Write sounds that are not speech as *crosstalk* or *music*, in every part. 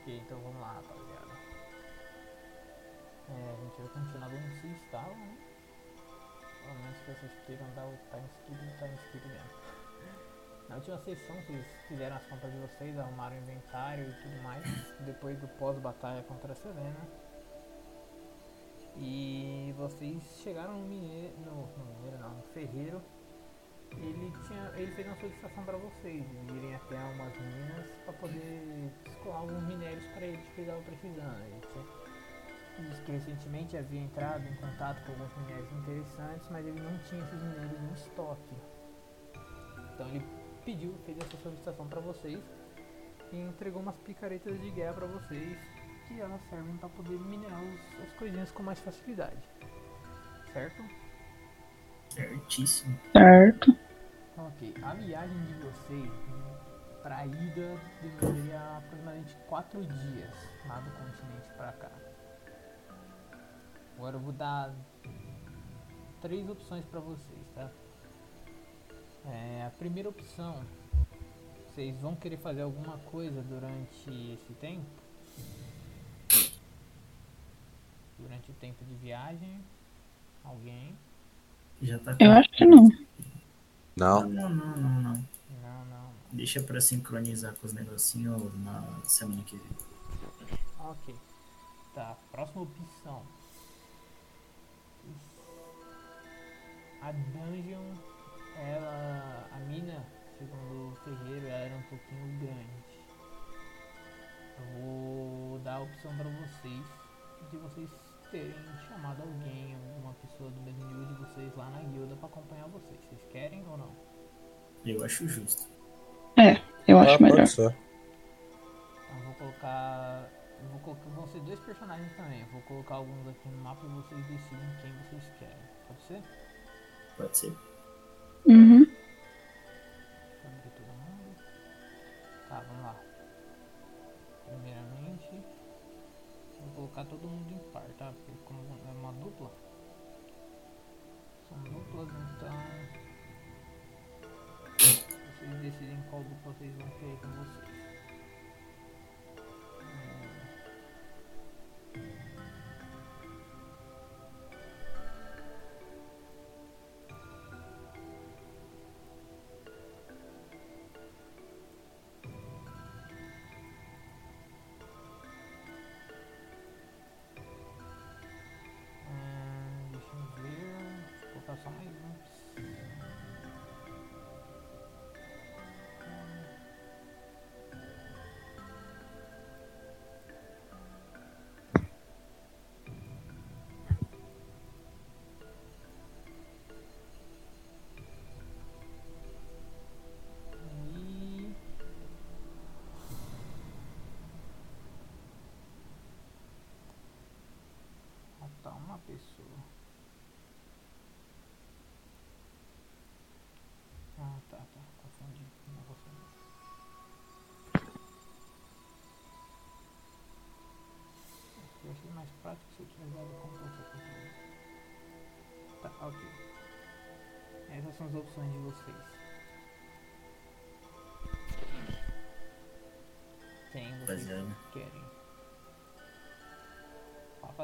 Ok, então vamos lá, rapaziada. É, a gente vai continuar onde vocês estavam, né? Pelo menos que vocês queiram dar o time skip no time skip mesmo. Na última sessão vocês fizeram as compras de vocês, arrumaram o inventário e tudo mais, depois do pós-batalha contra a Selena. E vocês chegaram no mineiro, no, no mineiro não, no ferreiro. Ele, tinha, ele fez uma solicitação para vocês irem até umas minas para poder escolar alguns minérios para ele que ele estava precisando. Ele tinha, disse que recentemente havia entrado em contato com alguns minérios interessantes, mas ele não tinha esses minérios em estoque. Então ele pediu, fez essa solicitação para vocês e entregou umas picaretas de guerra para vocês que elas servem para poder minerar os, as coisinhas com mais facilidade. Certo? Certíssimo. Certo. Ok, a viagem de vocês para a ida demoraria aproximadamente 4 dias lá do continente para cá. Agora eu vou dar três opções para vocês, tá? É, a primeira opção, vocês vão querer fazer alguma coisa durante esse tempo? Durante o tempo de viagem? Alguém? Já tá Eu acho que não. Não, Não. não, não, não, não. Não, não. Deixa pra sincronizar com os negocinhos na semana que vem. Ok. Tá, próxima opção. A dungeon, ela. A mina, segundo o ferreiro, ela era um pouquinho grande. Eu vou dar a opção pra vocês de vocês terem chamado alguém, alguma pessoa do mesmo nível de vocês lá na guilda pra acompanhar vocês. Vocês querem ou não? Eu acho justo. É, eu acho Ah, melhor. pode ser. Então vou colocar. eu vou colocar. Vão ser dois personagens também. Eu vou colocar alguns aqui no mapa e vocês decidem quem vocês querem. Pode ser? Pode ser. Uhum. Deixa eu abrir todo mundo. Tá, vamos lá. Primeiramente, vou colocar todo mundo em par, tá? Porque como é uma dupla. São duplas, então. Vocês decidem qual dupla vocês vão ter com vocês. Hum, pessoa. Ah, tá, tá. Confundi. Não vou saber. Eu achei mais prático se eu tivesse dado. Tá, ok. Essas são as opções de vocês. Quem vocês Rapaziada. querem?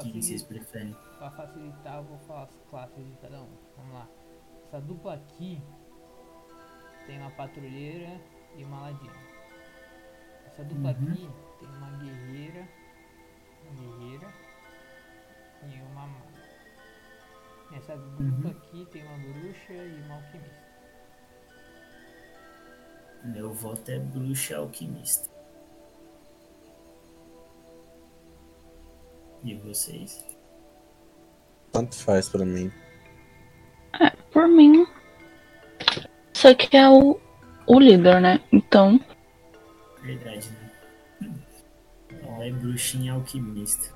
Quem vocês facilitar- preferem? Pra facilitar, eu vou falar as classes de cada um. Vamos lá. Essa dupla aqui tem uma patrulheira e uma ladina. Essa dupla Uhum. aqui tem uma guerreira, uma guerreira e uma maga. Essa dupla Uhum. aqui tem uma bruxa e uma alquimista. Meu voto é bruxa alquimista. E vocês? Tanto faz pra mim. Por mim. Só que é o, o líder, né? Então, Verdade, né? Ela é bruxinha alquimista.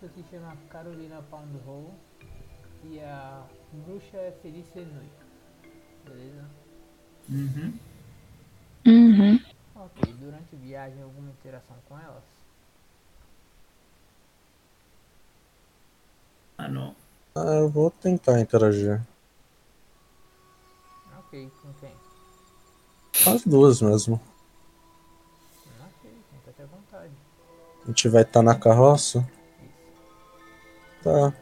Alquimista se chama Carolina Poundhole e a bruxa é Felícia Nui. Beleza? Uhum. Uhum. Ok, durante a viagem alguma interação com elas? Ah, não. Ah, eu vou tentar interagir. Ok, com quem? As duas mesmo. Ok, tenta ter vontade. A gente vai estar na carroça. Tá.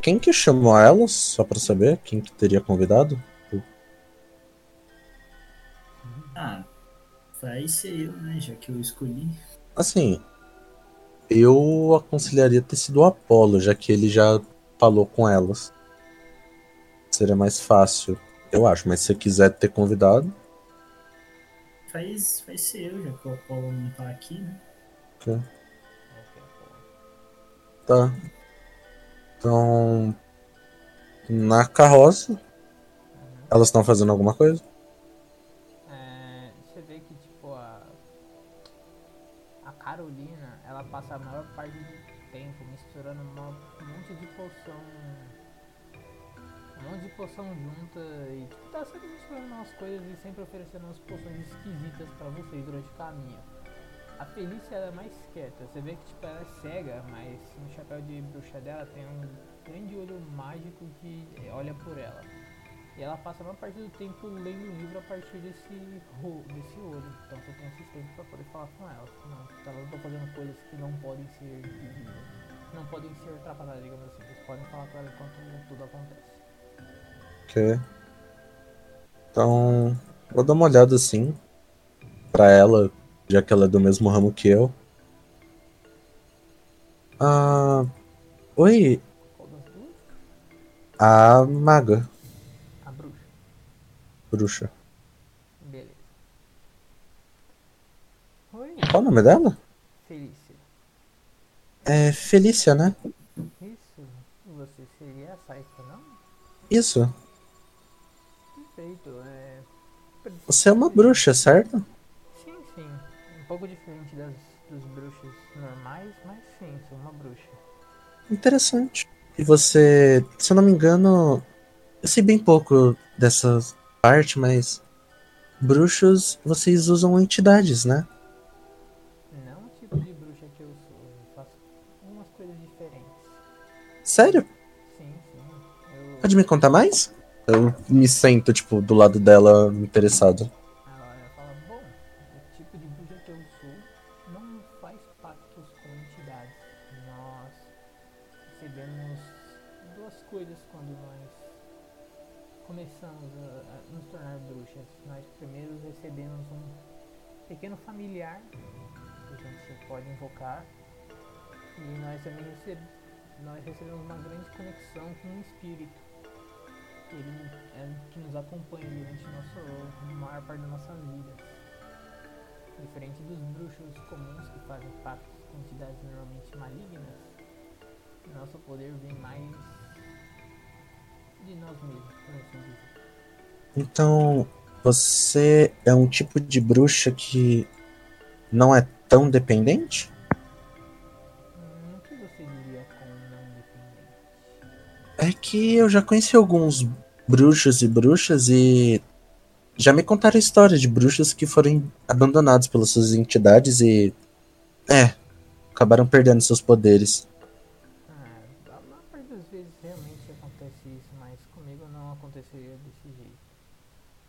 Quem que chamou elas? Só pra saber quem que teria convidado? Ah, vai ser eu, né? Já que eu escolhi. Assim, eu aconselharia ter sido o Apolo, já que ele já falou com elas. Seria mais fácil, eu acho. Mas se você quiser ter convidado, Faz, vai ser eu, já que o Apolo não tá aqui, né? ok. Tá. Então, na carroça, elas estão fazendo alguma coisa? É, você vê que tipo a a Carolina ela passa a maior parte do tempo misturando um monte de poção um monte de poção junta e tipo, tá sempre misturando umas coisas e sempre oferecendo umas poções esquisitas pra vocês durante o caminho. A Felícia ela é mais quieta, você vê que tipo, ela é cega, mas no chapéu de bruxa dela tem um grande olho mágico que olha por ela. E ela passa a maior parte do tempo lendo o livro a partir desse, desse olho. Então você tem esse tempo pra poder falar com ela. Não, elas não estão fazendo coisas que não podem ser. Não podem ser ultrapassadas, digamos assim. Vocês podem falar com ela enquanto tudo acontece. Ok. Então, vou dar uma olhada assim. Pra ela, já que ela é do mesmo ramo que eu. Ah. Oi, Qual das duas? a maga, A bruxa. bruxa. Beleza. Oi, Qual o nome dela? Felícia. É Felícia, né? Isso, você seria a Saika, não? Isso. Perfeito, é... Você é uma bruxa, certo? Um pouco diferente das, dos bruxos normais, mas sim, sou uma bruxa. Interessante. E você, se eu não me engano, eu sei bem pouco dessa parte, mas bruxos, vocês usam entidades, né? Não o tipo de bruxa que eu sou, eu faço algumas coisas diferentes. Sério? Sim, sim. Eu, Pode me contar mais? Eu me sento, tipo, do lado dela, interessado. Nós também receb nós recebemos uma grande conexão com um espírito. Ele é que nos acompanha durante nosso, a maior parte das nossas vidas. Diferente dos bruxos comuns que fazem pactos com entidades normalmente malignas, nosso poder vem mais de nós mesmos, por assim dizer. Então, você é um tipo de bruxa que não é tão dependente? É que eu já conheci alguns bruxos e bruxas e já me contaram histórias de bruxos que foram abandonados pelas suas entidades e. É, acabaram perdendo seus poderes. Ah, vezes realmente acontece isso, mas comigo não aconteceria desse jeito.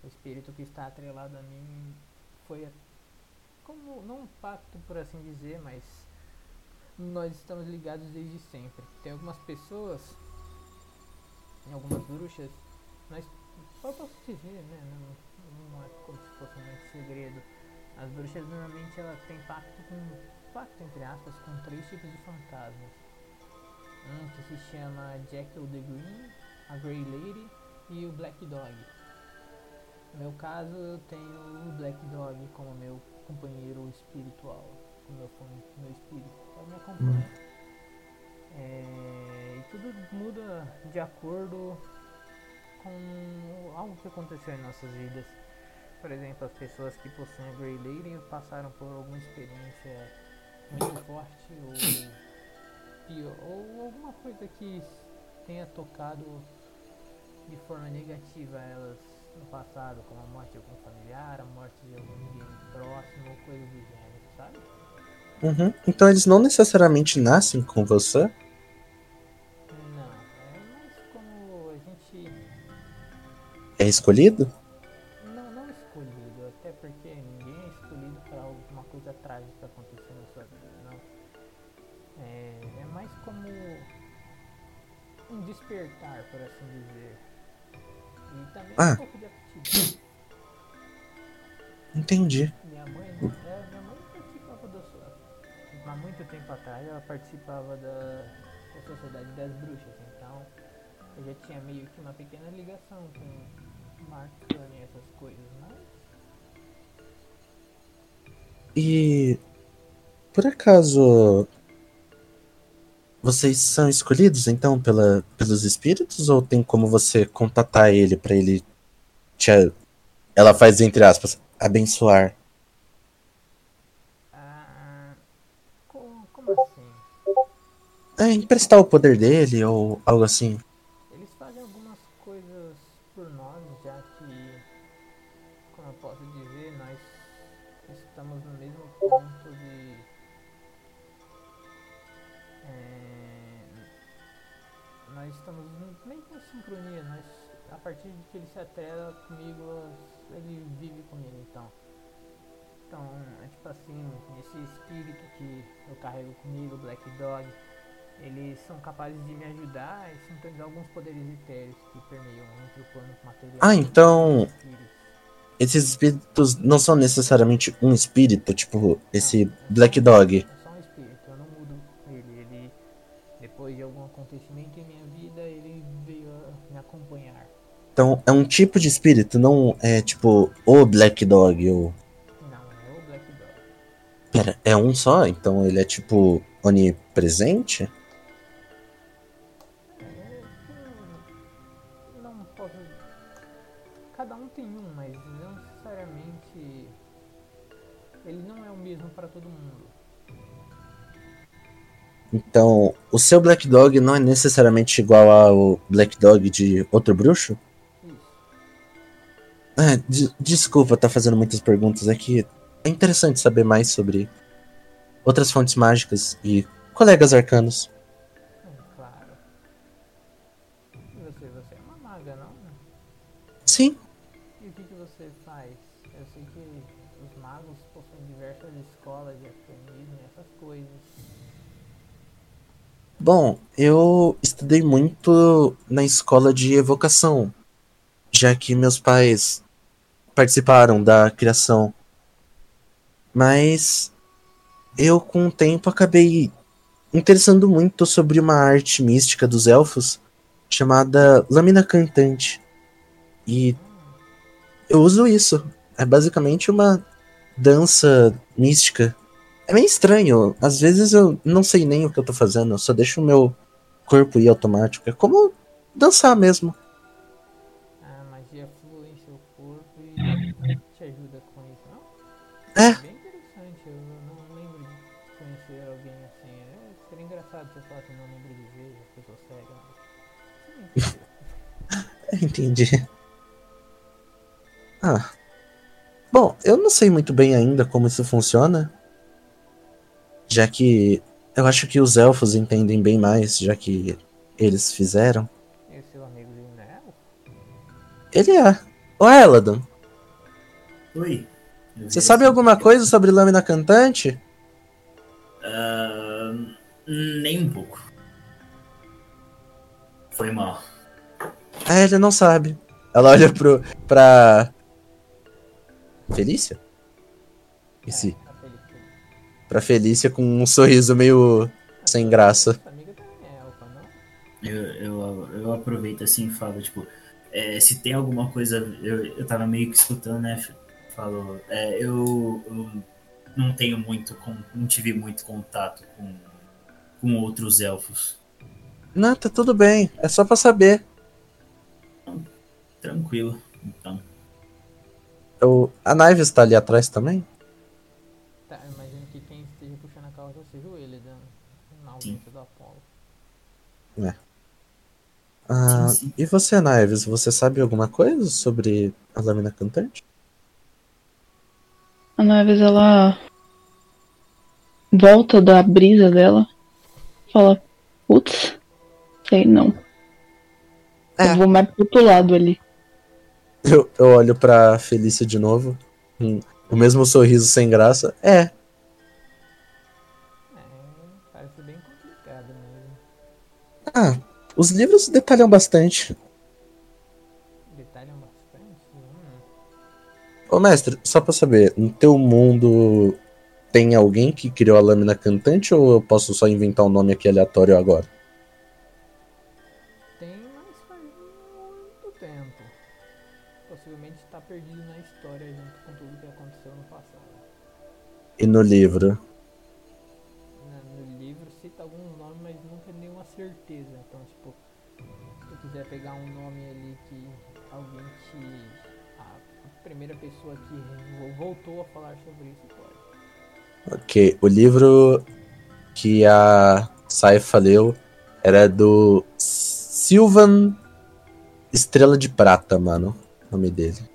O espírito que está atrelado a mim foi como pacto por assim dizer, mas nós estamos ligados desde sempre. Tem algumas pessoas, algumas bruxas, nós só posso dizer, né? Não, não é como se fosse um segredo. As bruxas normalmente elas têm pacto com pacto entre aspas com três tipos de fantasmas. Um que se chama Jekyll the Green, a Grey Lady e o Black Dog. No meu caso, eu tenho o Black Dog como meu companheiro espiritual, como meu, meu espírito, ele me acompanha. É, e tudo muda de acordo com algo que aconteceu em nossas vidas. Por exemplo, as pessoas que possuem Grey Lady passaram por alguma experiência muito forte ou pior, ou alguma coisa que tenha tocado de forma negativa elas no passado, como a morte de algum familiar, a morte de alguém próximo, ou coisa do gênero, sabe? Uhum. Então eles não necessariamente nascem com você? É escolhido? Não, não escolhido, até porque ninguém é escolhido para alguma coisa trágica acontecer na sua vida, não. É, é mais como um despertar, por assim dizer. E também Ah. um pouco de aptidão. Entendi. Minha mãe, é, minha mãe participava da sua. Há muito tempo atrás ela participava da, da Sociedade das Bruxas, então eu já tinha meio que uma pequena ligação com Marcane e essas coisas, mas E por acaso vocês são escolhidos então pela, pelos espíritos ou tem como você contatar ele pra ele te ela faz entre aspas abençoar? Ah, co- como assim? É, emprestar o poder dele ou algo assim. Meio que em sincronia. Nós, a partir de que ele se atrela comigo, ele vive comigo, então. Então, é tipo assim, esse espírito que eu carrego comigo, Black Dog, eles são capazes de me ajudar e sintonizar alguns poderes etéreos que permeiam entre o plano material Ah, então-. Esses espíritos não são necessariamente um espírito, tipo esse Black Dog. É só um espírito, eu não mudo ele. Ele, depois de algum acontecimento ele Então é um tipo de espírito, não é tipo o Black Dog ou Não, é o Black Dog. Pera, é um só? Então ele é tipo onipresente? É, que não, não posso. Cada um tem um, mas não necessariamente. Ele não é o mesmo para todo mundo. Então, o seu Black Dog não é necessariamente igual ao Black Dog de outro bruxo? Ah, de- desculpa estar fazendo muitas perguntas aqui. É interessante saber mais sobre outras fontes mágicas e colegas arcanos. Claro. E você, você é uma maga, não? Sim, E o que, que você faz? Eu sei que os magos possuem diversas escolas de arcanismo e essas coisas. Bom, eu estudei muito na escola de evocação, já que meus pais participaram da criação. Mas eu, com o tempo, acabei interessando muito sobre uma arte mística dos elfos chamada Lâmina Cantante. E eu uso isso. É basicamente uma dança mística é meio estranho. Às vezes eu não sei nem o que eu tô fazendo, eu só deixo o meu corpo ir automático. É como dançar mesmo. Te ajuda com isso, não? É. Bem interessante, eu não lembro de conhecer alguém assim. É, seria engraçado se eu falasse que não lembro de ver, a pessoa cega. Mas... *laughs* Entendi. Ah. Bom, eu não sei muito bem ainda como isso funciona. Já que eu acho que os elfos entendem bem mais, já que eles fizeram. e o seu amigo Linel? Ele é. Ô Eladon, Oi. Você sabe alguma coisa sobre Lâmina Cantante? Ah, nem um pouco. Foi mal. Ah, ele não sabe. Ela olha pro. pra. Felícia? Esse. Pra Felícia com um sorriso meio sem graça. Eu, eu, eu aproveito assim e falo, tipo, é, se tem alguma coisa. Eu, eu tava meio que escutando, né? Falou. é, eu, eu não tenho muito. con- Não tive muito contato com, com outros elfos. Não, tá tudo bem. É só pra saber. Tranquilo. Então. Eu... A Naives tá ali atrás também? Tá, eu imagino que quem esteja puxando a carroça seja o ele, dando na ausência do Apolo. Ah, Sim, sim. E você, Naives, você sabe alguma coisa sobre a lâmina cantante? A Naves, ela volta da brisa dela. Fala, putz, sei não. É. Eu vou mais pro outro lado ali. Eu, eu olho pra Felícia de novo. hum, o mesmo sorriso sem graça. É, É, parece bem complicado mesmo. ah, os livros detalham bastante. Ô mestre, só pra saber, no teu mundo tem alguém que criou a lâmina cantante ou eu posso só inventar um nome aqui aleatório agora? Tem, mas faz muito tempo. Possivelmente está perdido na história junto com tudo que aconteceu no passado. E no livro? Ok, o livro que a Saifa leu era do Sylvan Estrela de Prata, mano. O nome dele.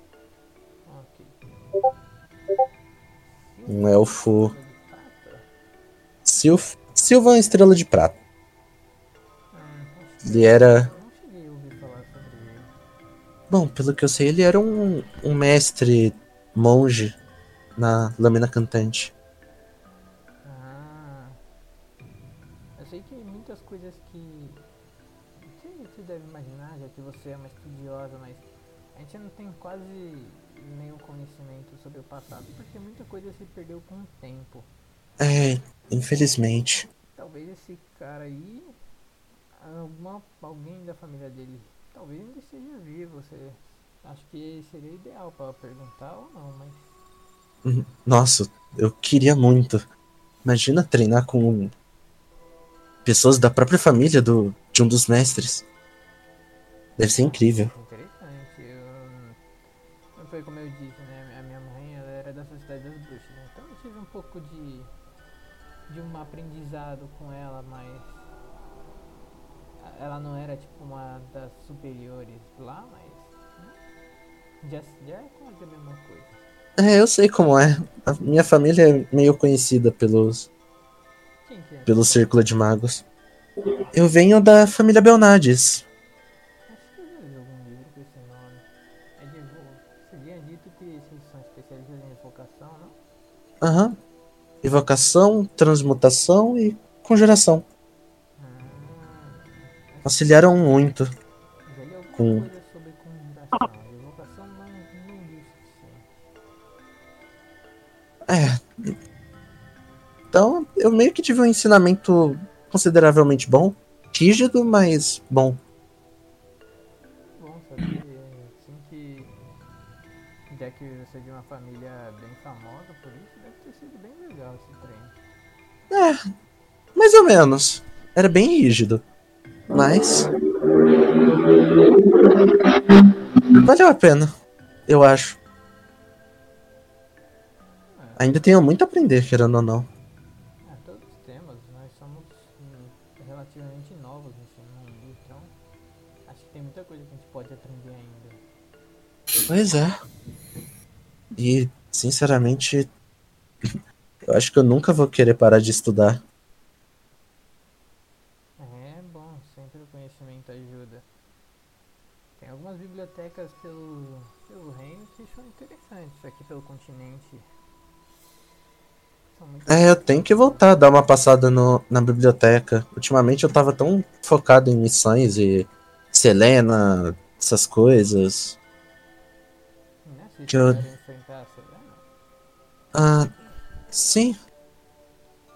Um elfo. Silva de prata? Sylv Sylvan Estrela de Prata. Que Ele era. Bom, pelo que eu sei, ele era um, um mestre monge na lâmina cantante. Perdeu com o tempo. É, infelizmente. Talvez esse cara aí, alguma, alguém da família dele, talvez ainda esteja vivo. Você, acho que seria ideal para perguntar ou não, mas Nossa, eu queria muito. Imagina treinar com pessoas da própria família do, de um dos mestres. Deve ser incrível. De um aprendizado com ela, mas ela não era tipo uma das superiores lá, mas né, já, é quase a mesma coisa. É, eu sei como é. A minha família é meio conhecida pelos, é? pelo Círculo de Magos. Eu venho da família Belnades. Acho que evocação, transmutação e conjuração. Auxiliaram muito. Com-. É. Então, eu meio que tive um ensinamento consideravelmente bom. Rígido, mas bom. Bom saber, assim que. Você é de uma família treino. Mais ou menos. Era bem rígido. Mas. Valeu a pena. Eu acho. Ainda tenho muito a aprender, querendo ou não. Ah, todos temos, nós somos hum, relativamente novos nesse mundo, então acho que tem muita coisa que a gente pode aprender ainda. Pois é. E, sinceramente, eu acho que eu nunca vou querer parar de estudar. É bom, sempre o conhecimento ajuda. Tem algumas bibliotecas pelo, pelo reino que são interessantes aqui pelo continente. É, eu tenho que voltar a dar uma passada no, na biblioteca. Ultimamente eu tava tão focado em missões e Selena, essas coisas. né? Se que eu-. Ah, sim.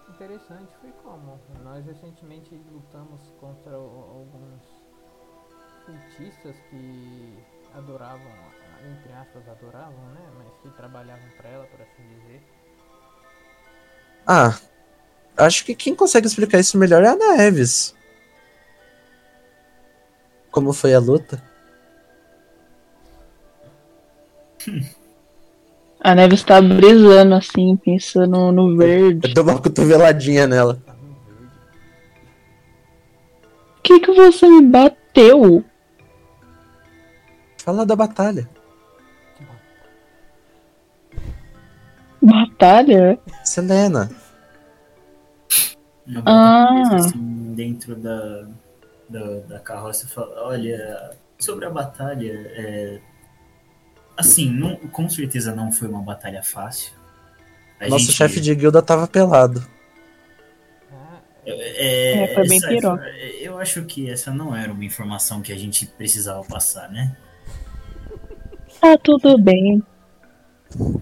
Interessante foi como nós recentemente lutamos contra alguns cultistas que adoravam, entre aspas, adoravam, né? Mas que trabalhavam pra ela, por assim dizer. Ah, acho que quem consegue explicar isso melhor é a Neves. Como foi a luta? *laughs* A neve está brisando assim, pensando no Eu verde. dou uma cotoveladinha nela. Que, que você me bateu? Fala da batalha. Batalha? Selena. Uma Ah. assim, dentro da, da, da carroça fala, olha, sobre a batalha, é, assim, não, com certeza não foi uma batalha fácil. A Nosso gente- chefe de guilda tava pelado. Ah, É, É, foi bem essa- piroca. Eu acho que essa não era uma informação que a gente precisava passar, né? Tá tudo bem.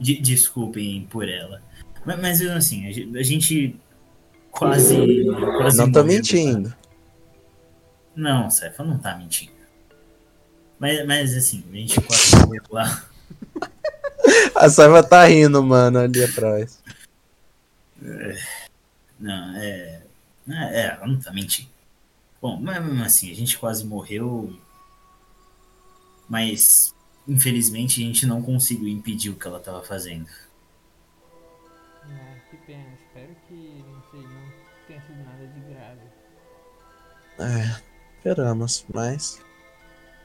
De- desculpem por ela. Mas, mas assim, a a gente quase. quase Não tô morreu. mentindo. Não, Cefa não tá mentindo. Mas, mas assim, a gente quase morreu lá. *laughs* A Saiva tá rindo, mano, ali atrás. Não, é. É, é, ela não tá mentindo. Bom, mas mesmo assim, a gente quase morreu. Mas, infelizmente, a gente não conseguiu impedir o que ela tava fazendo. ah, que pena. Espero que não, seja, não tenha sido nada de grave. É, esperamos, mas.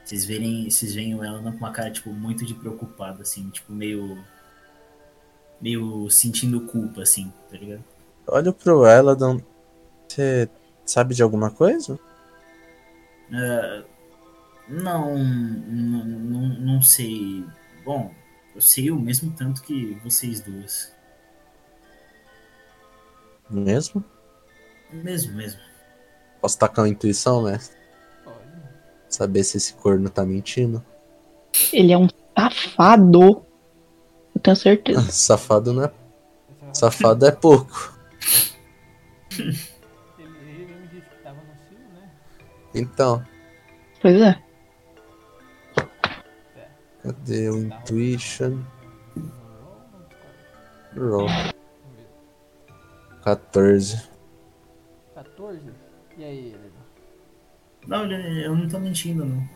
Vocês verem, vocês veem ela com uma cara, tipo, muito de preocupada, assim, tipo, meio. meio sentindo culpa, assim, tá ligado? Olho pro Eladon. Você sabe de alguma coisa? Ah, não, não, não, não sei. Bom, eu sei o mesmo tanto que vocês duas. Mesmo? Mesmo, mesmo. Posso tacar uma intuição, mestre? Saber se esse corno tá mentindo? Ele é um safado. Eu tenho certeza. *laughs* Safado não é. Safado é pouco. Ele, ele mesmo disse que tava no cio, né? Então, Pois é. cadê o Intuition? Roll ou no Discord? Roll. Vamos ver. 14. 14? E aí, Helena? Não, eu não tô mentindo, não.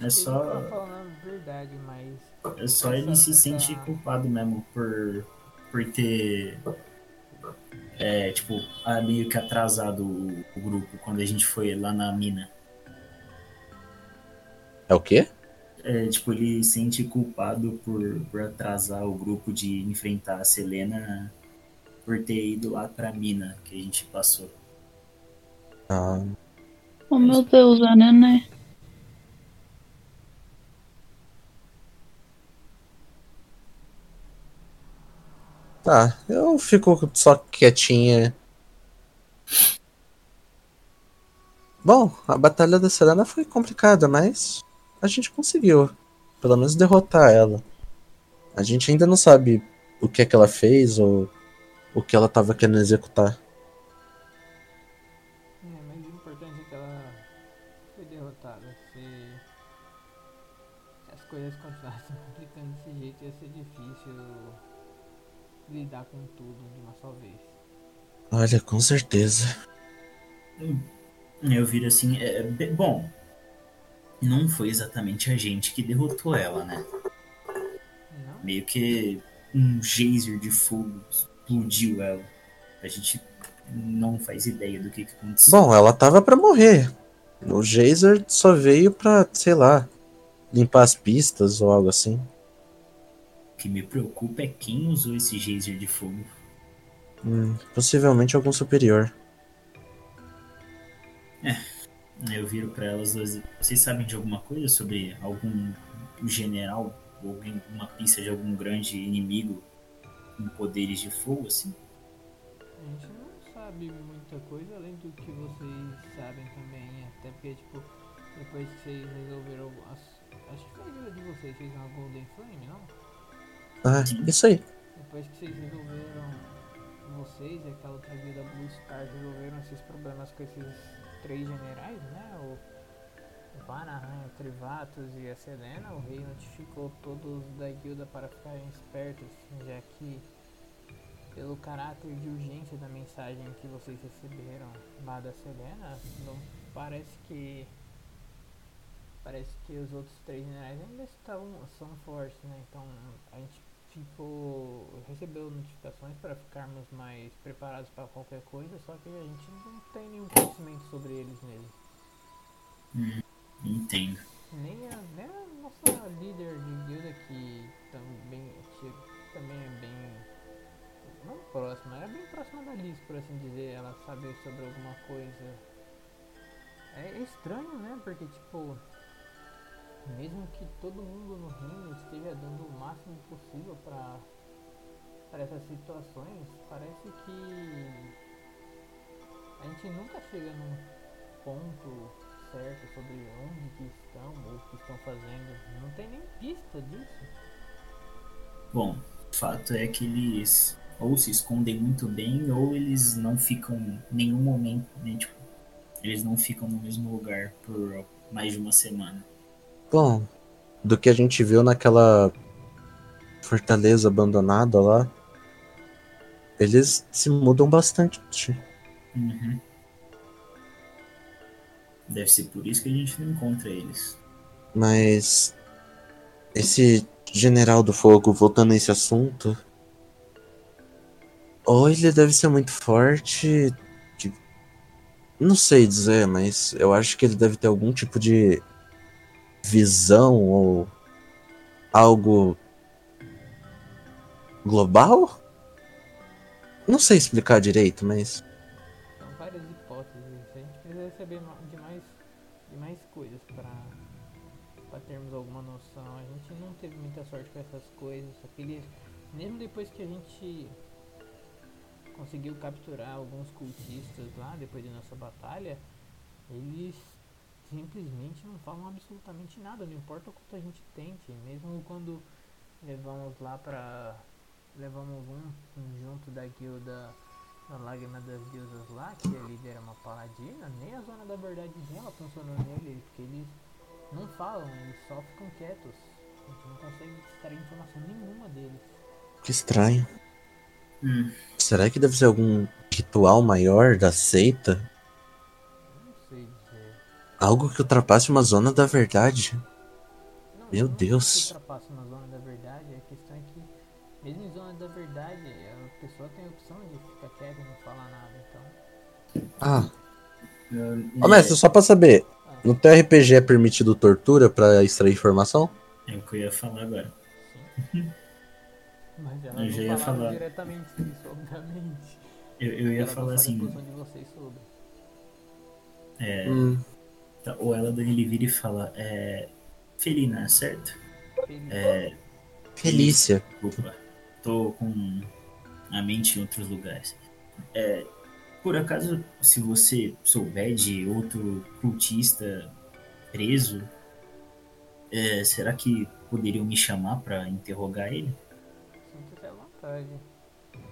É só- ele tá falando a verdade, mas É só ele se sente culpado mesmo por, por ter. É, tipo, ah, meio que atrasado o, o grupo quando a gente foi lá na mina. É o quê? É, tipo, ele se sente culpado por, por atrasar o grupo de enfrentar a Selena por ter ido lá pra mina que a gente passou. Ah, Oh meu Deus, a neném. tá, eu fico só quietinha. Bom, a batalha da Serena foi complicada, mas a gente conseguiu. Pelo menos derrotar ela. A gente ainda não sabe o que é que ela fez ou o que ela tava querendo executar. Lidar com tudo de uma só vez. Olha, com certeza. Eu viro assim, é, be- bom, não foi exatamente a gente que derrotou ela, né? Não? Meio que um geyser de fogo explodiu ela. A gente não faz ideia do que, que aconteceu. Bom, ela tava pra morrer. O Jazer só veio pra, sei lá, limpar as pistas ou algo assim. O que me preocupa é quem usou esse geyser de fogo. Hum, possivelmente algum superior. Eu viro pra elas duas. Vocês sabem de alguma coisa sobre algum general ou alguém, uma pista de algum grande inimigo com poderes de fogo, assim? A gente não sabe muita coisa além do que vocês sabem também. Até porque, tipo, depois que vocês resolveram. As, acho que foi a vida de vocês, fez uma Golden Flame, não? Ah, isso aí. Depois que vocês resolveram. Vocês e aquela outra guilda Blue Star resolveram esses problemas com esses três generais, né? O, Vanahan, o Trivatus e a Selena, o rei notificou todos da guilda para ficarem espertos, já que pelo caráter de urgência da mensagem que vocês receberam lá da Selena, não parece que parece que os outros três generais ainda estavam são fortes, né? Então a gente tipo, recebeu notificações para ficarmos mais preparados para qualquer coisa, só que a gente não tem nenhum conhecimento sobre eles mesmo. Hum, entendo. Nem a, nem a nossa líder de guilda que também, que também é bem. Não próxima, é bem próxima da Liz, por assim dizer, ela sabe sobre alguma coisa. É estranho, né? Porque tipo. Mesmo que todo mundo no reino esteja dando o máximo possível para essas situações, parece que a gente nunca chega num ponto certo sobre onde que estão ou o que estão fazendo. Não tem nem pista disso. Bom, o fato é que eles ou se escondem muito bem ou eles não ficam em nenhum momento, né, tipo, eles não ficam no mesmo lugar por mais de uma semana. Bom, do que a gente viu naquela fortaleza abandonada lá, eles se mudam bastante. Uhum. Deve ser por isso que a gente não encontra eles. Mas esse general do fogo, voltando a esse assunto, ou ele deve ser muito forte, que... não sei dizer, mas eu acho que ele deve ter algum tipo de visão ou algo global? Não sei explicar direito, mas São várias hipóteses. A gente precisa saber de mais, de mais coisas para termos alguma noção. A gente não teve muita sorte com essas coisas. Aquele, mesmo depois que a gente conseguiu capturar alguns cultistas lá, depois de nossa batalha, eles simplesmente não falam absolutamente nada, não importa o quanto a gente tente. Mesmo quando levamos lá pra. levamos um, um junto da guilda a Lágrima das Deusas lá, que a líder é uma paladina, nem a zona da verdade dela funcionou nele, porque eles não falam, eles só ficam quietos. A gente não consegue extrair informação nenhuma deles. que estranho. Hum, Será que deve ser algum ritual maior da seita? Algo que ultrapasse uma zona da verdade? Não, Meu não Deus. Ultrapassa uma zona da verdade, a questão é que, mesmo em zona da verdade, a pessoa tem a opção de ficar quieta e não falar nada. Então, Ah, eu- ô mestre, só pra saber, no teu RPG é permitido tortura pra extrair informação? É o que eu ia falar agora. sim. *laughs* Mas ela Eu não já ia falar. diretamente isso, obviamente. Eu, eu ia Ela falar assim, de vocês sobre. é, Hum, tá, ou ela ele vira e fala, é, Felina, certo? Feliz. É, Felícia. Desculpa, tô com a mente em outros lugares. É, por acaso, se você souber de outro cultista preso, é, será que poderiam me chamar pra interrogar ele? Sinta-se à vontade.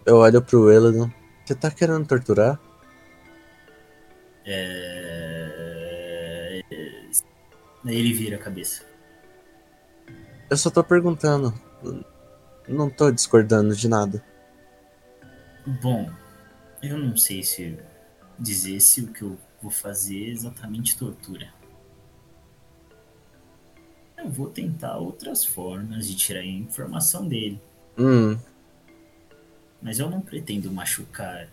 Eu olho pro Eladon. Você tá querendo torturar? É... Aí ele vira a cabeça. Eu só tô perguntando. Não tô discordando de nada. Bom, eu não sei se dizer se o que eu vou fazer é exatamente tortura. Eu vou tentar outras formas de tirar a informação dele, Hum, mas eu não pretendo machucar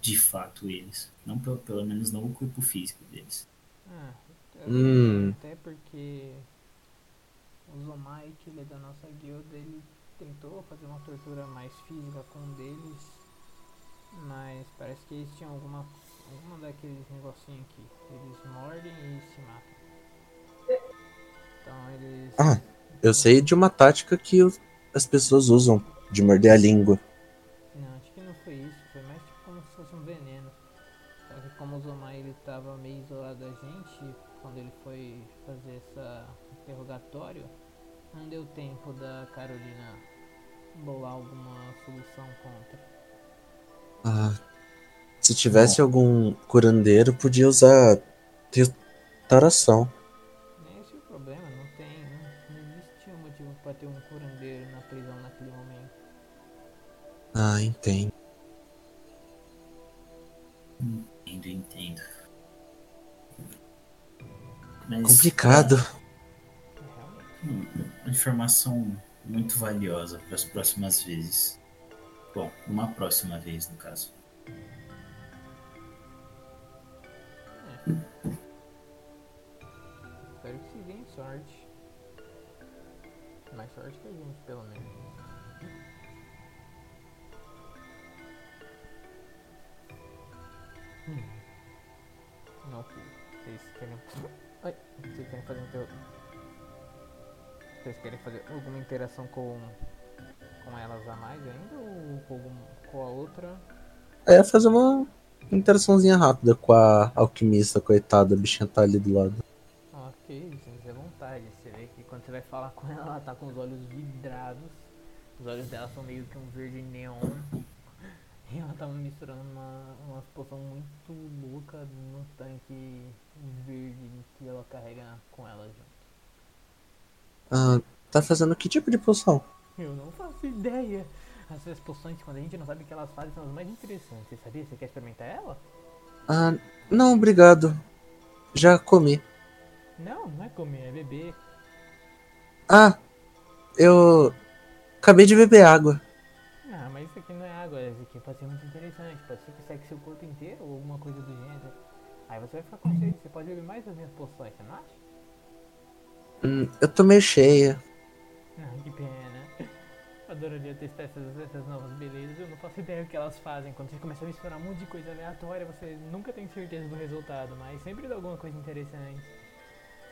de fato eles. Não pelo, pelo menos não o corpo físico deles. Ah, eu Hum. até porque o Zomai, que ele é da nossa guilda, ele tentou fazer uma tortura mais física com um deles, mas parece que eles tinham alguma, alguma daqueles negocinhos aqui. Eles mordem e se matam. Então eles. Ah. eu sei de uma tática que as pessoas usam de morder a língua. Não, acho que não foi isso, foi mais tipo como se fosse um veneno. Só que como o Zomai ele tava meio isolado da gente, quando ele foi fazer essa interrogatório, não deu tempo da Carolina bolar alguma solução contra. Ah, se tivesse algum curandeiro, podia usar restauração. Esse é o problema, não tem. Não, não existia motivo pra ter um curandeiro na prisão naquele momento. Ah. Entendo, Mas, Complicado. Realmente. hum, Uma informação muito valiosa para as próximas vezes. Bom, uma próxima vez, no caso. Espero que se deem sorte. Mais sorte que a gente, pelo menos. Hum. Ok. Vocês querem. Ai, vocês querem fazer inter... Vocês querem fazer alguma interação com. com elas a mais ainda? Ou com, algum... com a outra? É fazer uma interaçãozinha rápida com a alquimista, coitada, a bichinha tá ali do lado. Ok, sente à vontade. Você vê que quando você vai falar com ela, ela tá com os olhos vidrados. Os olhos dela são meio que um verde neon. E ela tá misturando uma, uma poção muito louca no tanque verde que ela carrega com ela junto. Ah, tá fazendo que tipo de poção? Eu não faço ideia. Essas poções, quando a gente não sabe o que elas fazem, são as mais interessantes. Você sabia? Você quer experimentar ela? Ah, não, obrigado. Já comi. Não, não é comer, é beber. Ah, eu acabei de beber água. Isso aqui pode ser muito interessante. Pode ser que seque seu corpo inteiro ou alguma coisa do gênero. Aí você vai ficar com sede, você pode beber mais das minhas poções, você não acha? Hum, eu tô meio cheia. Ah, que pena. Adoraria testar essas, essas novas belezas, eu não faço ideia do que elas fazem. Quando você começa a misturar um monte de coisa aleatória, você nunca tem certeza do resultado, mas sempre dá alguma coisa interessante.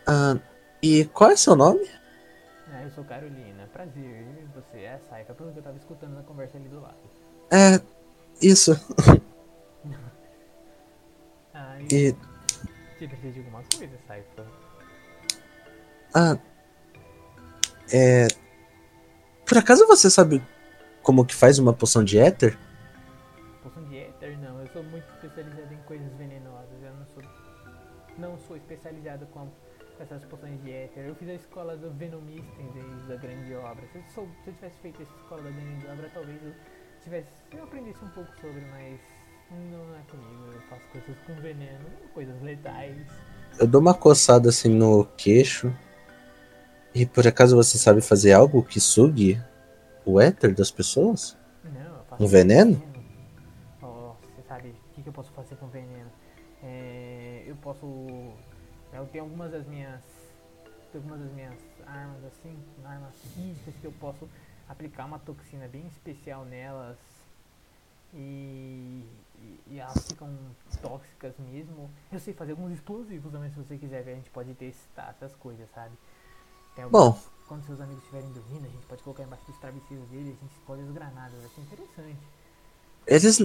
Ah, e qual é seu nome? Ah, eu sou Carolina, prazer. Você é a Saifa, pelo que eu tava escutando na conversa ali do lado. É, isso. *laughs* Ah, e você precisa de alguma coisa, Saifa? Ah. É. Por acaso você sabe como que faz uma poção de éter? Poção de éter? Não, eu sou muito especializado em coisas venenosas. Eu não sou. Não sou especializado com, com essas poções de éter. Eu fiz a escola do Venomista em vez da grande obra. Se eu, sou- se eu tivesse feito essa escola da grande obra, talvez eu tivesse. Eu aprendesse um pouco sobre, mas não é comigo. Eu faço coisas com veneno, coisas letais. Eu dou uma coçada assim no queixo. E por acaso você sabe fazer algo que sugue o éter das pessoas? Não, eu faço Um veneno? Oh, você sabe o que, que eu posso fazer com veneno? É, eu posso. Eu tenho algumas das minhas. Algumas das minhas armas assim, armas físicas que eu posso aplicar uma toxina bem especial nelas e, e, e elas ficam tóxicas mesmo. Eu sei fazer alguns explosivos também se você quiser ver, a gente pode testar essas coisas, sabe? Alguns- Bom, quando seus amigos estiverem dormindo, a gente pode colocar embaixo dos travesseiros deles, a gente explode as granadas, vai ser interessante. eles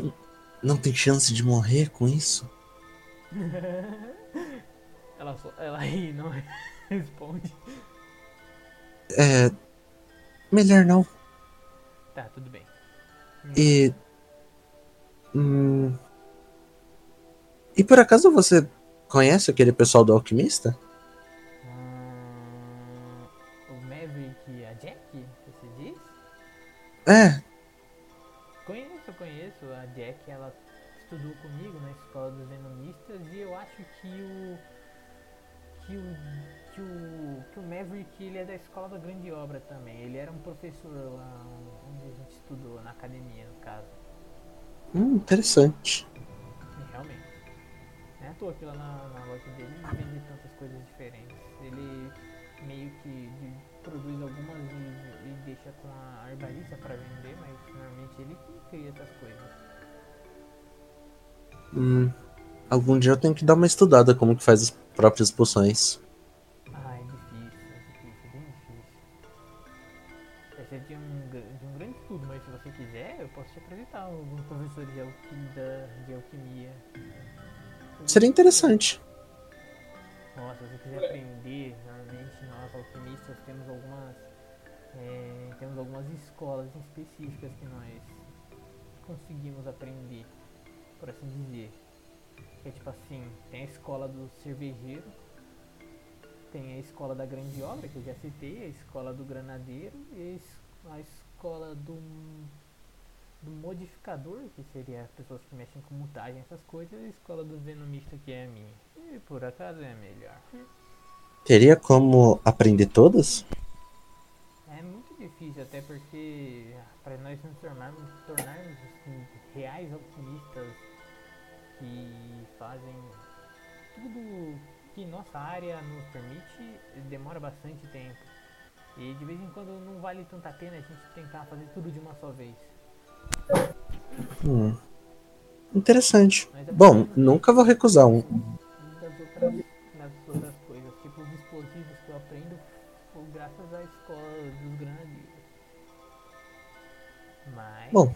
não têm chance de morrer com isso? *laughs* ela, só, ela ri, não *laughs* responde. É. Melhor não. Tá, tudo bem. E. Hum, e por acaso você conhece aquele pessoal do Alquimista? Hum, o Maverick e a Jack, você diz? É, Conheço, conheço. A Jack, ela estudou comigo na escola dos Venomistas e eu acho que o. Que o, que o, Maverick ele é da escola da grande obra também. Ele era um professor lá onde a gente estudou, na academia no caso. hum, interessante. Realmente. Não é à toa que lá na, na loja dele ele vende tantas coisas diferentes. Ele meio que produz algumas e, e deixa com a arbalista para vender, mas normalmente ele que cria essas coisas. Hum, algum dia eu tenho que dar uma estudada como que faz as próprias poções. Apresentar alguns professores de, de alquimia. Seria interessante. Nossa, se você quiser aprender, normalmente nós alquimistas temos algumas é, temos algumas escolas específicas que nós conseguimos aprender, por assim dizer. Que é tipo assim, tem a escola do cervejeiro, tem a escola da grande obra, que eu já citei, a escola do granadeiro e a escola do, do modificador, que seria as pessoas que mexem com mutagem, essas coisas, e a escola do venomista, que é a minha. E por acaso é a melhor. Teria como aprender todas? É muito difícil. até porque para nós nos tornarmos, tornarmos assim, reais alquimistas que fazem tudo que nossa área nos permite, demora bastante tempo. E de vez em quando não vale tanta pena a gente tentar fazer tudo de uma só vez. Hum. Interessante. Bom, nunca vou recusar um. outras, outras coisas, tipo os explosivos que eu aprendo foi graças à escola dos grandes. Mas. Bom.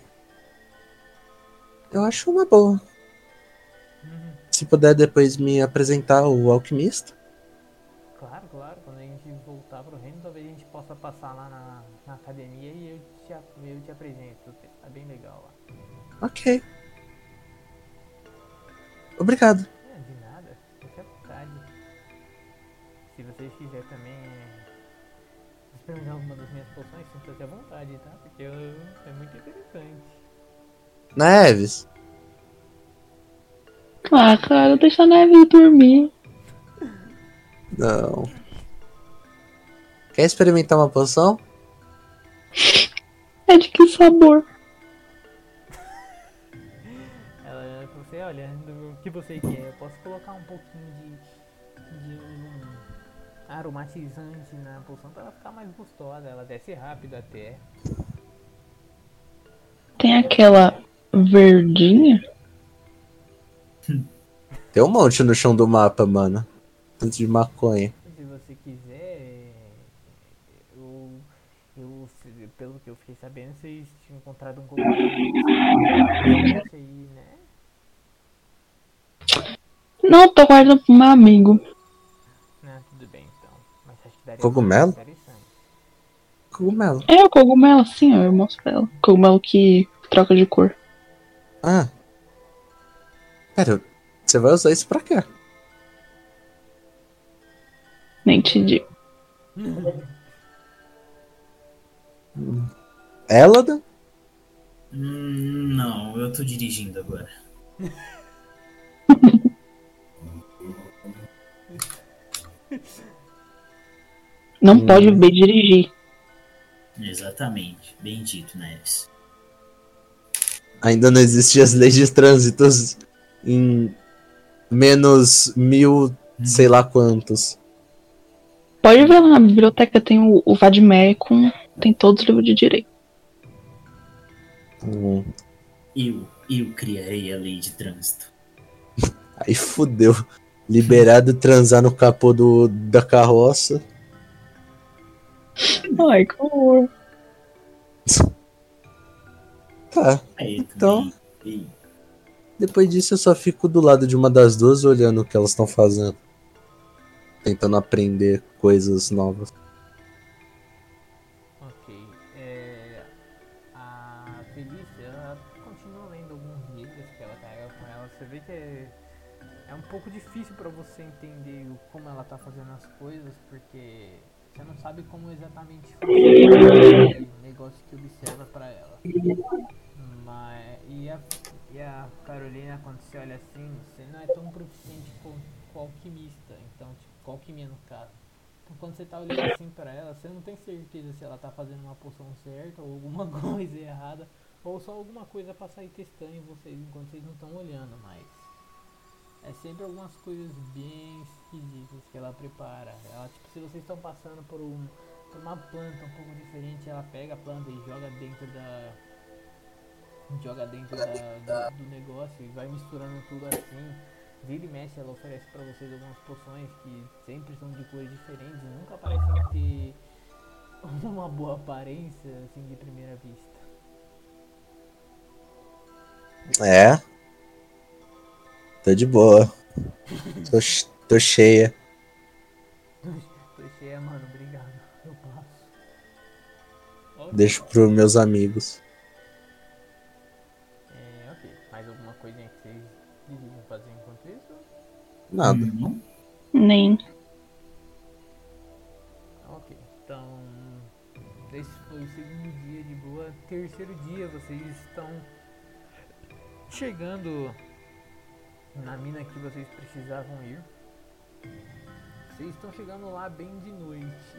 Eu acho uma boa. Uhum. Se puder depois me apresentar o alquimista. Ok. Obrigado. É, de nada. Fique à vontade. Se vocês quiserem também é, experimentar alguma das minhas poções, sinta-se à vontade, tá? Porque eu- é muito interessante. Neves. Ah, cara, deixa a neve dormir. Não. Quer experimentar uma poção? *laughs* É de que sabor? Que você quer, eu posso colocar um pouquinho de, de um aromatizante na poção pra ela ficar mais gostosa, ela desce rápido até. Tem aquela verdinha? Tem um monte no chão do mapa, mano. Tanto de maconha. Se você quiser, eu, eu pelo que eu fiquei sabendo, vocês tinham encontrado um cogumelo. Esse aí, né? Não, tô guardando pro meu amigo. Não, tudo bem então. Mas acho que daria Cogumelo? Cogumelo. É o cogumelo, ó, eu mostro pra ela. Cogumelo que troca de cor. Ah. Pera, você vai usar isso pra quê? Nem te digo. Eladan? Hum, não, eu tô dirigindo agora. *laughs* Não Hum. pode beber e dirigir. Exatamente. Bem dito, Neves. Ainda não existiam as leis de trânsitos em menos mil, sei lá quantos. Pode ver lá na biblioteca, tem o, o Vadmecum, tem todos os livros de direito. Hum, Eu, eu criarei a lei de trânsito. *laughs* Aí fudeu. Liberado transar no capô do, da carroça. Ai, que horror. Tá. Então- Depois disso eu só fico do lado de uma das duas olhando o que elas estão fazendo. Tentando aprender coisas novas. Sabe como exatamente funciona aquele negócio que observa pra ela. Mas, e, a, e a Carolina, quando você olha assim, você não é tão proficiente com, alquimista, então, tipo, alquimia no caso. Então quando você tá olhando assim pra ela, você não tem certeza se ela tá fazendo uma poção certa ou alguma *laughs* coisa errada, ou só alguma coisa pra sair testando em vocês enquanto vocês não estão olhando, mas é sempre algumas coisas bem esquisitas que ela prepara. Ela, tipo, se vocês estão passando por, um, por uma planta um pouco diferente, ela pega a planta e joga dentro da joga dentro da, do, do negócio e vai misturando tudo assim. Vira e mexe, ela oferece pra vocês algumas poções que sempre são de cores diferentes e nunca parecem ter *laughs* uma boa aparência assim de primeira vista. É. Tô de boa. Tô, tô cheia. Tô cheia, mano, obrigado. Eu passo. Deixo pros meus amigos. É, ok. Mais alguma coisinha que vocês desejam fazer enquanto isso? Nada. Hum, Nem. Ok, então esse foi o segundo dia de boa. Terceiro dia, vocês estão chegando na mina que vocês precisavam ir. Vocês estão chegando lá bem de noite.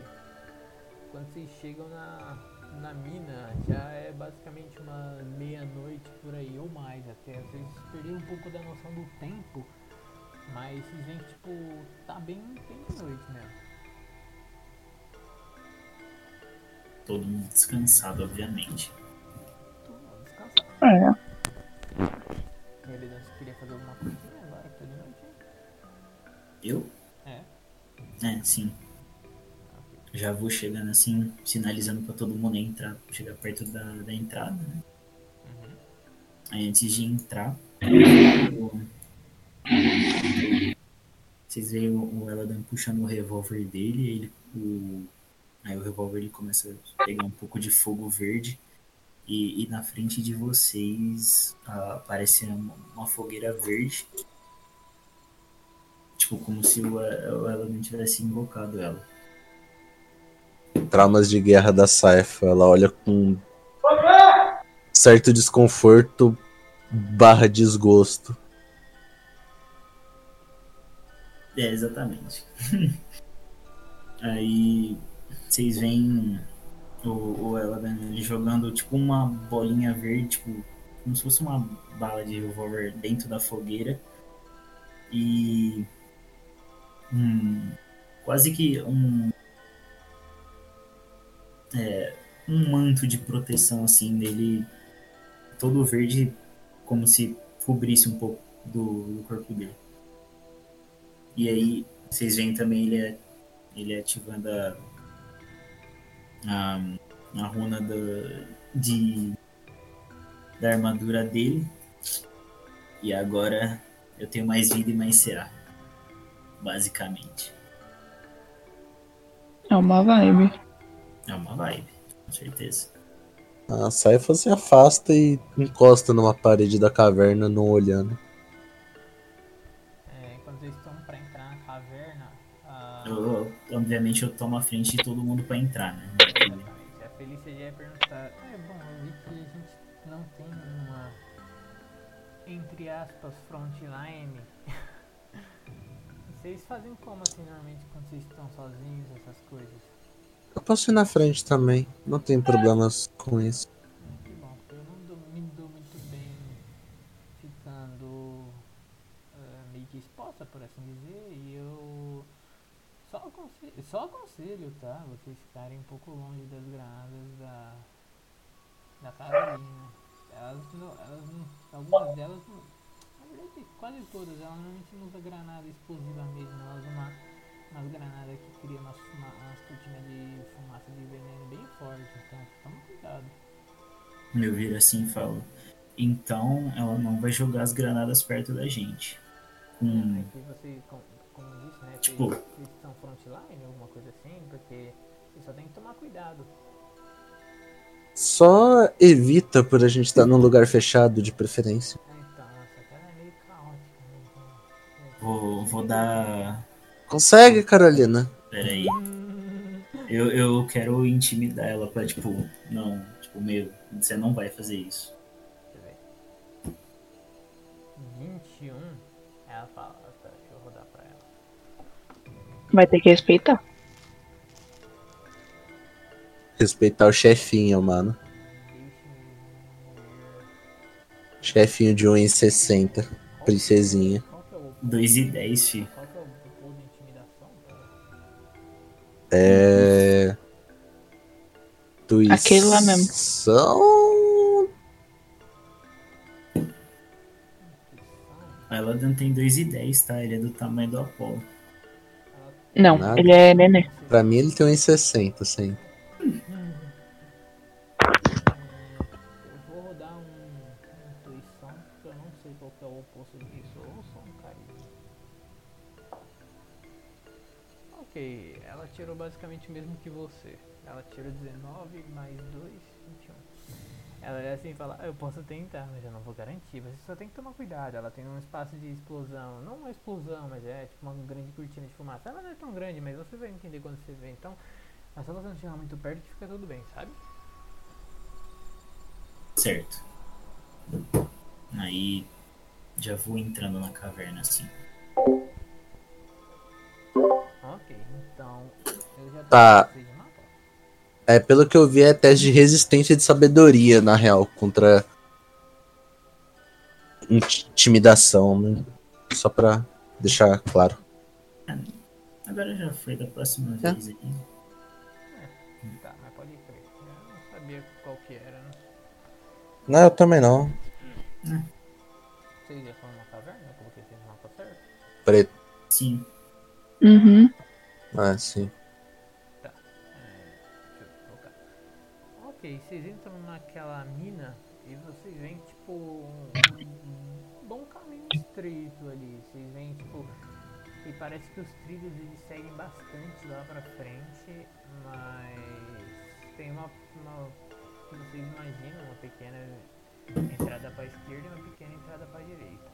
Quando vocês chegam na, na mina já é basicamente uma meia-noite por aí ou mais até. Vocês perderam um pouco da noção do tempo, mas vocês veem que tipo, tá bem, bem de noite mesmo. Todo mundo descansado, obviamente. Todo mundo descansado. É. Ele você queria fazer alguma coisinha agora que tá noite? Eu? É. É, sim. Já vou chegando assim, sinalizando pra todo mundo entrar, chegar perto da, da entrada, né? Uhum. Aí antes de entrar, o- vocês veem o, o Eladan puxando o revólver dele, ele, o, aí o revólver ele começa a pegar um pouco de fogo verde e, e na frente de vocês aparece uma, uma fogueira verde. Tipo, como se o, o Eladan tivesse invocado ela. Traumas de guerra da Saifa. Ela olha com certo desconforto barra desgosto. É, exatamente. *laughs* Aí vocês veem o, o Eladan ele jogando tipo uma bolinha verde, tipo, como se fosse uma bala de revólver dentro da fogueira. E hum, quase que um é, um manto de proteção assim dele todo verde como se cobrisse um pouco do, do corpo dele. E aí, vocês veem também ele, ele ativando a, a, a runa do, de, da armadura dele. E agora eu tenho mais vida e mais CA. Basicamente. É uma vibe. É uma vibe, com certeza. A Saifa se afasta e encosta numa parede da caverna, não olhando. É, quando vocês estão pra entrar na caverna, a... Eu, obviamente eu tomo a frente de todo mundo pra entrar, né? Já ia perguntar. É bom, eu vi que a gente não tem uma entre aspas frontline. *laughs* vocês fazem como assim normalmente quando vocês estão sozinhos, essas coisas? Eu posso ir na frente também, não tem problemas com isso. Só aconselho, tá? Vocês ficarem um pouco longe das granadas da, da Carolina. Elas elas não, algumas delas, não, na verdade quase todas, elas normalmente não usam granada explosiva mesmo, elas usam uma, umas granadas que criam umas, uma, umas cortinas de fumaça de veneno bem forte, então toma cuidado. Eu viro assim e falo. Então ela não vai jogar as granadas perto da gente. Hum, como disse, né? Tipo- vocês estão frontline, alguma coisa assim, porque só tem que tomar cuidado. Só evita por a gente estar num lugar fechado de preferência. É, Então, essa cara é meio caótica, né? Vou, vou dar. Consegue, Carolina? Pera aí. Eu, eu quero intimidar ela pra, tipo, não, tipo, meu, você não vai fazer isso. Deixa eu ver. 21, Vai ter que respeitar. Respeitar o chefinho, mano. Chefinho de 1,60. Princesinha. Qual que é o. 2 e 10, fi. Qual que é o pulo de intimidação? cara? É. Tuição. Aquele lá mesmo. Ela não tem 2 e 10, tá? Ele é do tamanho do Apollo. Não, Nada. ele é nenê. Pra mim ele tem 1,60, sim. Eu vou rodar um, um intuição, porque eu não sei qual que é o oposto disso, ou só um carisma. Ok, ela tirou basicamente o mesmo que você. Ela tirou 19 mais 2, 21. Ela é assim e fala, "Ah, eu posso tentar, mas eu não vou garantir. Você só tem que tomar cuidado. Ela tem um espaço de explosão, não uma explosão, mas é tipo uma grande cortina de fumaça. Ela não é tão grande, mas você vai entender quando você vê. Então, é só você não chegar muito perto que fica tudo bem, sabe? Certo. Aí já vou entrando na caverna assim. Ok, então eu já Tá. de mapa. É, pelo que eu vi, é teste de resistência e de sabedoria, na real, contra intimidação, né? Só pra deixar claro. Agora já foi da próxima É. vez aí. Tá, mas pode crer. Eu não sabia qual que era, né? Não, eu também não. Vocês já foram na caverna? Eu coloquei no mapa certo? Preto. Sim. Uhum. Ah, sim. Ok, vocês entram naquela mina e vocês veem, tipo, um um bom caminho estreito ali. Vocês veem, tipo, e parece que os trilhos eles seguem bastante lá pra frente, mas tem uma, uma que vocês imaginam, uma pequena entrada pra esquerda e uma pequena entrada pra direita.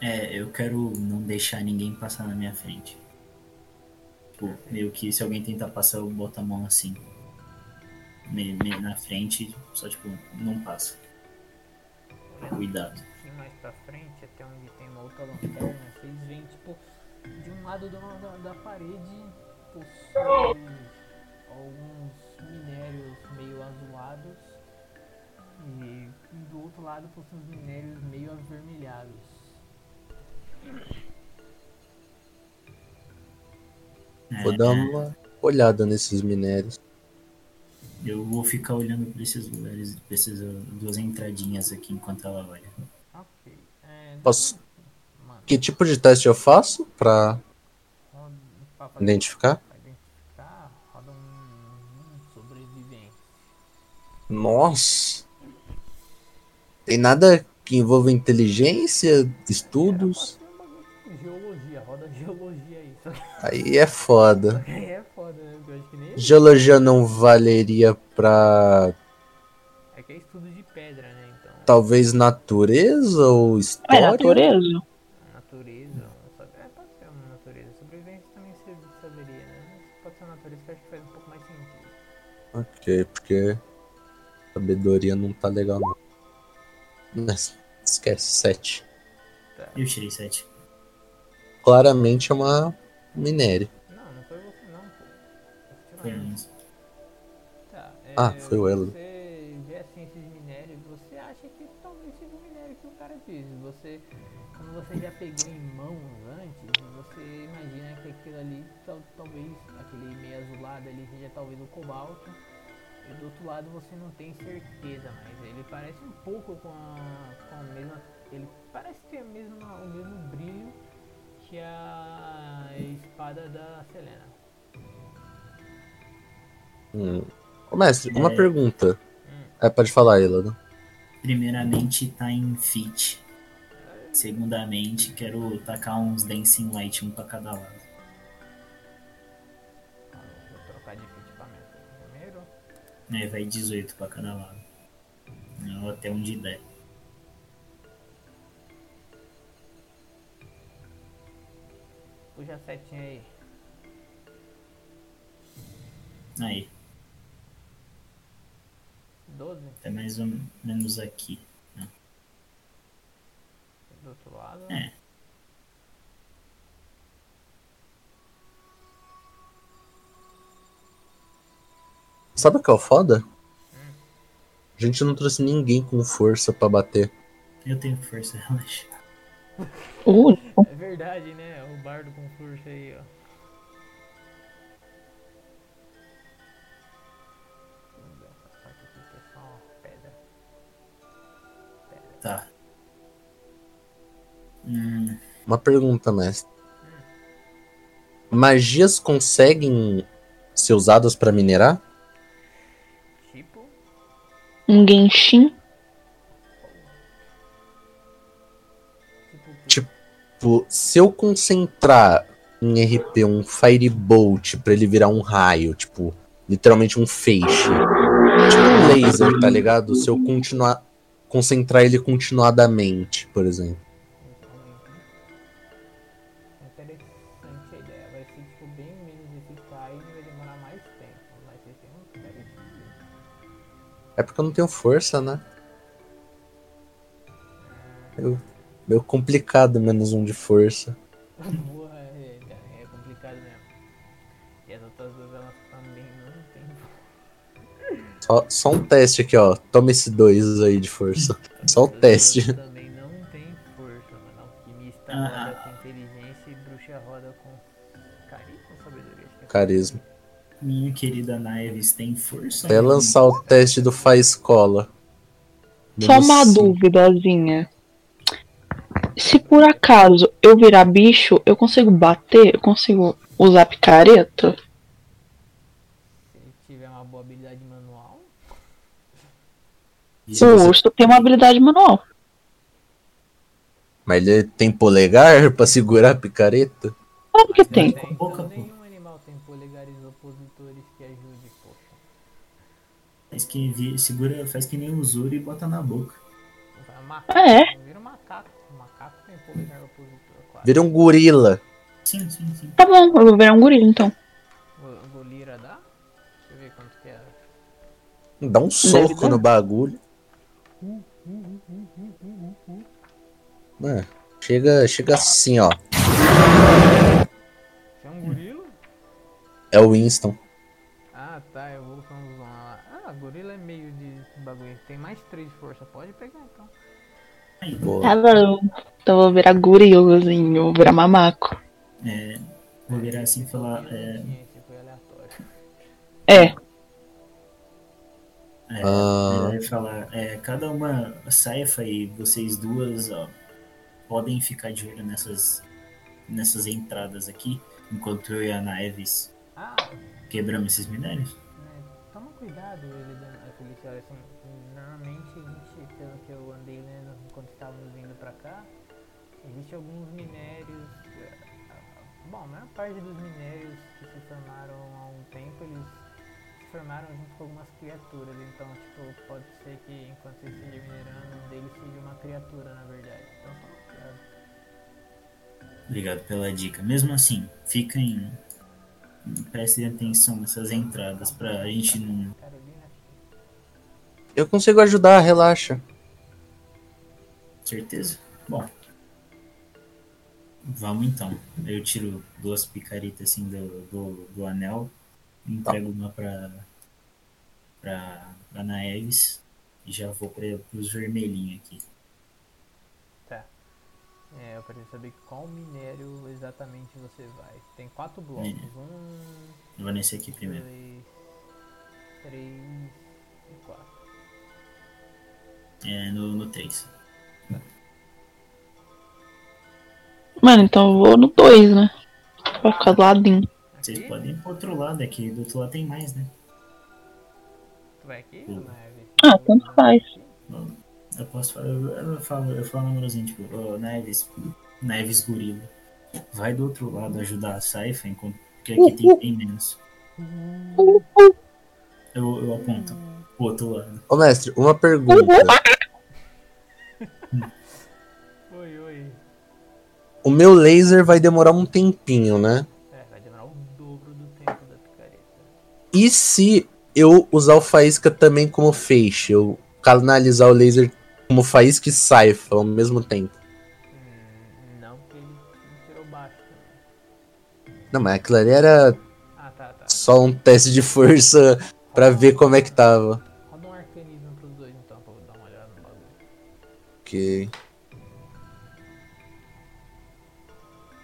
É, eu quero não deixar ninguém passar na minha frente. Tipo, meio que se alguém tentar passar, eu boto a mão assim. Meio, meio na frente, só tipo, não passa. Cuidado. Um pouquinho mais pra frente, até onde tem uma outra lanterna, vocês veem, tipo, de um lado da, da, da parede possui alguns minérios meio azulados e do outro lado possui uns minérios meio avermelhados. É, Vou dar uma olhada nesses minérios. Eu vou ficar olhando pra esses lugares, pra essas duas entradinhas aqui enquanto ela olha. Ok. É, Posso- Que tipo de teste eu faço pra roda- pra fazer- identificar? pra identificar, roda um, um sobrevivência. Nossa. Tem nada que envolva inteligência, estudos? Era pra ser um Geologia, roda geologia aí. Aí é foda. aí é foda, né? Porque eu acho que nem Geologia não valeria pra É que é estudo de pedra, né? Então, talvez natureza ou É história? natureza? natureza. sabe? É, pode ser uma natureza. Sobrevivência também você saberia, né? Mas pode ser uma natureza que acho que faz um pouco mais sentido. Ok, porque sabedoria não tá legal não. Mas, esquece, 7. Tá. Eu tirei sete. Claramente é uma minério. Onze. Tá, é, Ah, foi o Elo. Você vê assim esses minérios, você acha que talvez seja o minério que o cara diz. Você, como você já pegou em mãos antes, você imagina que aquilo ali, tal- talvez, aquele meio azulado ali seja talvez o cobalto. E do outro lado você não tem certeza, mas ele parece um pouco com a, com a mesma. Ele parece ter a mesma, o mesmo brilho que a espada da Hum. Ô, mestre, uma É. pergunta. É, pode falar, Ilana. Primeiramente tá em fit. Segundamente, quero tacar uns Dancing Light, um pra cada lado. Vou trocar de equipamento. Primeiro. Né, vai 18 pra cada lado. Ou até onde der. Puxa a setinha aí. Aí, 12 é mais ou menos aqui. do outro lado. É. Sabe o que é o foda? A gente não trouxe ninguém com força pra bater. Eu tenho força, *laughs* relaxa. Uh, É verdade, né? O bardo com força aí, ó. Tá. Hum, Uma pergunta, mestre. Magias conseguem ser usadas pra minerar? Tipo, um Genshin. tipo, Tipo, se eu concentrar em RP um Firebolt pra ele virar um raio, tipo, literalmente um feixe. Tipo um laser, tá ligado? Se eu continuar. Concentrar ele continuadamente, por exemplo. Interessante a ideia. Vai ser tipo bem menos eficaz e vai demorar mais tempo. Mas vocês têm um teste. É porque eu não tenho força, né? Eu, meio complicado menos um de força. *laughs* Só, só um teste aqui, ó. Toma esse dois aí de força. Só o teste. dois também não tem força, mano. Alquimista Ah. roda com inteligência e bruxa roda com carisma ou sabedoria? Acho que é Carisma. Minha querida Naeves tem força? Até lançar o teste do Faz Escola. Só uma cinco. duvidazinha. Se por acaso eu virar bicho, eu consigo bater? Eu consigo usar picareta? Se ele tiver uma boa habilidade manual. O você- urso tem uma habilidade manual. Mas ele tem polegar *laughs* pra segurar a picareta? Claro que tem. Com boca, nenhum animal tem polegares opositores que ajude, poxa. Faz que segura, faz que nem Zoro e bota na boca. Macaco, É. Vira um macaco. O macaco tem polegar opositor, quase. Vira um gorila. Sim, sim, sim. Tá bom, eu vou virar um gorila então. Golira dá? Deixa eu ver quanto que é. Dá um soco no bagulho. Mano, chega, chega assim, ó. Você é um gorila? É o Winston. Ah, tá, é evolução do zona lá. Ah, gorila é meio de bagulho. Tem mais 3 de força. Pode pegar então. Pô, Tá bom. Então eu vou virar gorilazinho, eu vou virar mamaco. é, vou virar assim e falar. É, Esse foi aleatório. É, é, Ah. vai falar. É, cada uma saifa e vocês duas ó, podem ficar de olho nessas, nessas entradas aqui, enquanto eu e a Naeves Ah, quebramos esses minérios. né, toma cuidado, ele dando Feliciano, assim, normalmente a gente, pelo que eu andei lendo enquanto estávamos vindo pra cá, existe alguns minérios, ah, bom, a maior parte dos minérios que se formaram há um tempo, eles se formaram junto com algumas criaturas, então, tipo, pode ser que enquanto você esteja minerando, um deles seja uma criatura, na verdade, então. Obrigado pela dica. Mesmo assim, fiquem. Prestem atenção nessas entradas pra gente não. Eu consigo ajudar, relaxa. Certeza? Bom. Vamos então. Eu tiro duas picaretas assim do, do, do anel. Entrego uma pra. pra. pra Naeves. E já vou pra, pros vermelhinhos aqui. É, eu preciso saber qual minério exatamente você vai. Tem quatro blocos. Um, Eu vou nesse aqui primeiro. dois, três e quatro. É no, no 3. mano, então eu vou no 2, né? Vai ficar do ladinho. Vocês Aqui? podem ir pro outro lado aqui. Do outro lado tem mais, né? Tu vai aqui, Hum. Neve? Ah, tanto faz. Eu posso falar, eu, falo, eu falo um númerozinho, tipo, ô Neves, Neves Gorila. Vai do outro lado ajudar a Saifa, enquanto que aqui tem bem menos. Eu, eu aponto pro outro lado. Ô mestre, uma pergunta. Oi, oi. O meu laser vai demorar um tempinho, né? É, vai demorar o dobro do tempo da picareta. E se eu usar o faísca também como feixe? Eu canalizar o laser como faísca e saifa ao mesmo tempo? Hum, não, porque ele tirou baixo. Não, mas aquilo ali era Ah, tá, tá. só um teste de força pra ver como é que tava. Roda um arcanismo pros dois então, pra eu dar uma olhada no bagulho. Ok.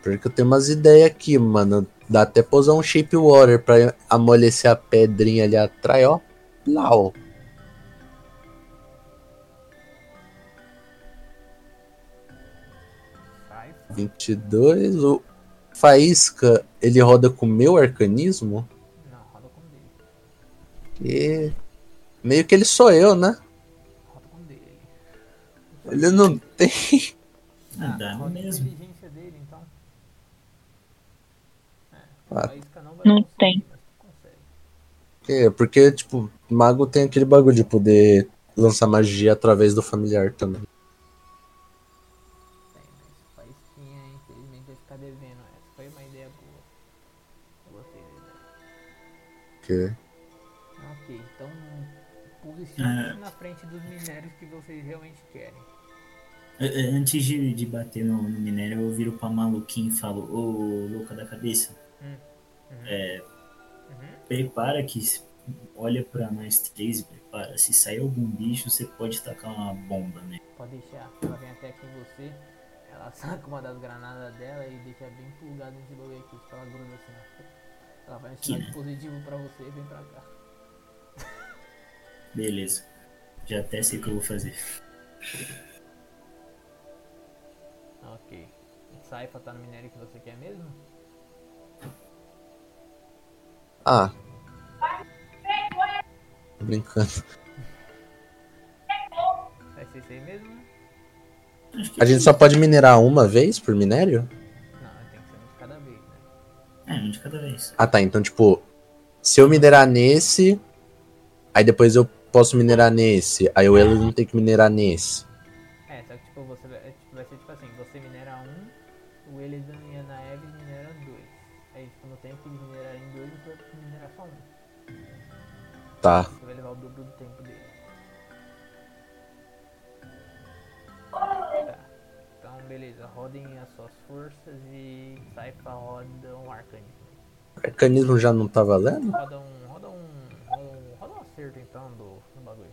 Porque eu tenho umas ideias aqui, mano. Dá até pra usar um Shape Water pra amolecer a pedrinha ali atrás, ó. Lau. 22. O Faísca, ele roda com o meu arcanismo? Não, roda com dele. E meio que ele sou eu, né? Roda com dele. Ele não *laughs* tem. Ah, dá roda a mesmo. inteligência dele então. É, Ah. não vai Não conseguir, tem. É, porque, tipo, mago tem aquele bagulho de poder lançar magia através do familiar também. Ok. Ok, então posicione na frente dos minérios que vocês realmente querem. Antes de, de bater no, no minério, eu viro pra maluquinho e falo, ô louca da cabeça. Hum. É, Uhum. prepara que olha pra nós três e prepara. Se sair algum bicho, você pode tacar uma bomba, né? Pode deixar. Ela vem até aqui em você. Ela *laughs* saca uma das granadas dela e deixa bem plugado nesse bagulho aqui. Tipo, ela gruda assim, ó. Ela vai ensinar de positivo pra você e vem pra cá. Beleza. Já até sei o que eu vou fazer. Ok. Saifa tá no minério que você quer mesmo? Ah. Tô brincando. Vai ser isso aí mesmo? né? A gente só pode minerar uma vez por minério? É, um de cada vez. Ah tá, então tipo, se eu minerar nesse, aí depois eu posso minerar nesse, aí o Elo não tem que minerar nesse. É, só que tipo, você vai, é, tipo, vai ser tipo assim, você minera um, o Elidan e a Naeves mineram dois. Aí tipo, no tempo que eles minerarem dois, você vai minerar só um. Tá. Arcanismo já não tá valendo? Roda um. Roda um. Roda um, roda um acerto então do, do bagulho.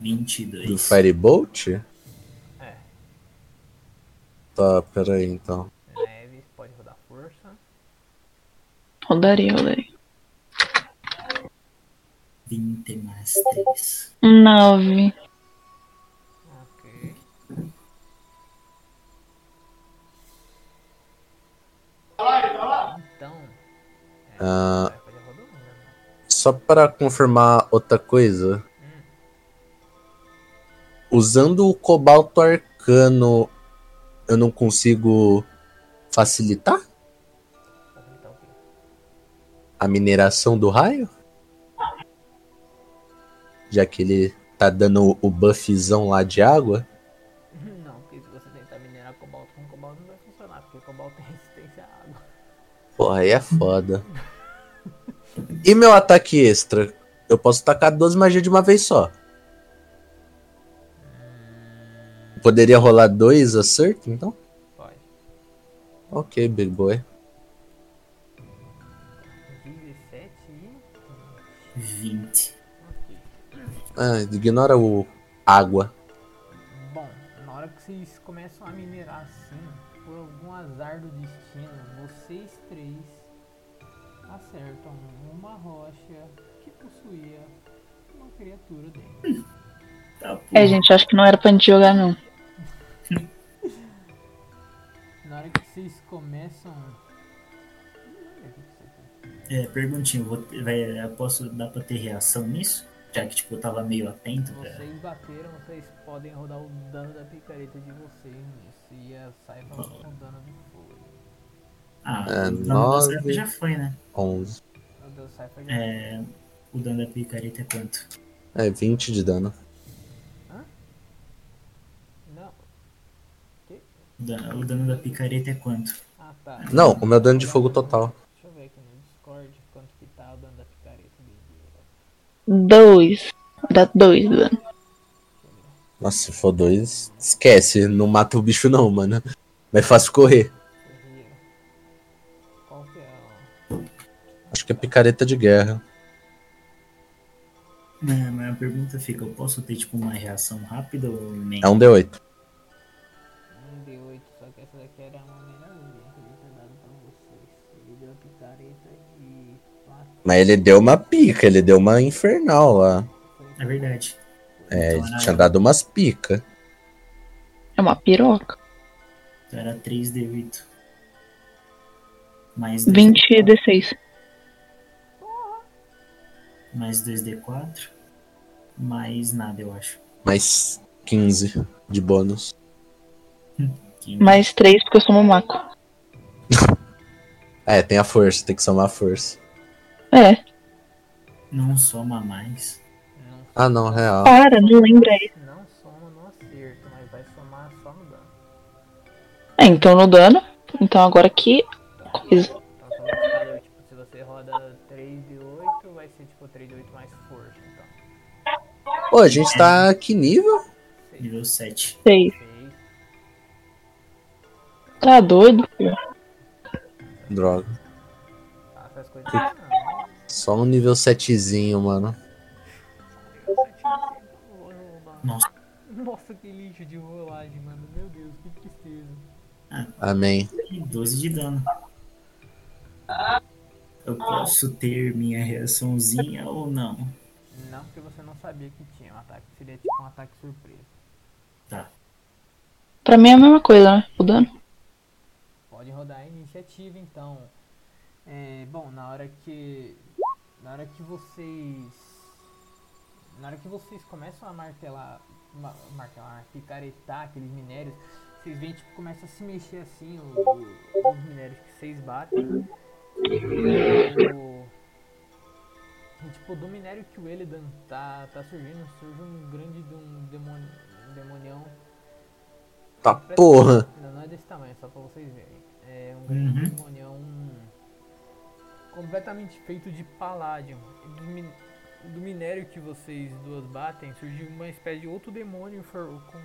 22. Do Firebolt? É, Tá, pera aí então. Naeves pode rodar força. Rodaria, rodaria. 20 mais 3. Nove. Ok. É, Ah. vai fazer né? Só para confirmar outra coisa. Usando o cobalto arcano, eu não consigo facilitar Facilitar o quê? a mineração do raio? Já que ele tá dando o buffzão lá de água? Não, porque se você tentar minerar cobalto com cobalto não vai funcionar, porque cobalto tem resistência à água. Porra, aí é foda. E meu ataque extra? Eu posso tacar duas magias de uma vez só. Poderia rolar dois acerto, então? Pode. Ok, big boy. 17 e. 20. Ok. Ah, ignora o água. Tá, pô. É, gente, acho que não era pra gente jogar, não. Na hora que vocês começam. É, perguntinha, eu vou vai, posso dar pra ter reação nisso? Já que tipo, eu tava meio atento pra. Vocês bateram, vocês podem rodar o dano da picareta de vocês nisso. E a Saifa com o dano de fogo. Ah, É, o dano da já foi, né? 11. O da Saifa já. É, o dano da picareta é quanto? É, 20 de dano. Não. O dano, da picareta é quanto? Ah tá. Não, o meu dano de fogo total. Deixa eu ver aqui no Discord quanto que tá o dano da picareta dele. Dois. Dá dois do dano. Nossa, se for dois, esquece. Não mata o bicho não, mano. Mas é fácil correr. Qual que é. Acho que é picareta de guerra. É, mas a pergunta fica, eu posso ter tipo uma reação rápida ou nem? É um D8. Mas ele deu uma pica, ele deu uma infernal lá. É verdade. É, Então ele era- tinha dado umas pica. É uma piroca. Então era 3D8. Mais 2D4. 20 D6. Mais 2D4. Mais nada, eu acho. Mais 15 de bônus. 15. Mais 3 porque eu sou mamaco. *laughs* É, tem a força, tem que somar a força. É. Não soma mais. Não, Ah, não, real. Para, não lembra aí. não soma no acerto, mas vai somar só no dano. É, então no dano. Então agora aqui. Coisa. Então multiplicador, tipo, se você roda 3 de 8, vai ser tipo 3 de 8 mais força, então. Pô, a gente tá que nível? Nível 7. 6. 6. Tá doido, filho. Droga. Faça as coisas não. Só um nível 7zinho, mano. Nossa. Nossa, que lixo de rolagem, mano. Meu Deus, que tristeza. Amém. 12 de dano. Eu posso ter minha reaçãozinha ou não? Não, porque você não sabia que tinha um ataque. Seria tipo um ataque surpresa. Tá. Pra mim é a mesma coisa, né? O dano. Pode rodar a iniciativa, então. É, bom, na hora que. Na hora que vocês. Na hora que vocês começam a martelar. ma- Martelar, picaretar aqueles minérios, vocês veem tipo, começa a se mexer assim o- o- os minérios que vocês batem. O- E, tipo, do minério que o Elidan tá, tá surgindo, surge um grande de um demônio, um demonião Tá porra. não, não é desse tamanho, só pra vocês verem. É um grande Uhum. demonião completamente feito de paládio. Do, min- do minério que vocês duas batem, surgiu uma espécie de outro demônio for- com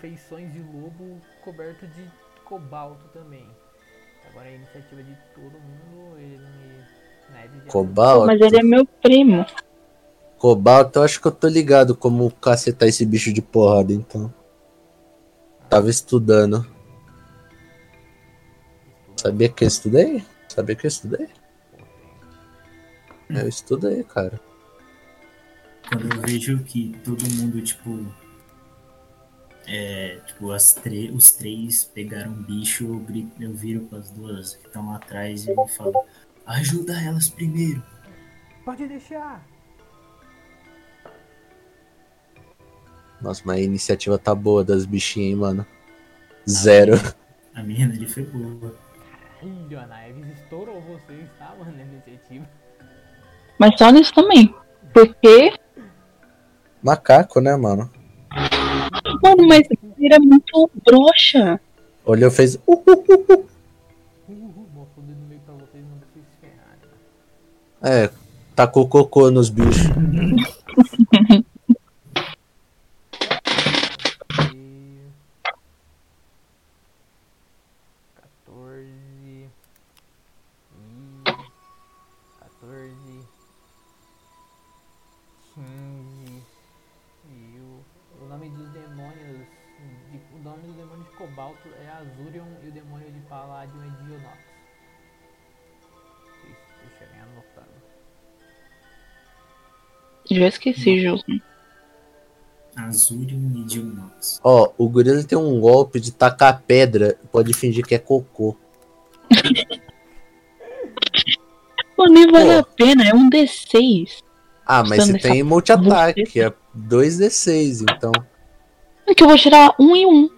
feições de lobo coberto de cobalto também. Agora a iniciativa de todo mundo, ele me. Neve já- Cobalto. Mas ele é meu primo. Cobalto, eu acho que eu tô ligado como cacetar esse bicho de porrada, então. Tava estudando. Sabia que eu estudei? Sabia que eu estudei? Eu estudei, cara. Quando eu vejo que todo mundo, tipo. É, tipo, as tre- os três pegaram um bicho, eu, grito, eu viro para as duas que estão lá atrás e eu falo: ajuda elas primeiro. Pode deixar! Nossa, mas a iniciativa tá boa das bichinhas, hein, mano. Zero. A minha ali foi boa. Ih, a Naeves estourou vocês, tá, mano, na iniciativa. Mas só nisso também. Porque, Macaco, né, mano? mano, mas é muito broxa. Olhou, fez. Uh, uh, uh, uh. É, tacou cocô nos bichos. *laughs* Azurion e o demônio de Palladium é Dionox. Vocês deixarem anotado. Já esqueci, Jus. Azurion e Dionox. Ó, o gorila tem um golpe de tacar pedra. Pode fingir que é cocô. Pô, nem vale Pô. a pena, é um D6. Ah, mas você tem multi-ataque, é 2d6, então. É que eu vou tirar um e um.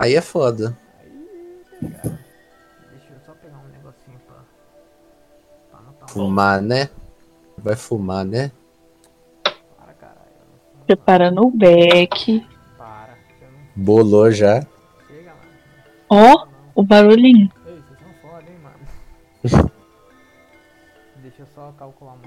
Aí é foda. Deixa eu só pegar um negocinho pra, pra anotar um Fumar, né? Vai fumar, né? Para, caralho. Preparando o beck. Para, não Bolou já. chega, mano. Ó, Não. o barulhinho. Ei, vocês são foda, hein, mano. *laughs* Deixa eu só calcular uma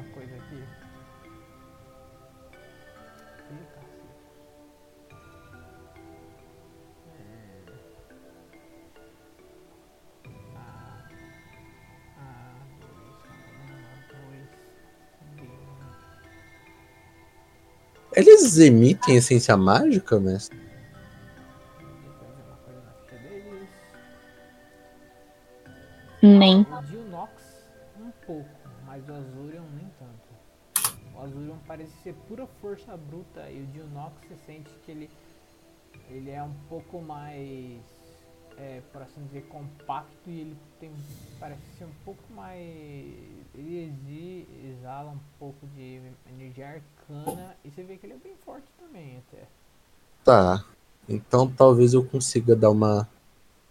Eles emitem essência mágica, mestre? Nem. O Dionox um pouco, mas o Azurion nem tanto. O Azurion parece ser pura força bruta e o Dionox você sente que ele, ele é um pouco mais, é, por assim dizer, compacto e ele tem, parece ser um pouco mais, ele exala um pouco de energia arcana e você vê que ele é bem forte também até. Tá. Então talvez eu consiga dar uma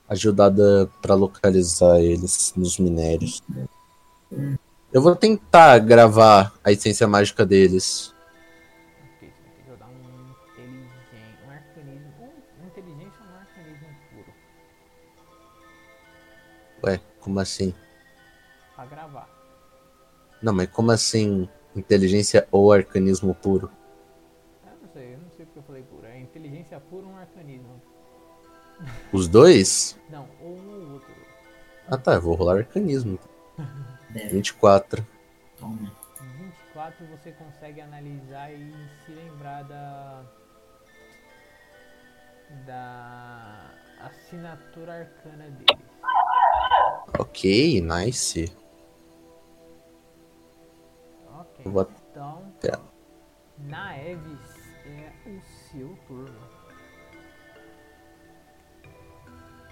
ajudada pra localizar eles nos minérios. Eu vou tentar gravar a essência mágica deles. Como assim? pra gravar. Não, mas como assim inteligência ou arcanismo puro? Eu não sei, eu não sei porque eu falei puro. É inteligência pura ou um arcanismo? *laughs* Os dois? Não, ou um ou outro. Ah tá, eu vou rolar arcanismo. *laughs* Deve. 24. Toma. 24 você consegue analisar e se lembrar da. da assinatura arcana deles. Ok, nice. Ok. Vou Então, até- Naeves é o seu turno.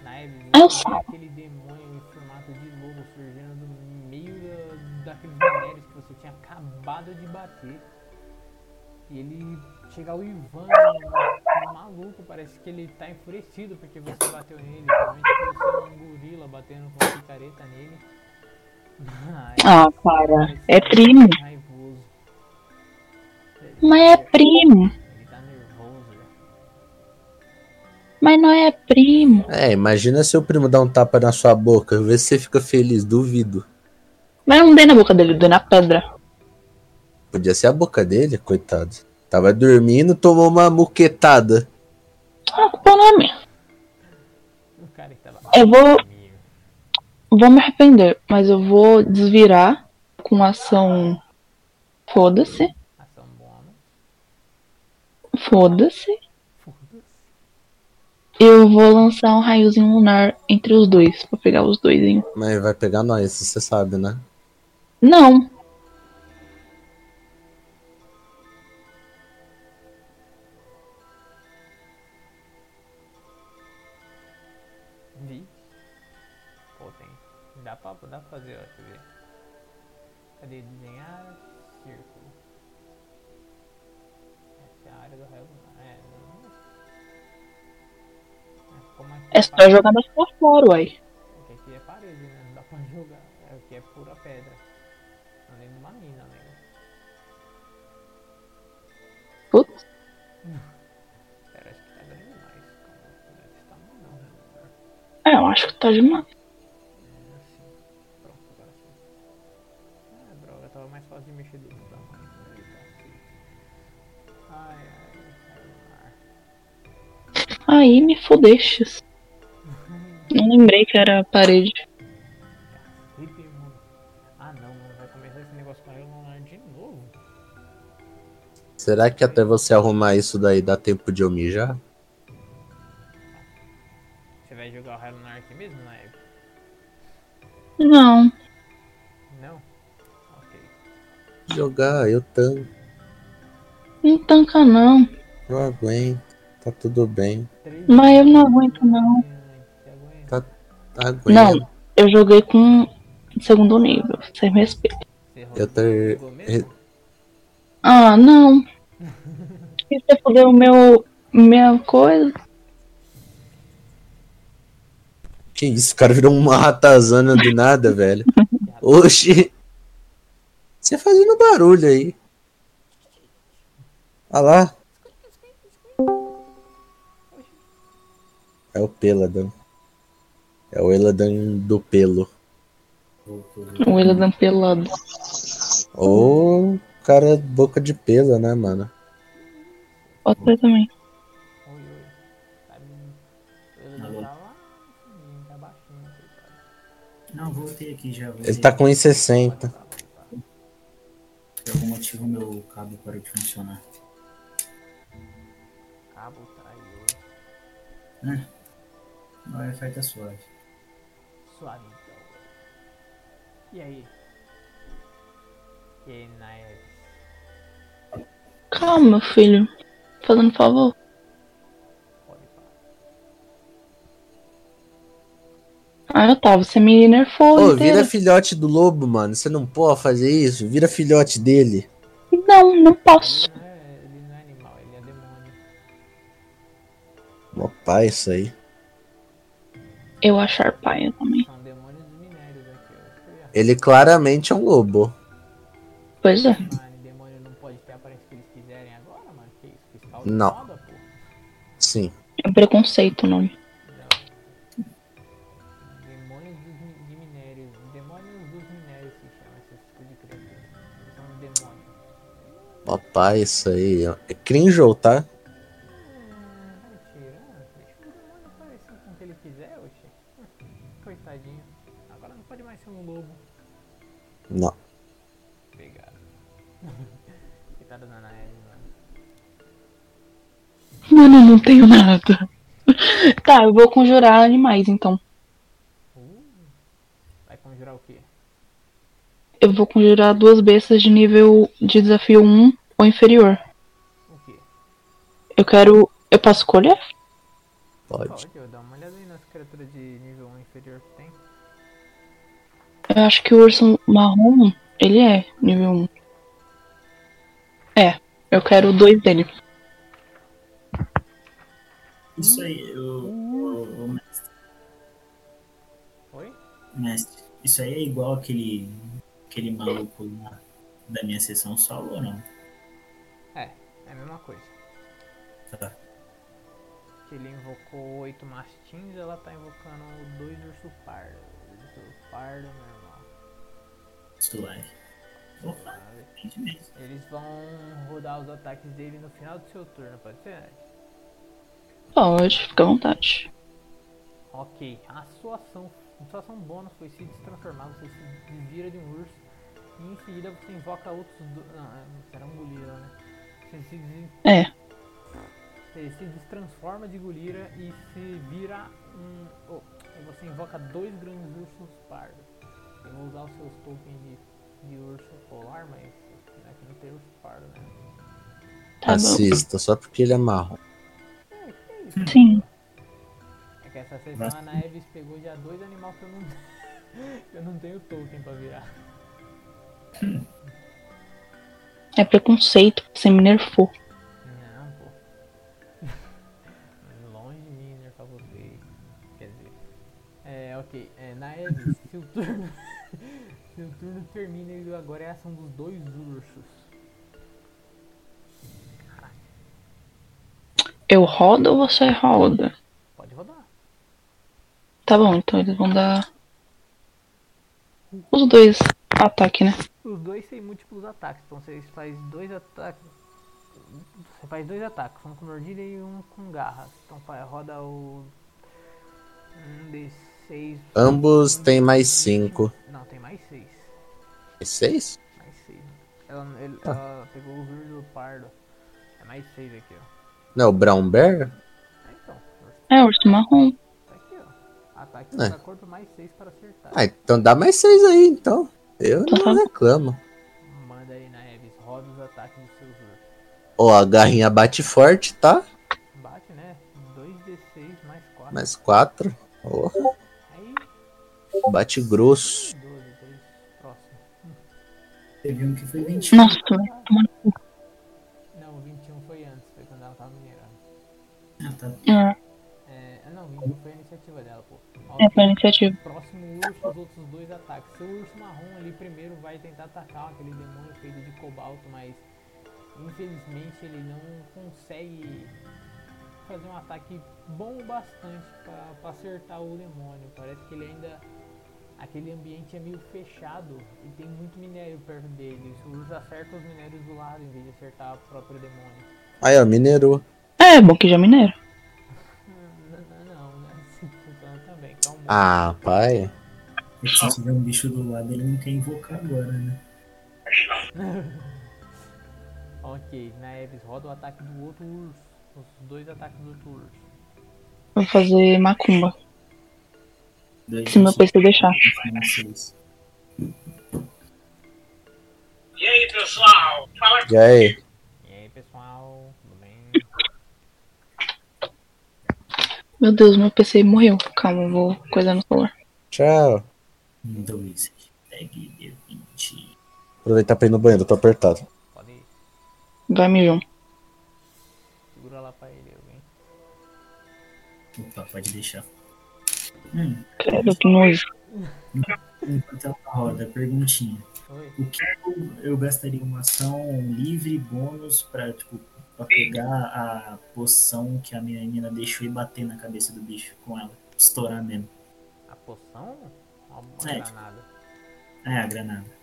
Naeves, vê aquele demônio em formato de lobo surgindo do meio da- daqueles minérios que você tinha acabado de bater. E ele chega ao Ivan, um maluco, parece que ele tá enfurecido porque você bateu nele. Provavelmente você é um gorila batendo com picareta nele. Ah, cara. parece É primo. tá raivoso. Mas é tá- primo. Ele tá nervoso. Mas não é primo. É, imagina seu primo dar um tapa na sua boca, vê se você fica feliz, duvido. Mas eu não dei na boca dele, dei na pedra. Podia ser a boca dele, coitado. Tava dormindo, tomou uma muquetada. A culpa não é minha. Eu vou, vou me arrepender, mas eu vou desvirar com ação. Foda-se. Foda-se. Foda-se. Eu vou lançar um raiozinho lunar entre os dois, pra pegar os dois em. Mas vai pegar nós, você sabe, né? Não, É, é só jogar mais pra fora, uai. é que aqui é parede, né? Não dá pra jogar. É, aqui é pura pedra. Não dentro de uma mina, né? Putz. *laughs* Pera, acho que tá grande demais. É? É, eu acho que tá demais. É. Pronto, agora sim. Droga, tava mais fácil de mexer do tamanho. Ai, cacete. Ai, ai, ai, Aí me fodestes. Não lembrei que era a parede. Mano. Ah não, mano, vai começar esse negócio com a Leonardo de novo? Será que até você arrumar isso daí dá tempo de eu mijar? Você vai jogar o Leonardo aqui mesmo, na época? Não. Não? Ok. Jogar, eu tanco, Não tanca não. eu aguento, tá tudo bem. Mas eu não aguento não. Aguenta? Tá. Não, eu joguei com segundo nível, sem respeito. Eu mesmo? Ah, não. E você fodeu o meu. minha coisa? Que isso, o cara virou uma ratazana do nada, *laughs* velho. Oxi. Você fazendo barulho aí. Olha lá. É o Peladan. É o Eladan do pelo. O Eladan pelado. Ou cara boca de pelo, né, mano? Pode ser também. Tá tá assim, tá. Não, voltei aqui já. Ele tá com 1,60. Por algum motivo meu cabo parou de funcionar. Cabo traidor. O Wi-Fi tá suave. Suave então. E aí? E aí, Naeves? Calma, meu filho. Fazendo favor. Ah, eu tava. Você me nerfou. Ô, inteira. vira filhote do lobo, mano. Você não pode fazer isso. Vira filhote dele. Não, não posso. Ele não, é, ele não é animal, ele é demônio. Mó pai, isso aí. Eu achar paia também. São demônios dos minérios aqui, ó. Isso que eu ia Ele claramente é um lobo. Pois é. Demônio não pode ter a aparência que eles quiserem agora, mano. Que isso? Fiscal de Não. moda, pô. Sim. É preconceito o nome. Não. Demônios dos, mi- de minérios. Não. Pegaram. Coitada da Naeve, mano. Mano, eu não tenho nada. Tá, eu vou conjurar animais então. Uh, vai conjurar o quê? Eu vou conjurar duas bestas de nível de desafio 1 ou inferior. O quê? Eu quero. Eu posso escolher? Pode. Pode, eu dar Eu acho que o urso marrom, ele é nível 1. É, eu quero dois dele. Isso aí, o, o, o mestre, Oi? mestre, isso aí é igual aquele, aquele maluco lá da minha sessão solo ou não? É, é a mesma coisa. Tá. Que ele invocou oito mastins, ela tá invocando dois urso pardo. Urso pardo normal. Suave. Opa, mesmo. Eles vão rodar os ataques dele no final do seu turno, pode ser? Pode, fica à vontade. Ok, a sua ação, a sua ação bônus foi se transformar, você se desvira de um urso e em seguida você invoca outros do... Não, é, será um Gulira, né? Você se, des- É, você se destransforma de Gulira e se vira um... Oh, você invoca dois grandes ursos pardos. Eu vou usar os seus tokens de, de urso polar, mas aqui não tem urso pardo, né? tá bom. Assista, só porque ele é marrom. É, que isso? Sim. É que essa sessão a Naeves pegou já dois animais que eu não, *laughs* eu não tenho token pra virar. É preconceito, você me nerfou. Não, pô. *laughs* Longe de mim, pra vocês. Quer dizer. É, ok. É, Naeves, se o turno. Turno termina e agora é a ação dos dois ursos. Eu rodo ou você roda? Pode rodar. Tá bom, então eles vão dar. Os dois ataque, né? Os dois têm múltiplos ataques, então você faz dois ataques. Você faz dois ataques, um com mordida e um com garras. Então roda o. Um D6. Ambos têm mais cinco. Não, tem mais seis. É seis? Mais seis. Ela, ele- ela pegou o urso pardo. É mais seis aqui, ó. Não, o Brown Bear? É, então, urso É, urso marrom. tá aqui, ó. Ataque É. contra corpo mais seis para acertar. Ah, então dá mais seis aí, então. Eu Então não tá. reclamo. Manda aí na Eves, roda os ataques dos seus ursos. Ó, a garrinha bate forte, tá? Bate, né? 2d6 mais 4. Mais quatro. Ó, Aí, bate grosso. 12, 3, próximo. Teve um que foi 20. Nossa, cu. Não, o 21 foi antes, foi quando ela tava minerando. Ah, tá. Ah, É, ah, não, 21 foi a iniciativa dela, pô. É pra iniciativa. Próximo urso, os outros dois ataques. Seu urso marrom ali primeiro vai tentar atacar aquele demônio feito de cobalto, mas infelizmente ele não consegue fazer um ataque bom o bastante pra, pra acertar o demônio. Parece que ele ainda. Aquele ambiente é meio fechado e tem muito minério perto dele. Se o urso acerta os minérios do lado em vez de acertar o próprio demônio. Aí, ó, minerou. É, bom que já minera. Não, não, não, não assim que funciona também. Calma. Ah, pai. Se tiver um bicho do lado, ele não quer invocar agora, né? *laughs* Ok, Naeves, roda o ataque do outro urso. Os dois ataques do outro urso. Vou fazer macumba. Se meu PC deixar. E aí, pessoal? Fala E aí? E aí, pessoal, tudo bem? Meu Deus, meu PC morreu. Calma, eu vou coisar no celular. Tchau. Um, dois, hashtag D20. Aproveitar pra ir no banheiro, tô apertado. Pode ir. Vai, mijão. Segura lá pra ele, alguém. Opa, pode deixar. Hum, Credo, que nojo. enquanto ela roda, perguntinha. Oi? O que eu, eu gastaria uma ação livre, bônus, pra, tipo, pra pegar a poção que a minha menina deixou e bater na cabeça do bicho com ela? Estourar mesmo. A poção? Uma, É. granada. É, a granada.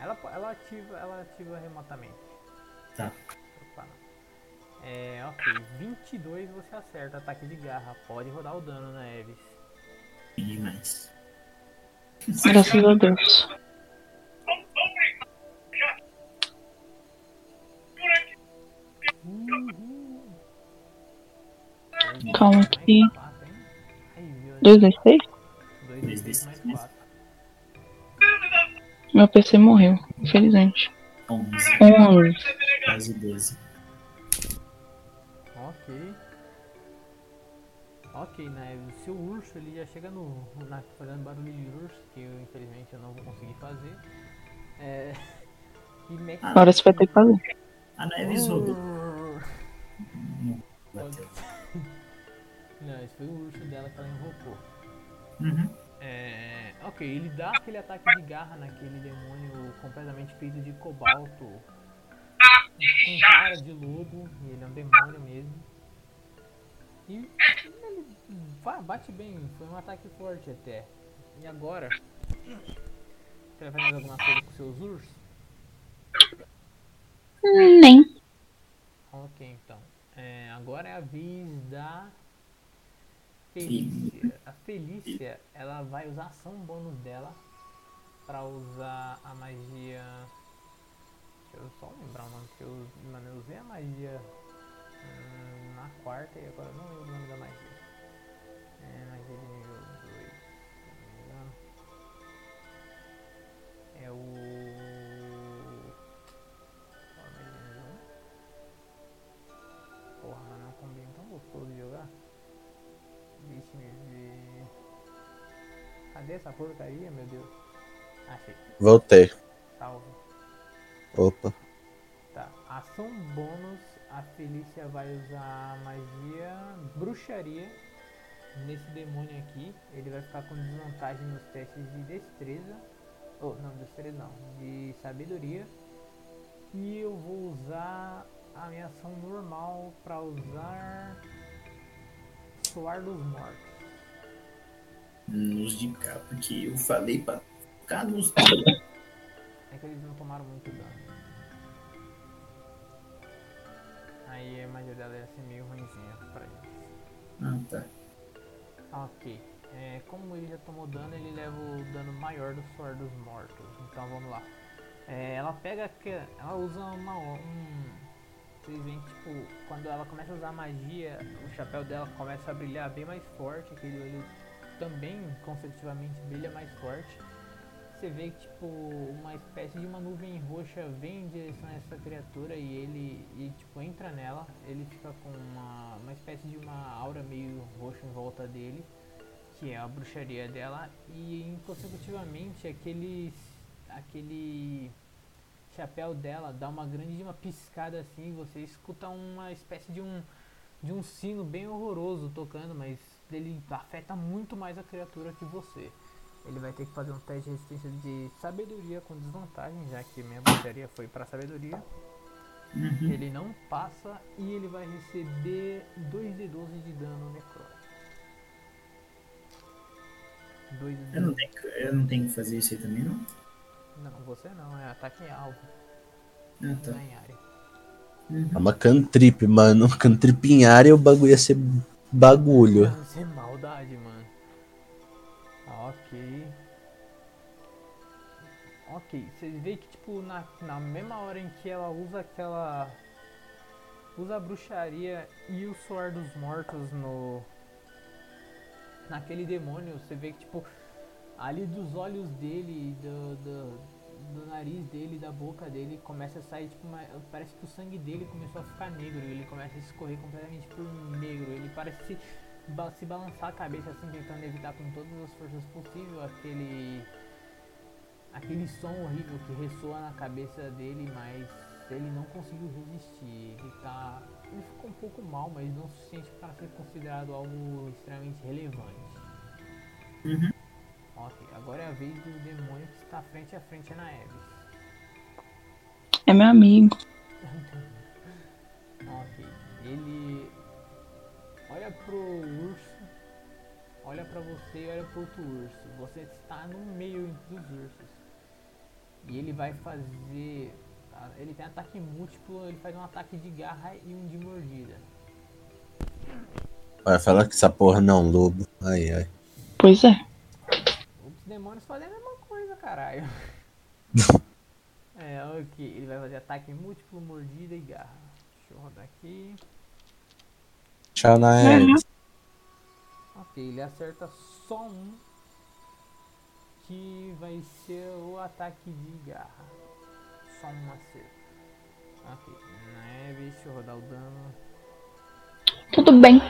Ela, ela, ativa, ela ativa remotamente. Tá. Opa. É, ok. 22 você acerta. Ataque de garra. Pode rodar o dano, né, Eves? demais. Graças a Deus. Calma aqui. doze 2d6 Meu PC morreu, infelizmente. 11. 11. Quase 12. Ok. Ok, né? O seu urso ele já chega no. Na, fazendo barulho de urso, que eu infelizmente eu não vou conseguir fazer. É. *laughs* E mexe. Agora você vai ter que fazer. A roubou. Bateu. *laughs* Não, esse foi o urso dela que ela invocou. Uhum. É, ok, ele dá aquele ataque de garra naquele demônio completamente feito de cobalto, com cara de lobo, e ele é um demônio mesmo. E ele bate bem, foi um ataque forte até. E agora? Você vai fazer mais alguma coisa com seus ursos? Nem. Ok, então. É, agora é a vez da Felícia. A Felícia, ela vai usar a ação bônus dela pra usar a magia. Deixa eu só lembrar o nome que eu usei a magia hum, na quarta e agora não lembro o nome da magia. É magia de nível 2, se não me engano. É o. Qual é a nível 1? Porra, mas não combina tão gostoso de jogar. Deixa me ver. Cadê essa porcaria, meu Deus? Achei. Voltei. Salve. Opa. Tá. Ação bônus. A Felícia vai usar magia bruxaria nesse demônio aqui. Ele vai ficar com desvantagem nos testes de destreza. Oh, não, destreza não. De sabedoria. E eu vou usar a minha ação normal para usar Soar dos Mortos. Nos de cá, porque eu falei pra ficar nos. É que eles não tomaram muito dano. Aí a magia dela ia ser meio ruimzinha pra eles. Ah, tá. Ok. É, como ele já tomou dano, ele leva o dano maior do Suor dos Mortos. Então vamos lá. É, ela pega. que- Ela usa uma. Um, vocês veem que, tipo, quando ela começa a usar magia, o chapéu dela começa a brilhar bem mais forte. Aquele olho também, consecutivamente, brilha mais forte. Você vê que, tipo, uma espécie de uma nuvem roxa vem em direção a essa criatura e ele, e, tipo, entra nela. Ele fica com uma, uma espécie de uma aura meio roxa em volta dele, que é a bruxaria dela. E, consecutivamente, aquele, aquele chapéu dela dá uma grande uma piscada assim. Você escuta uma espécie de um, de um sino bem horroroso tocando, mas ele afeta muito mais a criatura que você. Ele vai ter que fazer um teste de resistência de sabedoria com desvantagem, já que minha bruxaria foi para sabedoria. Uhum. Ele não passa e ele vai receber 2d12 de dano necrótico. 2 Eu não, tenho, que- eu não tenho que fazer isso aí também, não? Não, você não, é ataque em alvo, Ah, tá. não em área. É uma cantrip, mano. Cantrip em área o bagulho ia ser bagulho. Isso é maldade, mano. Ok. Ok, vocês veem que tipo na, na mesma hora em que ela usa aquela. Usa a bruxaria e o suor dos mortos no. Naquele demônio, você vê que tipo. Ali dos olhos dele, do, do, do nariz dele, da boca dele, começa a sair tipo uma, Parece que o sangue dele começou a ficar negro, ele começa a escorrer completamente por negro, ele parece se, ba- se balançar a cabeça assim, tentando evitar com todas as forças possíveis aquele aquele som horrível que ressoa na cabeça dele, mas ele não conseguiu resistir. Ele tá. Ele ficou um pouco mal, mas não o suficiente para ser considerado algo extremamente relevante. Uhum. Ok, agora é a vez do demônio que está frente a frente na Eves. É meu amigo. *laughs* Ok, ele olha pro urso, olha pra você e olha pro outro urso. Você está no meio dos ursos. E ele vai fazer. ah, Ele tem ataque múltiplo, ele faz um ataque de garra e um de mordida. Vai falar que essa porra não, lobo. Ai, ai. Pois é. Os demônios fazem a mesma coisa, caralho. *laughs* é, ok. Ele vai fazer ataque múltiplo, mordida e garra. Deixa eu rodar aqui. Tchau, Naeves. Ok, ele acerta só um. Que vai ser o ataque de garra. Só um acerto. Ok, neve, deixa eu rodar o dano. Tudo bem.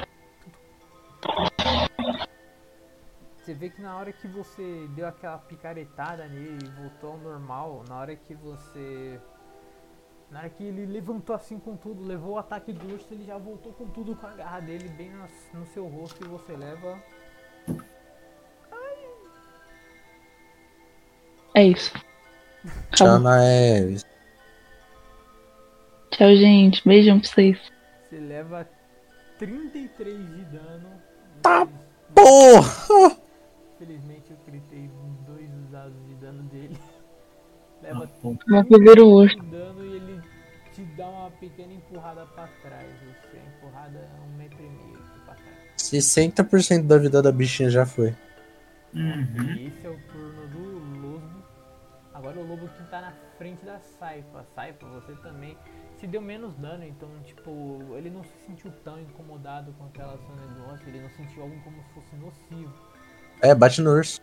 Você vê que na hora que você deu aquela picaretada nele e voltou ao normal, na hora que você. Na hora que ele levantou assim com tudo, levou o ataque do urso, ele já voltou com tudo com a garra dele bem nas- no seu rosto e você leva. É isso. Tchau, Acabou. Naeves. Tchau, gente. Beijão pra vocês. Você leva 33 de dano. Tá Porra! Infelizmente eu gritei dois dados de dano dele. Leva Ah, bom. Vou fazer o urso. 60% da vida da bichinha já foi. Uhum. E esse é o turno do lobo. Agora o lobo que tá na frente da Saifa. Saifa, você também se deu menos dano, então tipo, ele não se sentiu tão incomodado com aquela negócio, ele não sentiu algo como se fosse nocivo. É, bate no urso.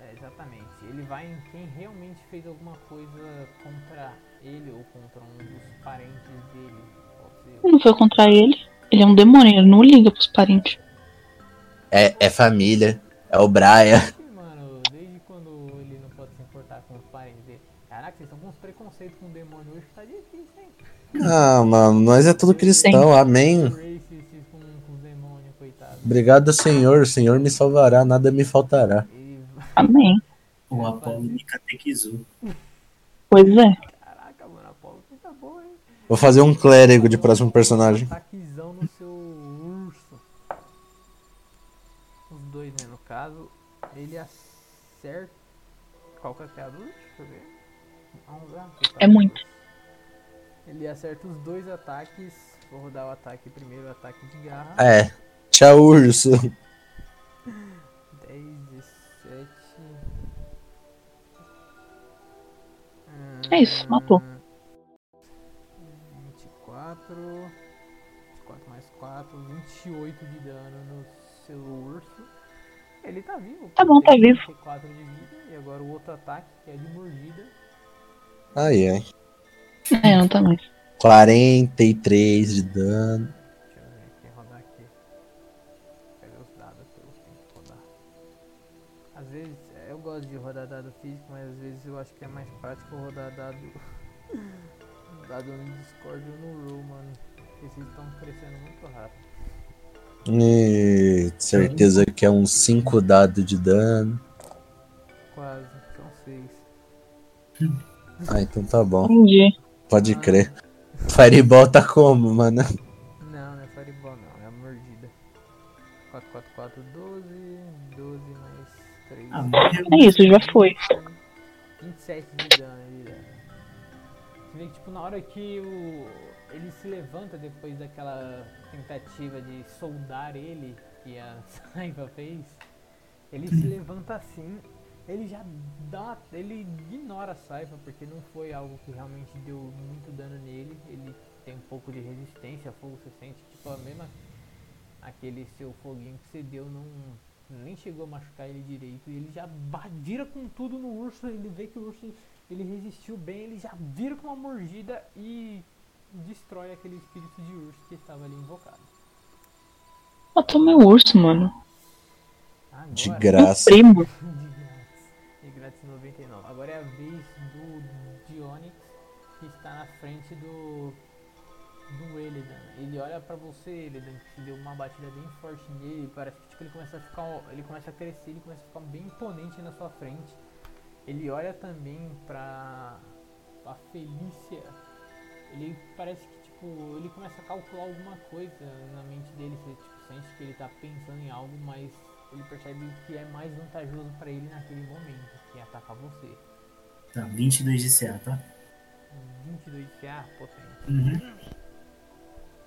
É, exatamente. Ele vai em quem realmente fez alguma coisa contra ele ou contra um dos parentes dele. Não foi contra ele. Ele é um demônio, ele não liga pros parentes. É, é família. É o Braia. Sim, Mano, desde quando ele não pode se importar com os parentes dele. Caraca, vocês estão com uns preconceitos com o demônio hoje que tá difícil, hein? Ah, mano, nós é tudo cristão. Amém. Obrigado, Senhor. O Senhor me salvará, nada me faltará. Amém. O Apolo me catequizou. Pois é. Caraca, mano, a Paulo tá boa, hein? Vou fazer um clérigo de próximo personagem. Ataquezão no seu urso. Os dois, né? No caso, ele acerta. Qual que é a luz? Deixa eu ver. Vamos lá. É muito. Ele acerta os dois ataques. Vou rodar o ataque primeiro, o ataque de garra. É. Tchau, urso. 10, 17. É isso, matou. 24. 24 mais 4, 28 de Ele tá vivo. Tá bom, tá vivo. 34 de vida. E agora o outro ataque, que é de mordida. Ai, ai. É, não tá mais. 43 de dano. Deixa eu ver aqui, rodar aqui. Pegar os dados que eu tenho que rodar. Às vezes, eu gosto de rodar dado físico, mas às vezes eu acho que é mais prático rodar dado. *laughs* dado no Discord ou no Roll, mano. Porque vocês estão crescendo muito rápido. E certeza que é um 5 dado de dano. Quase, são 6. Ah, então tá bom. Entendi. Pode crer. Fireball tá como, mano? Não, não é Fireball não, é a mordida. 4, 4, 4, 12. 12 mais 3. Ah. É isso, já foi. 27 de dano de dano. Você vê que tipo, na hora que o, ele se levanta depois daquela tentativa de soldar ele que a *laughs* Saiba fez, ele se levanta assim, ele já dá ele ignora a Saiba porque não foi algo que realmente deu muito dano nele, ele tem um pouco de resistência fogo, você sente tipo a mesma aquele seu foguinho que você deu não nem chegou a machucar ele direito. E ele já vira com tudo no urso, ele vê que o urso ele resistiu bem, ele já vira com uma mordida e destrói aquele espírito de urso que estava ali invocado. Matou meu urso, mano. Agora, De *laughs* Meu graça. primo. de grátis. De grátis 99. Agora é a vez do Dionix que está na frente do do Elidan. Ele olha pra você, Elidan, que te deu uma batida bem forte nele, parece que tipo, ele começa a ficar, ele começa a crescer, ele começa a ficar bem imponente na sua frente. Ele olha também pra a Felícia. Ele parece que tipo, ele começa a calcular alguma coisa na mente dele, você tipo, sente que ele tá pensando em algo, mas ele percebe que é mais vantajoso pra ele naquele momento, que é atacar você. Tá, 22 de CA, tá? 22 CA, potente. Uhum.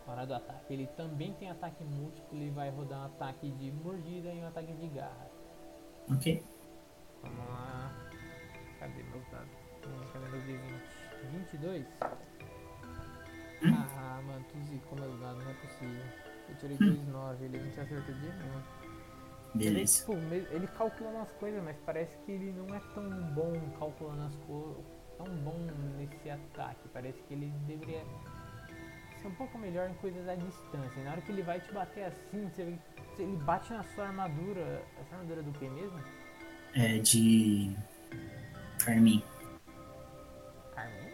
Hora do ataque. Ele também tem ataque múltiplo e vai rodar um ataque de mordida e um ataque de garra. Ok. Vamos lá. Cadê meus dados? Cadê meus D20? 22? Ah, mano, tu zicou meus dados, não é possível. Eu tirei 2,9, ele não te acertou de nenhum. Ele, Beleza. tipo, me- ele calculando as coisas, mas parece que ele não é tão bom calculando as coisas, tão bom nesse ataque. Parece que ele deveria ser um pouco melhor em coisas à distância. E na hora que ele vai te bater assim, você, ele bate na sua armadura. Essa armadura é do que mesmo? É de. Carmim. Carmim?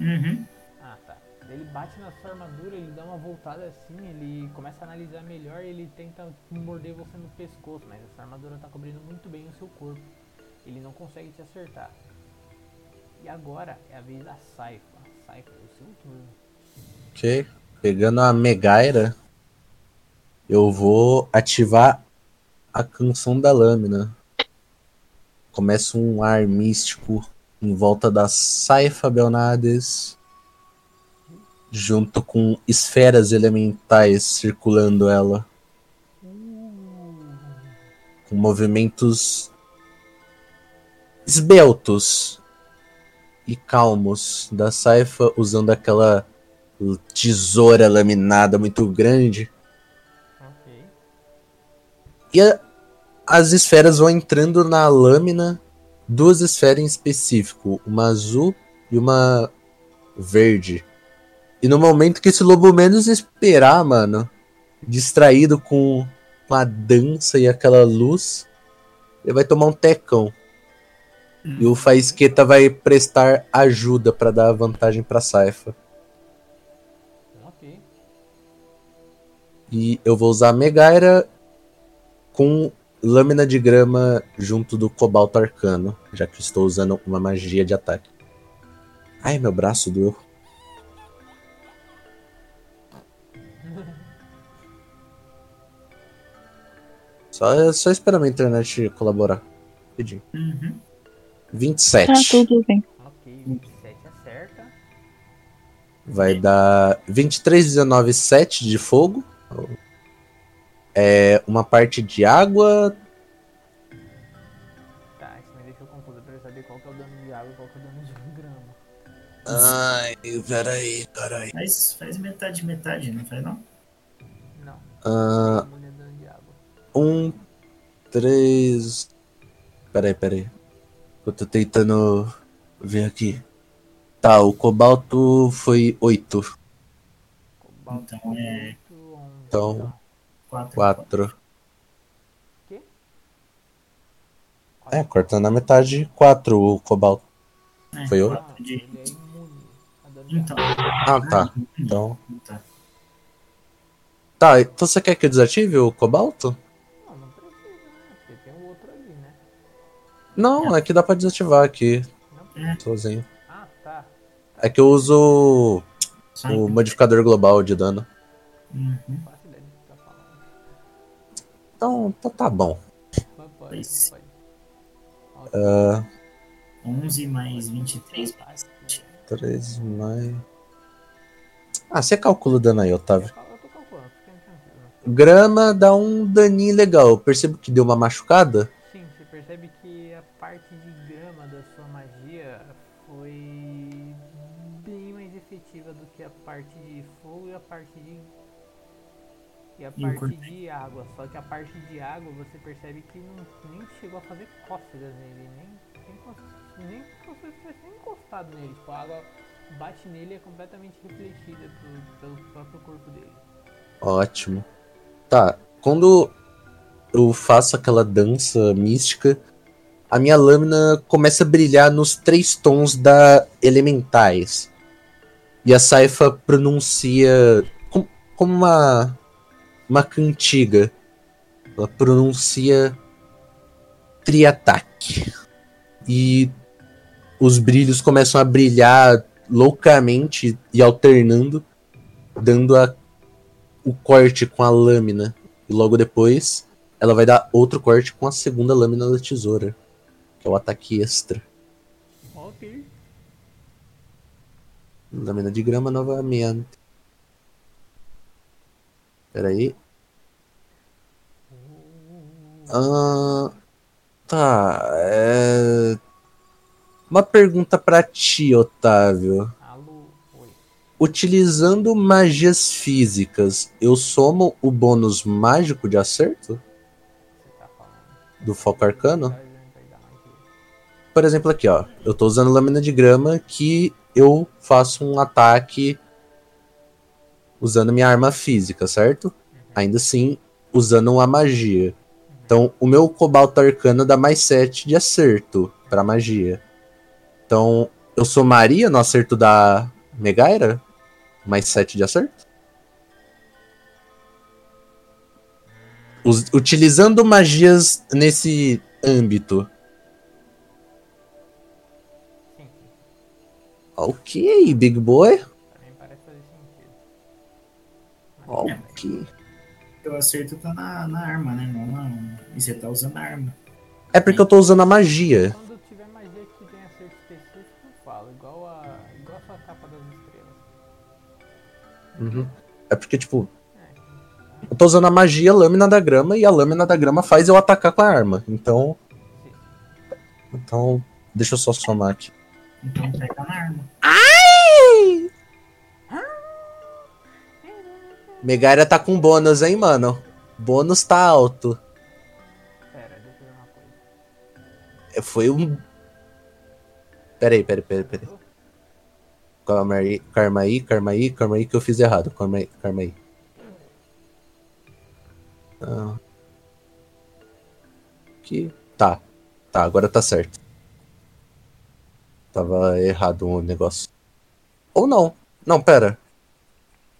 Uhum. Ah, tá. Ele bate na sua armadura, ele dá uma voltada assim, ele começa a analisar melhor ele tenta morder você no pescoço, mas essa armadura tá cobrindo muito bem o seu corpo. Ele não consegue te acertar. E agora é a vez da Saifa. Saifa, é o seu turno. Ok. Pegando a Megaira, eu vou ativar a canção da lâmina. Começa um ar místico em volta da Saifa Belnades, junto com esferas elementais circulando ela, com movimentos esbeltos e calmos da Saifa usando aquela tesoura laminada muito grande. Ok. E a- as esferas vão entrando na lâmina, duas esferas em específico, uma azul e uma verde. E no momento que esse lobo menos esperar, mano, distraído com, a dança e aquela luz, ele vai tomar um tecão. E o Faisqueta vai prestar ajuda pra dar vantagem pra Saifa. Ok. E eu vou usar a Megaira com lâmina de grama junto do cobalto arcano, já que estou usando uma magia de ataque. Ai, meu braço doeu. Só, só esperar minha internet colaborar. Rapidinho. Uhum. 27. Tá tudo bem. Ok, 27 acerta. Vai dar 23, 19, 7 de fogo. É uma parte de água. Tá, isso me deixou confuso pra eu saber qual que é o dano de água e qual que é o dano de grama. Ai, peraí, peraí. Faz, faz metade, metade, não faz não? Não, Ah, um, três. Peraí, peraí. Eu tô tentando ver aqui. Tá, o cobalto foi 8. Cobalto Então é 8, 11. Então, Quatro. 4. Quê? É, cortando a metade, 4 o cobalto. É, Foi quatro de- de Então. Ah, tá. Então. Tá, então você quer que eu desative o cobalto? Não, é que dá pra desativar aqui, Não É. sozinho. Ah, tá. É que eu uso o modificador global de dano. Uhum. Tá. Então, então tá bom. Pois. pode. Ah, 11 mais 23 mais. 3 mais. Ah, você calcula o dano aí, Otávio. Eu tô calculando, fica tranquilo. Grama dá um daninho legal. Eu percebo que deu uma machucada. E a parte de água. Só que a parte de água você percebe que não, nem chegou a fazer cócegas nele, nem, nem, nem você tivesse nem encostado nele. Tipo, a água bate nele e é completamente refletida pro- pelo próprio corpo dele. Ótimo. Tá, quando eu faço aquela dança mística, a minha lâmina começa a brilhar nos três tons da elementais. E a Saifa pronuncia com- como uma uma cantiga. Ela pronuncia triataque. E os brilhos começam a brilhar loucamente e alternando, dando a o corte com a lâmina. E logo depois, ela vai dar outro corte com a segunda lâmina da tesoura. Que é o ataque extra. Ok. Lâmina de grama novamente. Pera aí. Ah, tá. É... Uma pergunta pra ti, Otávio. Utilizando magias físicas, eu somo o bônus mágico de acerto? Você do foco arcano. Magia. Por exemplo, aqui, ó. Eu tô usando lâmina de grama que eu faço um ataque usando minha arma física, certo? Ainda assim, usando uma magia. Então, o meu cobalto arcano dá mais 7 de acerto pra magia. Então, eu somaria no acerto da Megaira? Mais 7 de acerto? Us- utilizando magias nesse âmbito. Ok, big boy. Ok. O acerto tá na, na arma, né? Não na... E você tá usando a arma. É porque eu tô usando a magia. Quando tiver magia que tem acerto específico, eu falo. Igual a, igual a sua capa das estrelas. Uhum. É porque, tipo, É, eu tô usando a magia lâmina da grama e a lâmina da grama faz eu atacar com a arma. Então, sim. então deixa eu só somar aqui. Então pega na arma. Megaira tá com bônus, hein, mano? Bônus tá alto. Pera, deixa eu ver uma coisa. É, Foi um. Peraí, peraí, peraí, peraí. Calma aí, calma aí, calma aí, calma aí que eu fiz errado. Calma aí, calma aí. Ah. Aqui. Tá. Tá, agora tá certo. Tava errado o negócio. Ou não. Não, pera.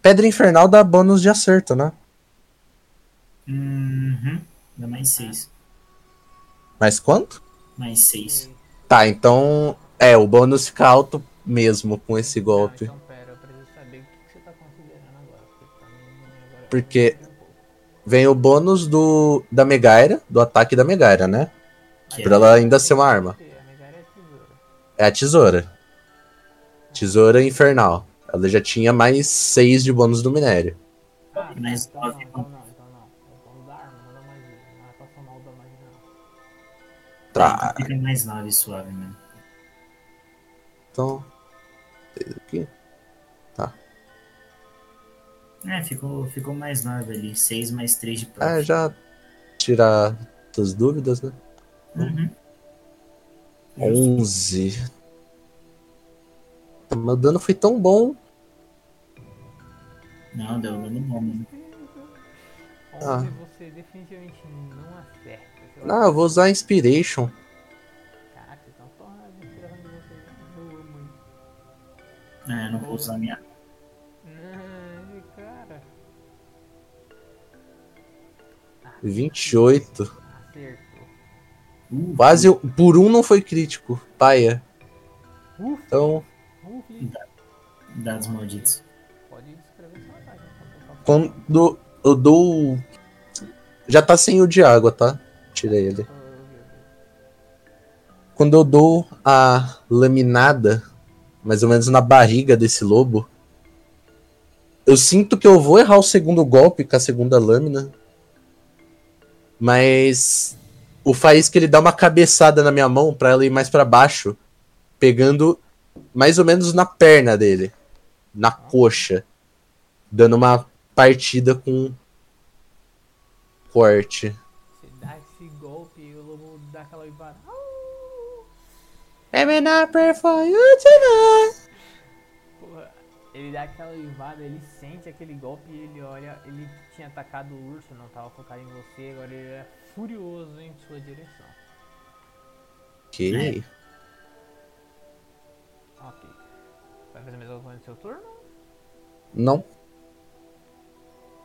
Pedra Infernal dá bônus de acerto, né? Uhum. Dá mais seis. Mas quanto? Mais seis. Tá, então. É, o bônus fica alto mesmo com esse golpe. Não, então pera, eu preciso saber o que, você tá considerando agora. Porque pouco. Vem o bônus do da Megaira, do ataque da Megaira, né? Que Pra ela ainda ser uma arma. A Megara é tesoura. É a tesoura. Tesoura infernal. Ela já tinha mais 6 de bônus do minério. Ah, Mas então não, então não, então não. É o bônus da arma, não da magia. Não é pra somar o da magia, não. Tá, Fica mais nove suave mesmo. então. seis Aqui. É, ficou, ficou mais nove ali. Seis mais três de É, prof. já tirar as dúvidas, né? Uhum. 11. Meu dano foi tão bom. Não, deu dano bom, mano. Ah. Onde você definitivamente não acerta. Ah, eu vou usar Inspiration. Caraca, vocês estão torrando a inspiração de vocês. Boa, mano. É, não vou usar minha. Ai, cara. 28. Acertou. Uh, Quase. Por um não foi crítico. Paia. Ufa, Então, ufa. dados malditos. Pode descrever seu ataque. favor. quando eu dou. Já tá sem o de água, tá? Tirei ele. Quando eu dou a laminada, mais ou menos na barriga desse lobo, eu sinto que eu vou errar o segundo golpe com a segunda lâmina. Mas o faísca ele dá uma cabeçada na minha mão pra ela ir mais pra baixo, pegando mais ou menos na perna dele, na coxa, dando uma partida com corte. Você dá esse golpe e o lobo dá aquela uivada. I'm not pray for you tonight. Porra, ele dá aquela uivada, ele sente aquele golpe e ele olha. Ele tinha atacado o urso, não tava focado em você, agora ele é furioso em sua direção. Ok. Ok. Vai fazer a mesma coisa no seu turno? Não.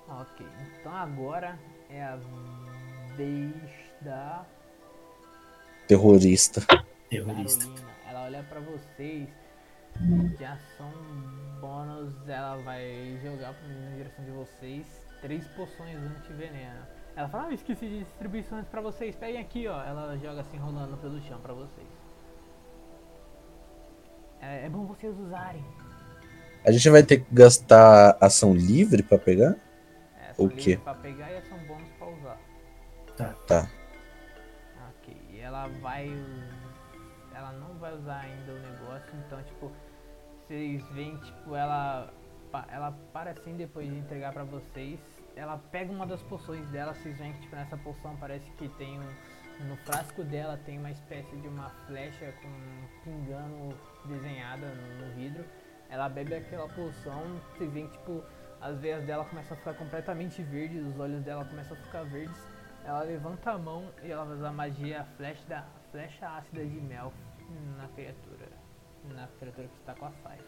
Ok, então agora é a vez da Terrorista. Terrorista. Carolina. Ela olha pra vocês de ação bônus, ela vai jogar na direção de vocês três poções anti-veneno. Ela fala, ah, eu esqueci de distribuições pra vocês, peguem aqui, ó. Ela joga assim rolando pelo chão pra vocês. É, é bom vocês usarem. A gente vai ter que gastar ação livre pra pegar? É, O são quê? pra pegar e são bônus pra usar. Tá. Ok, e ela vai. Ela não vai usar ainda o negócio, então, tipo, vocês veem, tipo, ela. Ela para assim depois de entregar pra vocês. Ela pega uma das poções dela, vocês veem que, tipo, nessa poção parece que tem um, No frasco dela tem uma espécie de uma flecha com um pingando desenhada no, no vidro. Ela bebe aquela poção, vocês veem que tipo, as veias dela começam a ficar completamente verdes, os olhos dela começam a ficar verdes. Ela levanta a mão e ela usa a magia a flecha, da, a flecha ácida de mel na criatura. Na criatura que está com a Sai.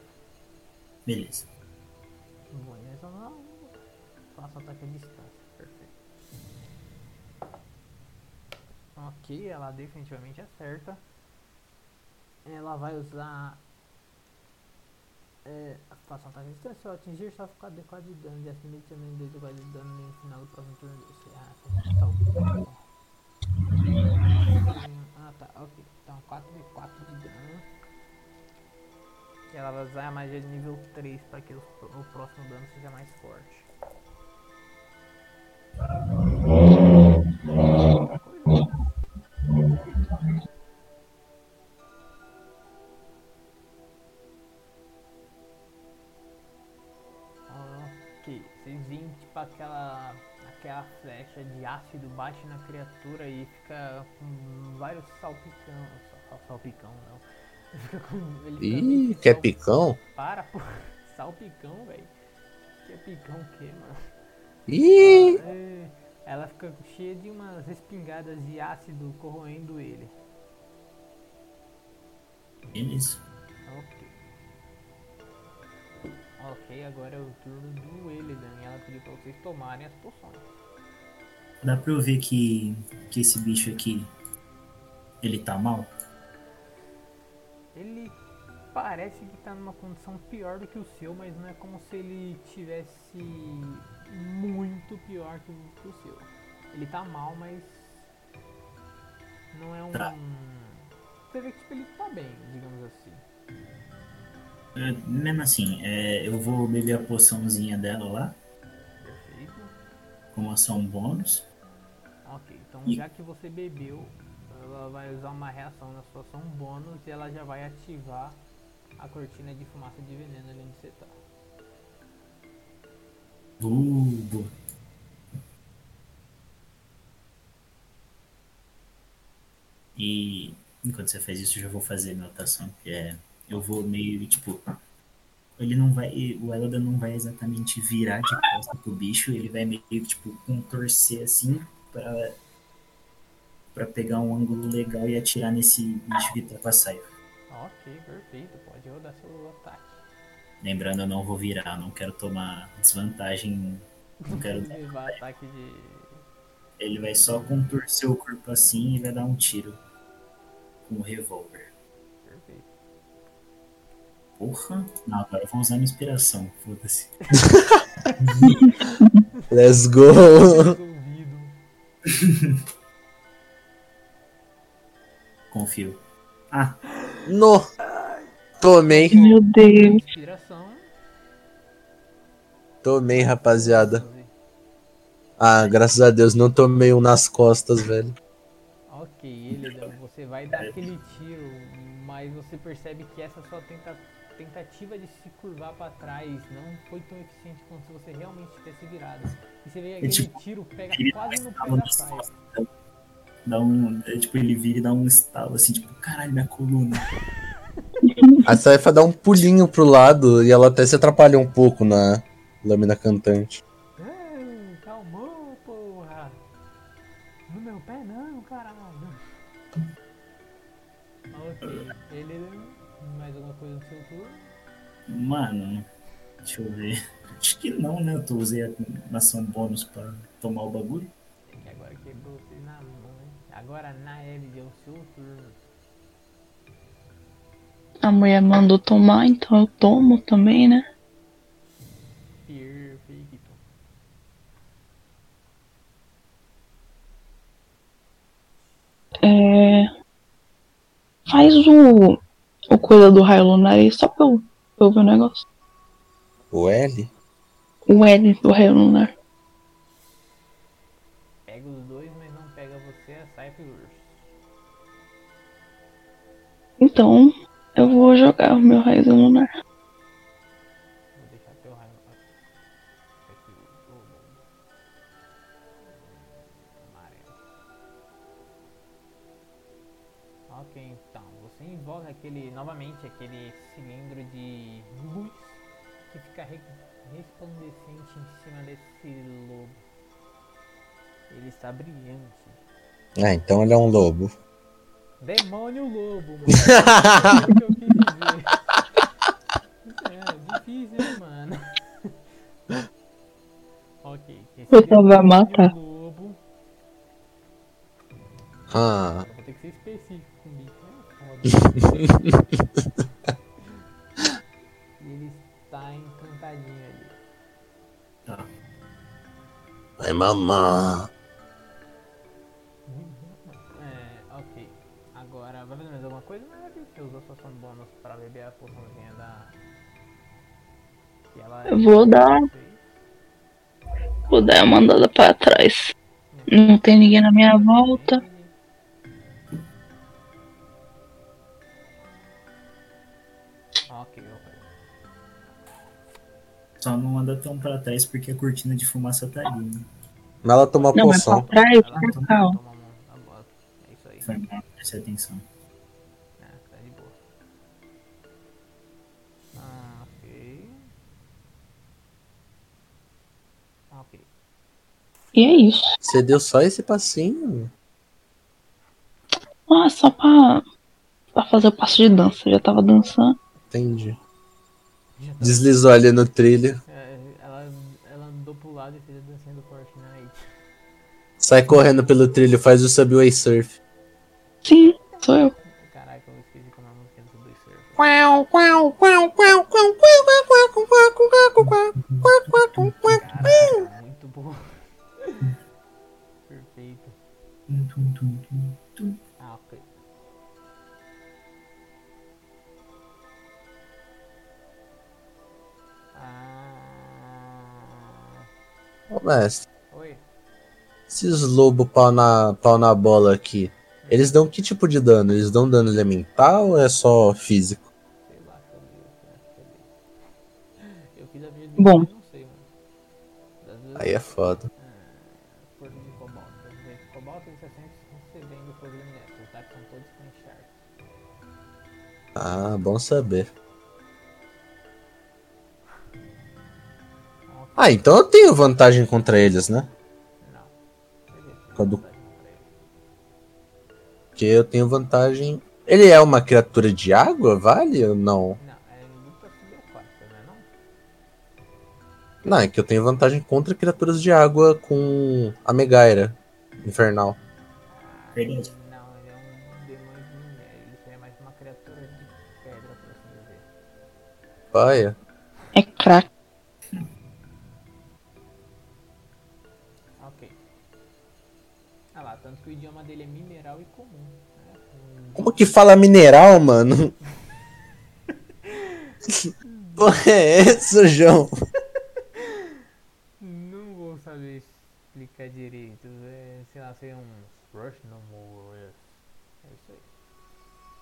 Beleza. Bom, eles vão lá. Faça ataque à distância. Perfeito. Ok, ela definitivamente acerta. Ela vai usar. É, faça um ataque à distância. Eu atingir, só ficar adequado de dano. E acima também 2 igual de dano no final do próximo turno. Esse- Ah, tá bom. Ah, tá, ok. Então 4 e 4 de dano. E ela vai usar a magia de nível 3 para que os- o próximo dano seja mais forte. Ok, flecha de ácido bate na criatura e fica com vários salpicão. Sal, salpicão não. *laughs* Fica com, ele fica Ih, que quer sal- picão? Para, pô. *laughs* Salpicão, velho. Que é picão o quê, mano? Ih! É, ela fica cheia de umas respingadas de ácido corroendo ele. Beleza. Ok. Ok, agora é o turno do Elidan e ela pediu pra vocês tomarem as poções. Dá pra eu ver que, que esse bicho aqui, ele tá mal? Ele parece que tá numa condição pior do que o seu, mas não é como se ele tivesse muito pior que o, seu. Ele tá mal, mas não é um. Tá. Você vê que tipo, ele tá bem, digamos assim. É, mesmo assim, é, eu vou beber a poçãozinha dela lá. Como ação bônus. Ok, então E- já que você bebeu, ela vai usar uma reação na sua ação bônus e ela já vai ativar a cortina de fumaça de veneno ali onde você tá. Boa. E enquanto você faz isso, eu já vou fazer a anotação, que é. Eu vou meio, tipo. Ele não vai. O Eloda não vai exatamente virar de costa pro bicho, ele vai meio que, tipo, contorcer assim pra. pra pegar um ângulo legal e atirar nesse bicho que tá com a saifa. Ok, perfeito, pode rodar seu ataque. Lembrando, eu não vou virar, não quero tomar desvantagem. Não *laughs* quero levar ataque de. Ele vai só contorcer o corpo assim e vai dar um tiro com o revólver. Porra! Não, agora eu vou usar minha inspiração. Foda-se. *laughs* Let's go! *laughs* Confio. Ah, No! Tomei, Meu Deus. Inspiração. tomei, rapaziada. Ah, graças a Deus, não tomei um nas costas, velho. Ok, Elidan, você vai dar aquele tiro, mas você percebe que essa sua tenta- tentativa de se curvar pra trás não foi tão eficiente quanto se você realmente tivesse virado. E você vê que aquele tipo, tiro pega quase no tava pé da saia. dá um. é, tipo, ele vira e dá um estalo assim, tipo, caralho, minha coluna. A Saifa dá um pulinho pro lado e ela até se atrapalha um pouco na lâmina cantante. Mano, deixa eu ver. Acho que não, né? Eu tô, usei a ação bônus pra tomar o bagulho. É que agora quebrou vocês na mão, né? Agora na Ellie é o seu turno. A mulher mandou tomar, então eu tomo também, né? Perfeito. É... Faz o, o coisa do raio lunar aí, só pra eu, o negócio. O L? O L do raio lunar. Pega os dois, mas não pega você, a e urso. Então, eu vou jogar o meu raio lunar. Vou deixar teu raio. Aqui, o. o- Amarelo. Ok, então. Você invoca aquele, novamente, Está brilhante. Ah, então ele é um lobo. Demônio lobo, mano. *laughs* É o que eu quis dizer. É, difícil, né, mano? *laughs* ok. Esse Você vai demônio matar. lobo. Ah, Vou ter que ser específico comigo. né? *laughs* Foda. e ele está encantadinho ali. Tá. vai Eu vou dar, vou dar uma andada pra trás. Não tem ninguém na minha volta. Ok, ok. Só não anda tão pra trás porque a cortina de fumaça tá ali. Né? Mas ela tomou Não, mas pra poção. trás, lá, pra toma, cá, ó. toma a mão da bola. É isso aí. Foi mal, preste atenção. E é isso. Você deu só esse passinho? Ah, só pra, pra fazer o passo de dança. Eu já tava dançando. Entendi. Tá- Deslizou ali no trilho. É, ela, ela andou pro lado e fez a dancinha do Fortnite. Sai correndo pelo trilho, faz o Subway Surf. Sim, sou eu. Caraca, eu esqueci como é a música do Subway. Perfeito. Tum, tum, tum, tum, tum. Ah, ok. Ah, Ô, mestre, oi. esses lobos pau na, pau na bola aqui, eles dão que tipo de dano? Eles dão dano elemental ou é só físico? Sei lá, cadê? Cadê? Eu fiz a minha Bom. não sei, mano. Às vezes, Aí é foda. Ah, bom saber. Ah, então eu tenho vantagem contra eles, né? Quando-. Porque eu tenho vantagem. Ele é uma criatura de água, vale ou não? Não, é que eu tenho vantagem contra criaturas de água com a Megaira infernal. Paia. É crack. Ok. Ah lá, tanto que o idioma dele é mineral e comum. Né? Um- Como que fala mineral, mano? *laughs* Porra, é essa, João? Não vou saber explicar direito. É, sei lá, ser um Rush no more. É isso aí.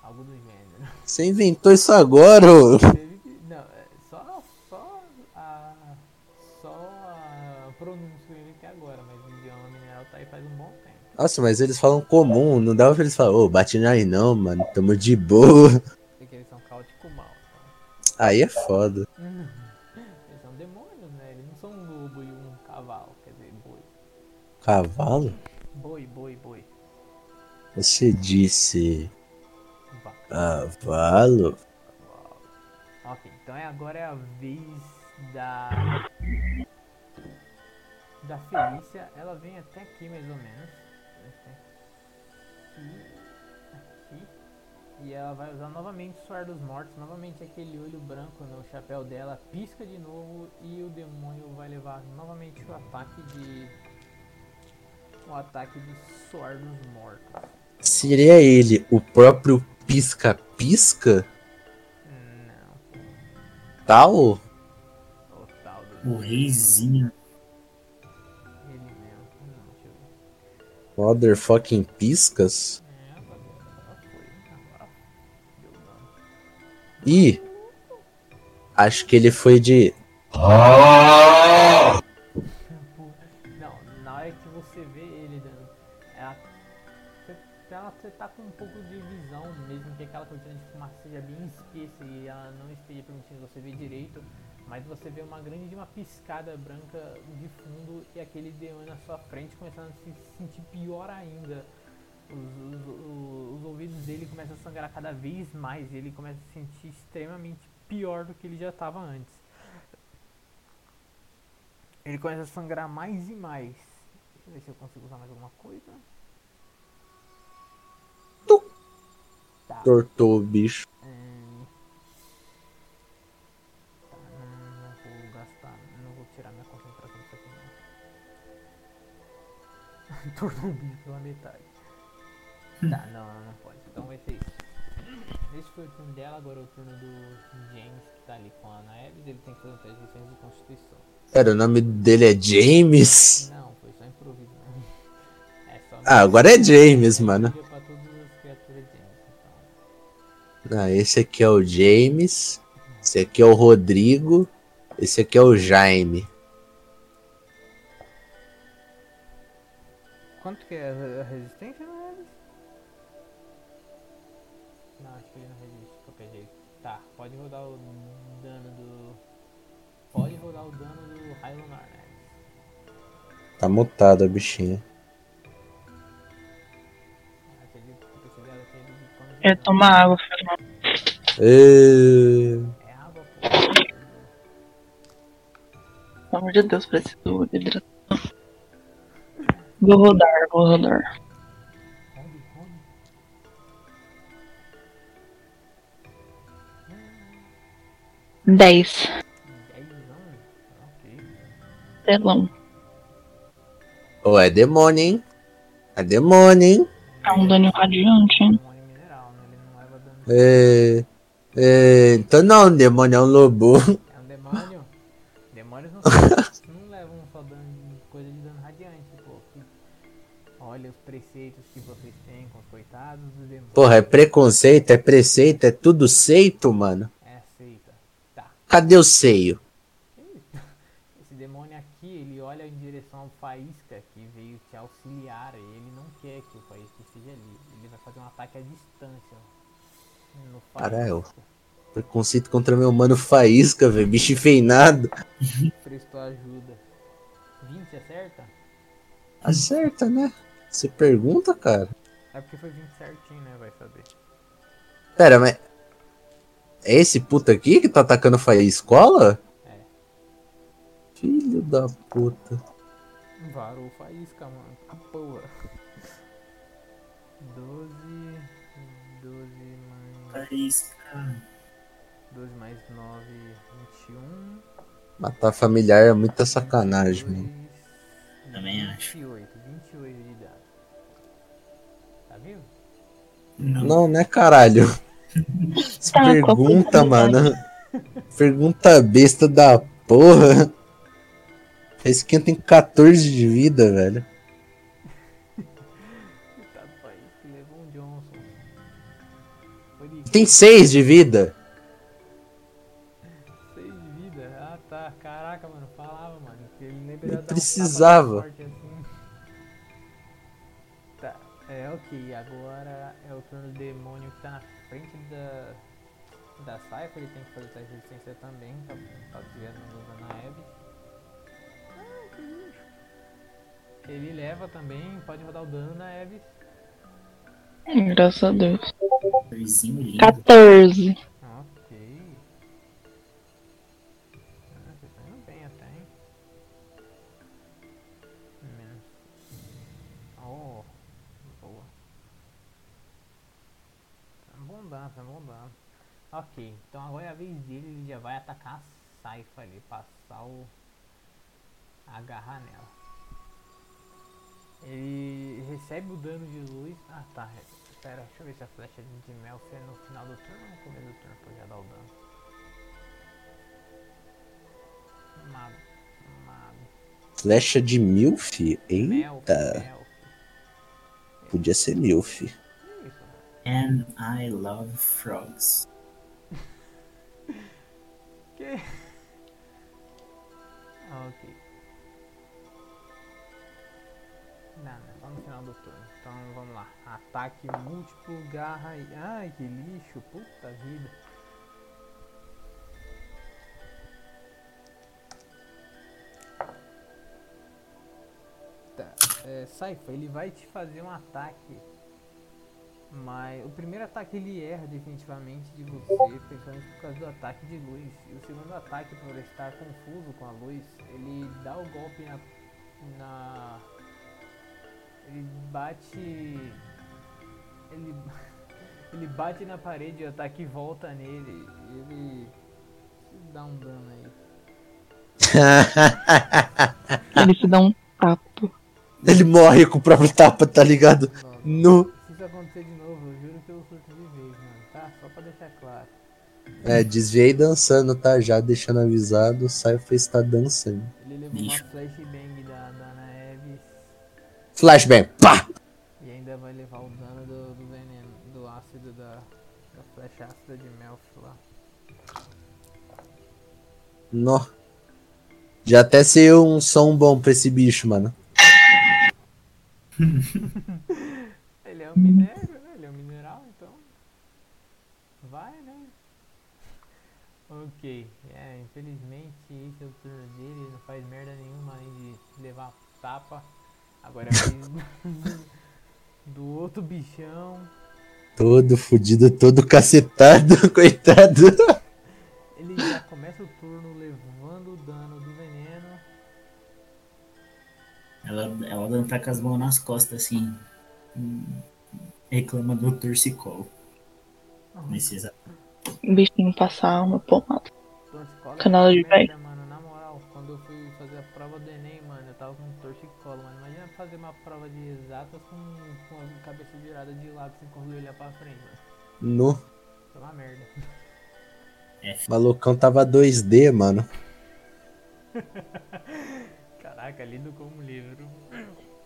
Algo do gênero. Você inventou isso agora, ô? Nossa, mas eles falam comum, não dava pra eles falar, ô, bate aí não, mano, tamo de boa. Porque eles são caótico mal. Aí é foda. *laughs* Eles são demônios, né? Eles não são um lobo e um cavalo, quer dizer, boi. Cavalo? Boi, boi, boi. Você disse cavalo? Uau. Ok, então é, agora é a vez da. Da Felícia. Ela vem até aqui mais ou menos. E ela vai usar novamente o Suar dos Mortos. Novamente aquele olho branco no chapéu dela. Pisca de novo. E o demônio vai levar novamente o ataque de. O ataque de Suar dos Mortos. Seria ele o próprio pisca-pisca? Não, Tal? o tal do. O reizinho. Ele mesmo. Não, deixa eu ver. Motherfucking piscas? Ih! Acho que ele foi de. Não, na hora que você vê ele dando. Ela. Você ela você tá com um pouco de visão, mesmo que aquela cortina de fumaça seja bem espessa e ela não esteja permitindo você ver direito, mas você vê uma grande uma piscada branca de fundo e aquele demônio na sua frente começando a se sentir pior ainda. Os, os- os ouvidos dele começam a sangrar cada vez mais e ele começa a se sentir extremamente pior do que ele já estava antes. Ele começa a sangrar mais e mais. Deixa eu ver se eu consigo usar mais alguma coisa. Tá. Tortou o bicho. Hum. Tá, não, não vou gastar, não vou tirar minha concentração disso aqui não. *laughs* Tornou o bicho pela metade. Tá, não, não pode. Então vai ser isso. Esse foi o turno dela, agora é o turno do James que tá ali com a Ana Eves, ele tem que fazer um teste de defesa de constituição. Pera, o nome dele é James? Não, foi só improviso, né? *laughs* É só Ah, agora é James, mano. Então. Ah, esse aqui é o James. Esse aqui é o Rodrigo. Esse aqui é o Jaime. Quanto que é a resistência, Tá mutado a bichinha. Eu tomar água, Fernando. É pô. Pelo amor de Deus, preciso de hidratação. Vou rodar, vou rodar. Rode, rode. 10. 10 anos? Ok. Telão. Ô, é demônio, hein? É demônio, hein? É um dano radiante, hein? Demônio mineral, né? Ele não leva dano. É, é, então não, demônio é um lobo. É um *laughs* demônio. Demônios não, são- *laughs* não levam só dano de coisa de dano radiante, pô. Olha os preceitos que vocês têm com os coitados dos demônios. Porra, é preconceito, é preceito, é tudo seito, mano. É aceita. Tá. Cadê o seio? Esse demônio aqui, ele olha em direção ao Faísca que veio te auxiliar e ele não quer que o Faísca esteja ali. Ele vai fazer um ataque à distância. No Caralho. Faísca. Preconceito contra meu mano faísca, velho. Bicho enfeinado. *laughs* Prestou ajuda. 20 acerta? Acerta, né? Você pergunta, cara? É porque foi 20 certinho, né? Vai saber. Pera, mas. É esse puta aqui que tá atacando faíscola? É. Filho da puta. Varou faísca, mano. A porra. 12. 12 mais. Faísca. 12 mais 9, 21. Matar familiar é muita sacanagem, mano. 2, Também acho. 28, 28 de dado. Tá vivo? Não. Não, né, caralho? *laughs* Tá, pergunta, mano. *laughs* Pergunta besta da porra. Esse aqui tem 14 de vida, velho. Tem 6 de vida. 6 de vida. Ah tá, caraca, mano, falava, mano. Que ele nem precisava dar um precisava. assim. Tá, é ok. Agora é o turno do demônio que tá na frente da. Da Cypher, ele tem que fazer essa resistência também, tá, tá. Ah, que lixo. Ele leva também, pode rodar o dano na Abby. Graças a Deus. Coisinho lindo. 14. Ok. Ah, vocês estão indo bem até, hein? Menos. Oh, boa. Um bom dano, é um bom dano. Ok, então agora é a vez dele, ele já vai atacar a Saifa ali, passar o. agarrar nela. Ele recebe o dano de luz. Ah tá, espera, deixa eu ver se a flecha de mel foi no final do turno ou no começo do turno pra eu já dar o dano. Mago, mago, Flecha de Milf? Eita. mel. Podia ser Milf. Que isso, mano? And I love frogs. *laughs* Que? Ah, *laughs* ok. No final do turno. Então vamos lá. Ataque múltiplo, garra. Ai, que lixo, puta vida. Tá, é, Saifa, ele vai te fazer um ataque. Mas o primeiro ataque ele erra definitivamente de você, principalmente por causa do ataque de luz. E o segundo ataque, por estar confuso com a luz, ele dá o golpe na. na ele bate. Ele. *laughs* Ele bate na parede e o ataque volta nele. E ele. dá um dano aí. *laughs* Ele se dá um tapa. Ele morre com o próprio tapa, tá ligado? No. Se isso acontecer de novo, eu juro que eu surto de vez, mano, tá? Só pra deixar claro. É, desviei dançando, tá? Já deixando avisado, o Cypher está dançando. Ele levou Bicho. uma flashbang Flashbang, pá! e ainda vai levar o dano do, do veneno, do ácido da, da flecha ácida de Melf lá. Nó. Já até sei um som bom pra esse bicho, mano. *laughs* Ele é um minério, né? Ele é um mineral, então. Vai, né? Ok. É, infelizmente esse é o turno dele, ele não faz merda nenhuma além de levar tapa. Agora é vez *laughs* do outro bichão. Todo fudido, todo cacetado, *laughs* coitado. Ele já começa o turno levando o dano do veneno. Ela, ela não tá com as mãos nas costas assim. Reclama do torcicolo. Nesse exato. O bichinho passar uma pomada. Torcicolo Canal de merda, prova de exatas com, com a cabeça virada de lado sem conseguir olhar pra frente, mano. No. Foi uma merda. Malucão tava 2D, mano. *laughs* Caraca, lido como livro.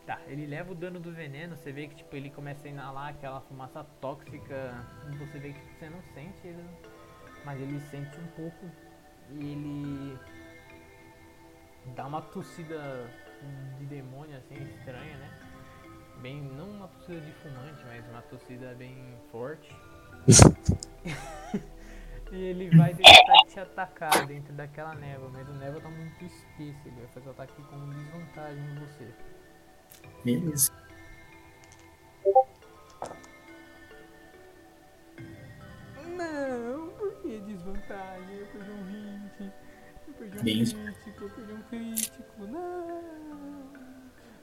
Tá, ele leva o dano do veneno, você vê que tipo, ele começa a inalar aquela fumaça tóxica, você vê que você não sente ele, mas ele sente um pouco e ele dá uma tossida de demônio assim, estranha, né? Bem, não uma tossida de fumante, mas uma tossida bem forte. *laughs* e ele vai tentar te atacar dentro daquela névoa, mas o névoa tá muito espesso, ele vai fazer o ataque com desvantagem em você. Beleza. Não, por que desvantagem? Eu perdi um 20, eu perdi um Bem- crítico, eu perdi um crítico, não.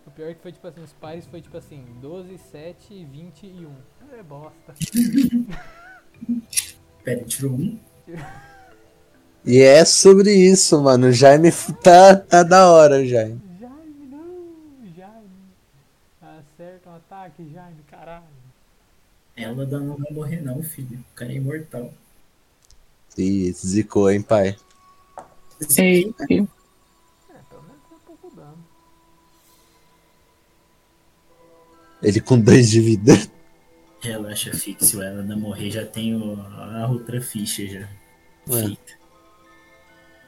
O pior é que foi tipo assim, os pares foi tipo assim, 12, 7, 20 e 1. É bosta. *laughs* Pera, tirou um. E é sobre isso, mano. O Jaime tá, tá da hora, Jaime. Jaime, não, Jaime. Acerta um ataque, Jaime, caralho. Ela não vai morrer não, filho. O cara é imortal. Ih, zicou, hein, pai. Ei, eu. É, pelo menos foi um pouco dano. Ele com dois de vida. Relaxa, Fix. Se ela não morrer, já tenho a outra ficha já. Feita.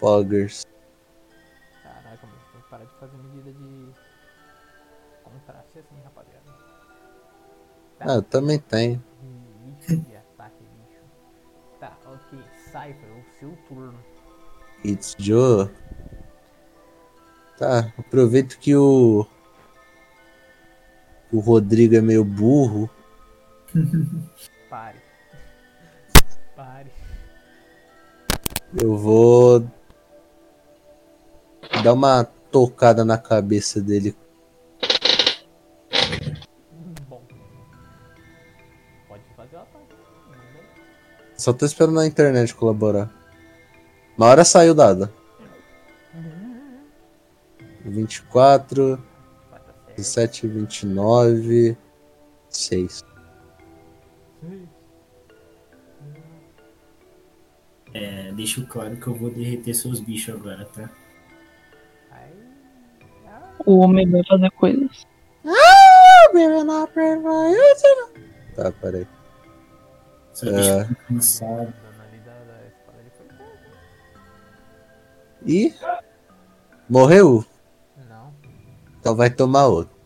Poggers. Caraca, mas tem que parar de fazer medida de contraste assim, rapaziada. Ah, eu também tenho. Limite de ataque, bicho. Tá, ok. Cypher, o seu turno. It's Joe. Tá, aproveito que o. O Rodrigo é meio burro. *laughs* Pare. Pare. Eu vou. Dar uma tocada na cabeça dele. Bom. Pode fazer o ataque. Só tô esperando a internet colaborar. Uma hora saiu dada. 24, tá certo. 17, 29, 6. É, deixo claro que eu vou derreter seus bichos agora, tá? Aí. Ah, O homem vai fazer coisas. Tá, peraí. Só deixa eu cansado. o dano Então vai tomar outro.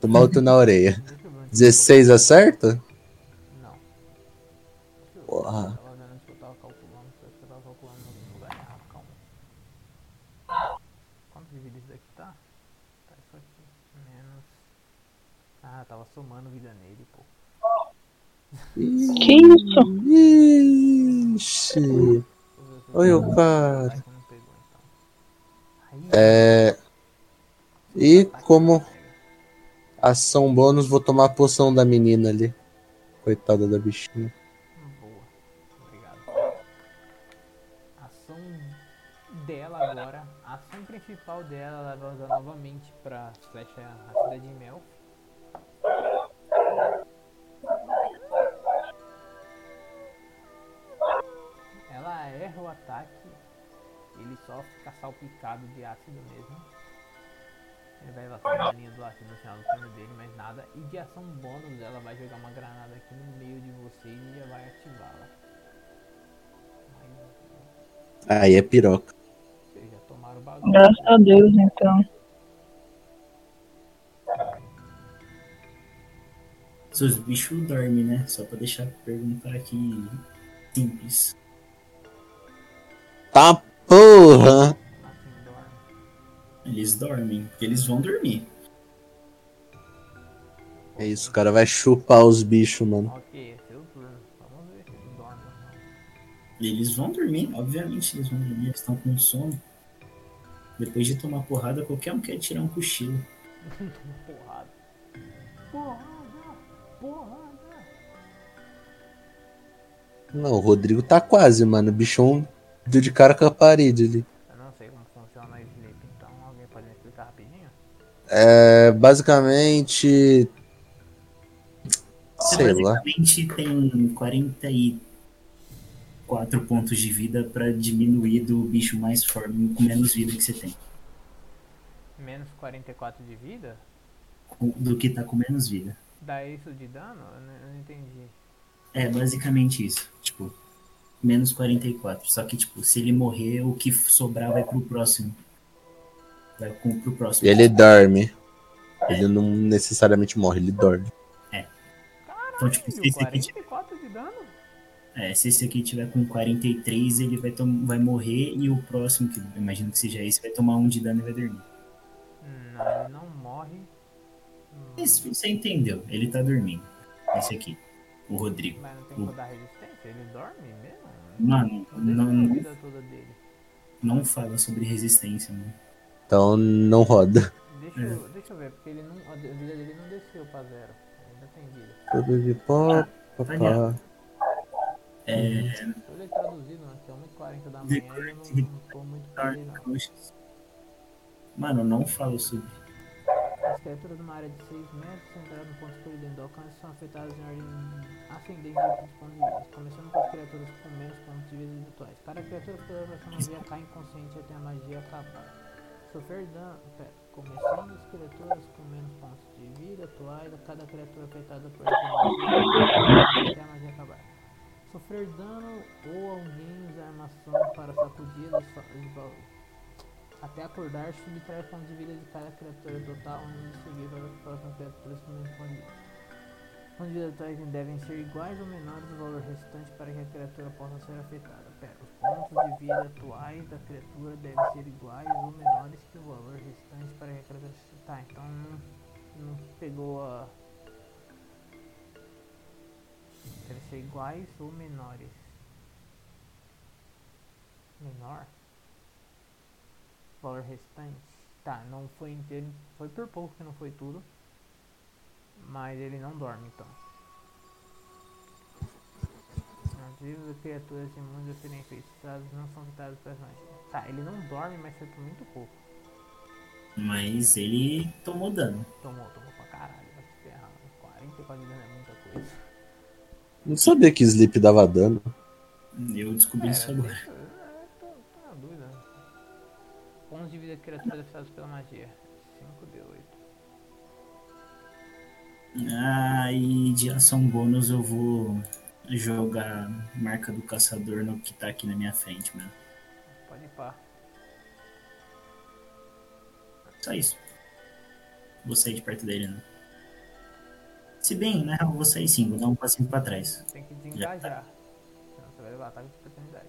Tomar outro na orelha. Deixa eu ver onde 16 acerta? Não. Porra. Eu tava vendo onde que eu tava calculando. Acho que eu tava calculando no mesmo lugar errado. Calma. Quanto de vida isso daqui tá? Tá isso aqui. Menos. Ah, tava somando vida nele, pô. Que isso? Ixi. Oi, o cara. Então. Aí, É. E como ação bônus, vou tomar a poção da menina ali. Coitada da bichinha. Boa. Obrigado. Ação dela agora. Ação principal dela ela vai usar novamente pra flecha a cidade de Mel. Ela erra o ataque. Ele só fica salpicado de ácido mesmo. Ele vai levar a linha do ácido no final do turno dele, mais nada. E de ação bônus ela vai jogar uma granada aqui no meio de vocês e já vai ativá-la. Mas Aí é piroca. vocês já tomaram o bagulho. Graças a Deus, então. Seus bichos dormem, né? Só pra deixar perguntar aqui simples. Tá porra! Eles dormem, porque eles vão dormir. É isso, o cara vai chupar os bichos, mano. Ok, é. Vamos ver se eles dormem ou não. Eles vão dormir, obviamente eles vão dormir, eles estão com sono. Depois de tomar porrada, qualquer um quer tirar um cochilo. *laughs* Porrada. Porrada! Porrada! Não, o Rodrigo tá quase, mano. O bichão deu de cara com a parede ali. É, basicamente. Você Sei lá. basicamente tem 44 pontos de vida pra diminuir do bicho mais forte, com menos vida que você tem. Menos 44 de vida? Do que tá com menos vida. Dá isso de dano? Eu não, eu não entendi. É basicamente isso. Tipo, menos 44. Só que, tipo, se ele morrer, o que sobrar vai pro próximo. Vai pro próximo. E ele dorme. Ele não necessariamente morre, ele dorme. Então, tipo, se esse aqui, tiver- 44 de dano? é, se esse aqui tiver com 43, ele vai, tom- vai morrer e o próximo, que eu imagino que seja esse, vai tomar um de dano e vai dormir. Não, ele não morre. Mas você entendeu, ele tá dormindo. Esse aqui, o Rodrigo. Mas não tem que rodar resistência? Ele dorme mesmo? Mano, Não não, a não, vida toda dele. não fala sobre resistência, mano. Então não roda. Deixa, É. eu, deixa eu ver, porque ele não, a vida dele não desceu pra zero. Ainda tem vida. Tudo de pó, papá. É, ele traduzido, mano, que é 1h40 da manhã, eu não, não tô muito não. Mano, não falo sobre. As criaturas de uma área de 6 metros centradas no ponto escolhido do alcance são afetadas em ordem ascendente de pontos de vida, começando com as criaturas com menos pontos de vida habituais. Cada criatura que pela essa magia cai inconsciente até a magia acabar. Sofrer começando as criaturas com menos pontos de vida atuais, cada criatura afetada por essa até a acabar. Sofrer dano ou alguém usar uma ação para sacudir até acordar, subtrai os pontos de vida de cada criatura total antes de seguir para as próximas criaturas com menos pontos de vida. Os pontos de vida atuais devem ser iguais ou menores ao valor restante para que a criatura possa ser afetada. Pontos de vida atuais da criatura devem ser iguais ou menores que o valor restante para se... Tá, então não, não pegou a... Deve ser iguais ou menores. Menor? valor restante. Tá, não foi inteiro, foi por pouco que não foi tudo. Mas ele não dorme então. Vivas das criaturas imunes a serem enfeitiçadas não são afetadas pelas magias. Tá, ele não dorme, mas foi por muito pouco. Mas ele tomou dano. Tomou, tomou pra caralho, vai se ferrar. mano. 44 de dano é muita coisa. Não sabia que sleep dava dano. Eu descobri isso Pera, agora. eu- eu tô, tô na dúvida. Pontos de vida de criaturas afetadas pela magia. 5d8. Ah, e de ação bônus eu vou jogar marca do caçador no que tá aqui na minha frente, mano. Pode ir pá. Só isso. Vou sair de perto dele, né? Se bem, real, eu vou sair sim, vou dar um passinho pra trás. Tem que desengajar. Senão você vai levar ataque de oportunidade.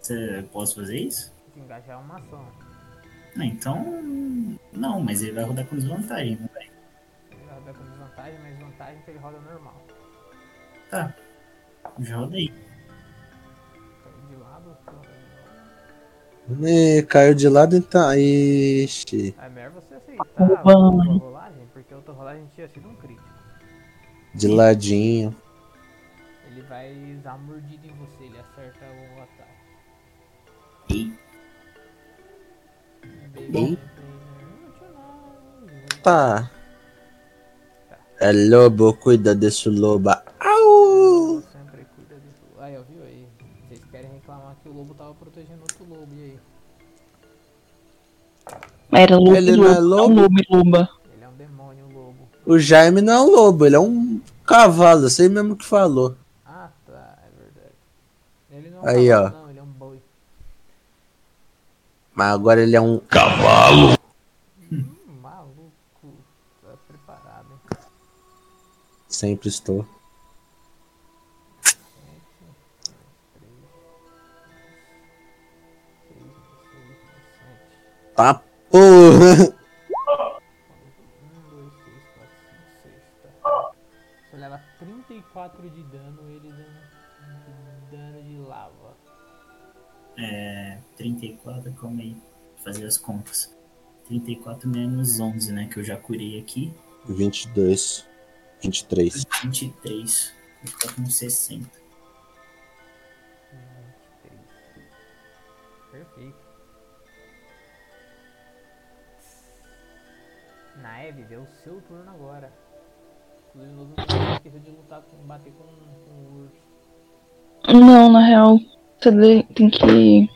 Você, posso fazer isso? Desengajar é uma ação. Ah, então. Não, mas ele vai rodar com desvantagem, não vai? Ele vai rodar com desvantagem, mas vantagem que ele roda normal. Tá. Já rodei. Caiu de lado, você roda de lado. Ih, caiu de lado então. Ixi. É melhor você aceitar a outra rolagem, porque a outra rolagem tinha sido um crítico. De ladinho. Ele vai usar a mordida em você, ele acerta o ataque. Ei, Ei. Tá. É lobo, cuida desse lobo. Au! Era lobo, Ele não é lobo, lobo? não lobo. Ele é um demônio, o lobo. O Jaime não é um lobo, ele é um cavalo, sei mesmo que falou. Ah, tá, é verdade. Ele não é um Aí, cavalo, ó. não, ele é um boi. Mas agora ele é um. Hum, maluco. Tá preparado, hein? Sempre estou. Tá Um, tá. Você leva 34 de dano, ele dando dano de lava. é. 34, calma aí. Vou fazer as contas. 34 menos 11, né? Que eu já curei aqui. 22. 23. 23. Vou ficar com 60. 23. Perfeito. Naeves, é o seu turno agora. Inclusive, no outro turno, esqueceu de lutar com, bater com, com o urso. Não, na real, você tem que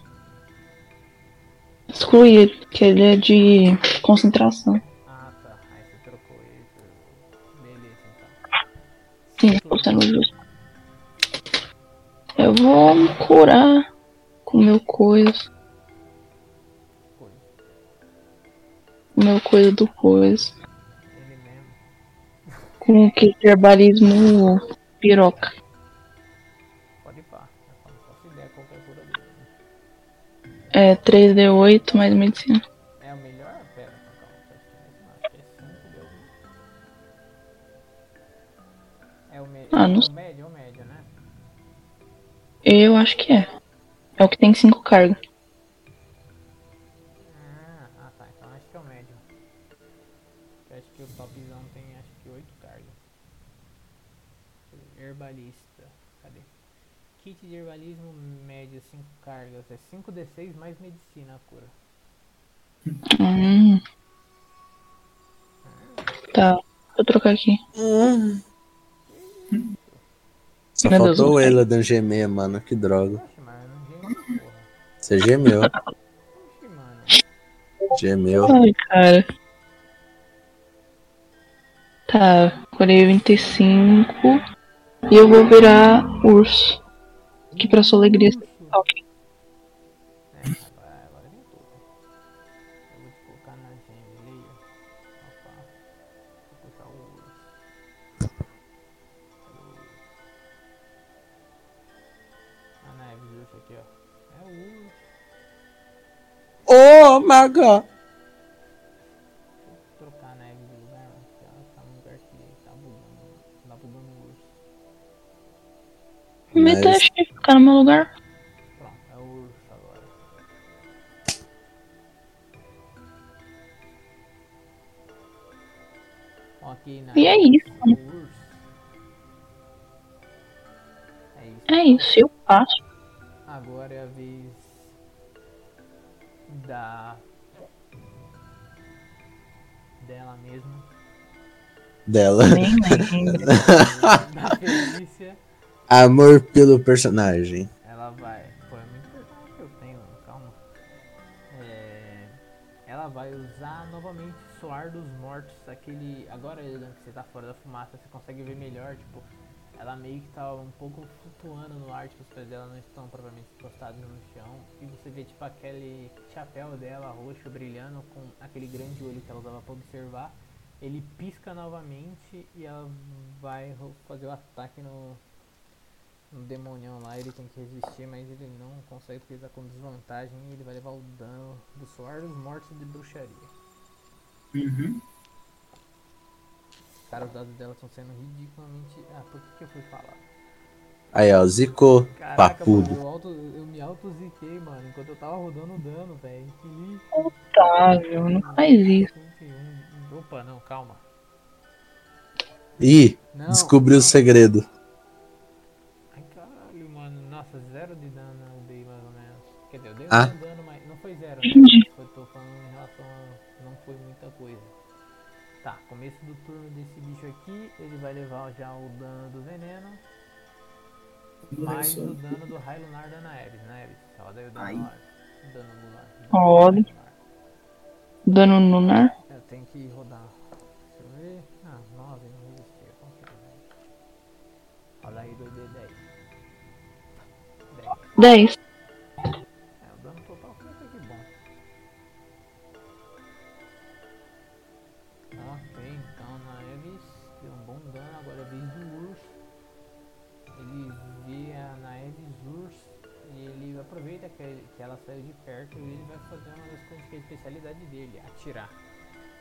excluir ele, que ele é de concentração. Ah, tá. Aí você trocou ele por... Beleza, então. Sim, tô sendo justo. Eu vou me curar com meu. Coisa. Meu coisa do coisa. Com o que herbalismo piroca. Pode ir pá. É né? É 3D8 mais medicina. É o melhor? Pera, calma. É 5 deu. É o, me... Ah, é não o médio, é o médio, né? Eu acho que é. É o que tem 5 cargas. De herbalismo médio 5 cargas. É 5d6 mais medicina a cura. Hum. Tá, deixa eu trocar aqui. Só Meu Deus, faltou não o sei. Eladan gemer, mano. Que droga. Você gemeu. Gemeu. Ai, cara. Tá, curei 25. E eu vou virar urso. Que pra sua alegria. Tá ok. É, agora, agora Me Mas- deixa ficar no meu lugar. Pronto, é o urso agora. Ok, na E é isso. urso. É isso. É isso, eu passo. Agora é a vez da dela mesma, Dela. Nem lembro. *laughs* da Felícia. Amor pelo personagem. Ela vai. Pô, é muito que eu tenho, calma. É, ela vai usar novamente Soar dos Mortos. Aquele. Agora, Edan, que você tá fora da fumaça, você consegue ver melhor. Tipo, ela meio que tá um pouco flutuando no ar. Tipo, os pés dela não estão propriamente encostados no chão. E você vê, tipo, aquele chapéu dela roxo brilhando com aquele grande olho que ela usava pra observar. Ele pisca novamente e ela vai fazer o ataque no, no demonião lá. Ele tem que resistir, mas ele não consegue porque ele tá com desvantagem e ele vai levar o dano do suor dos mortos de bruxaria. Uhum. Cara, os dados dela estão sendo ridiculamente. Ah, por que, que eu fui falar? Aí, ó, zicou. Caraca, mano, Papudo. eu, auto, eu me auto-ziquei, mano, enquanto eu tava rodando o dano, velho. Infeliz. Otávio, não faz isso. 21. Opa, não, calma. Ih, Não. descobriu o segredo. Ah. dano, mas não foi zero. Né? Entendi. Eu tô falando em relação a. Não foi muita coisa. Tá, começo do turno desse bicho aqui, ele vai levar já o dano do veneno, mais o dano do raio lunar da Naeves. Naeves, roda aí o dano Ai. lunar. Dano lunar. Roda. Dano lunar. Dano lunar. Eu tenho que rodar. Deixa eu ver. Ah, 9 não resistiu. Consigo, né? Roda aí 2D10. 10. 10. Que, ela saiu de perto e ele vai fazer uma das coisas que é a especialidade dele, atirar.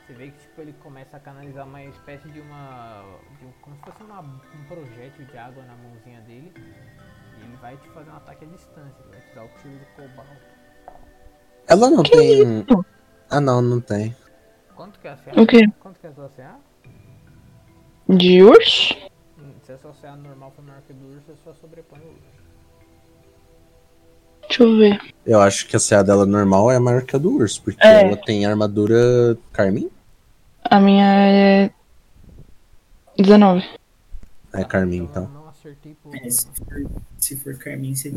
Você vê que tipo, ele começa a canalizar uma espécie de uma. De um, como se fosse uma, um projétil de água na mãozinha dele. E ele vai te fazer um ataque à distância, ele vai te dar o tiro do cobalto. Ela não Que tem. isso? Ah, não, não tem. Quanto que é a CA? O quê? Quanto que é a sua CA? De urso? Hum, Se a sua CA normal for maior que a do urso, você só sobrepõe o urso. Deixa eu ver. Eu acho que a CA dela normal é maior que a do urso, porque É. ela tem armadura Carmin? A minha é. 19. É Carmin, Eu então. não acertei por. É, se, for, se for Carmin, você,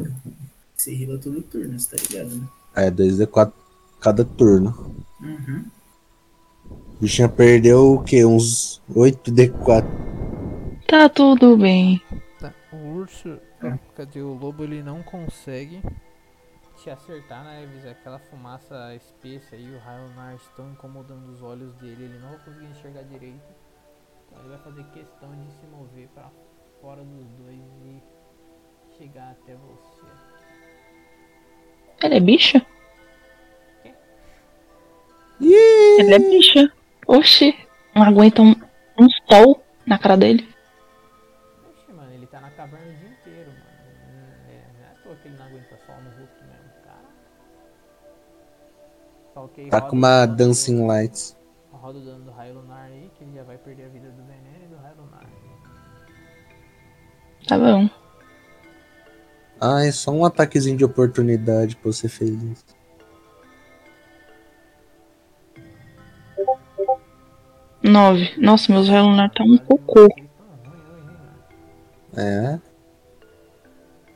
você rila todo turno, você tá ligado, né? É, 2d4 cada turno. Uhum. O bichinho perdeu o quê? Uns 8d4. Tá tudo bem. Tá, o urso. Cadê o lobo? Ele não consegue te acertar, né, Evis? Aquela fumaça espessa e o raio lunar estão incomodando os olhos dele. Ele não vai conseguir enxergar direito. Então ele vai fazer questão de se mover pra fora dos dois e chegar até você. Ela é bicha? Quê? Ela é bicha. Oxi. Não aguenta um, um sol na cara dele. Tá ok, Tá roda com uma Dancing Lights. Roda o dano do raio lunar aí, que ele já vai perder a vida do veneno e do raio lunar. Tá bom. Ah, é só um ataquezinho de oportunidade pra você feliz. Nove. Nossa, meus raios lunar tá um cocô. É.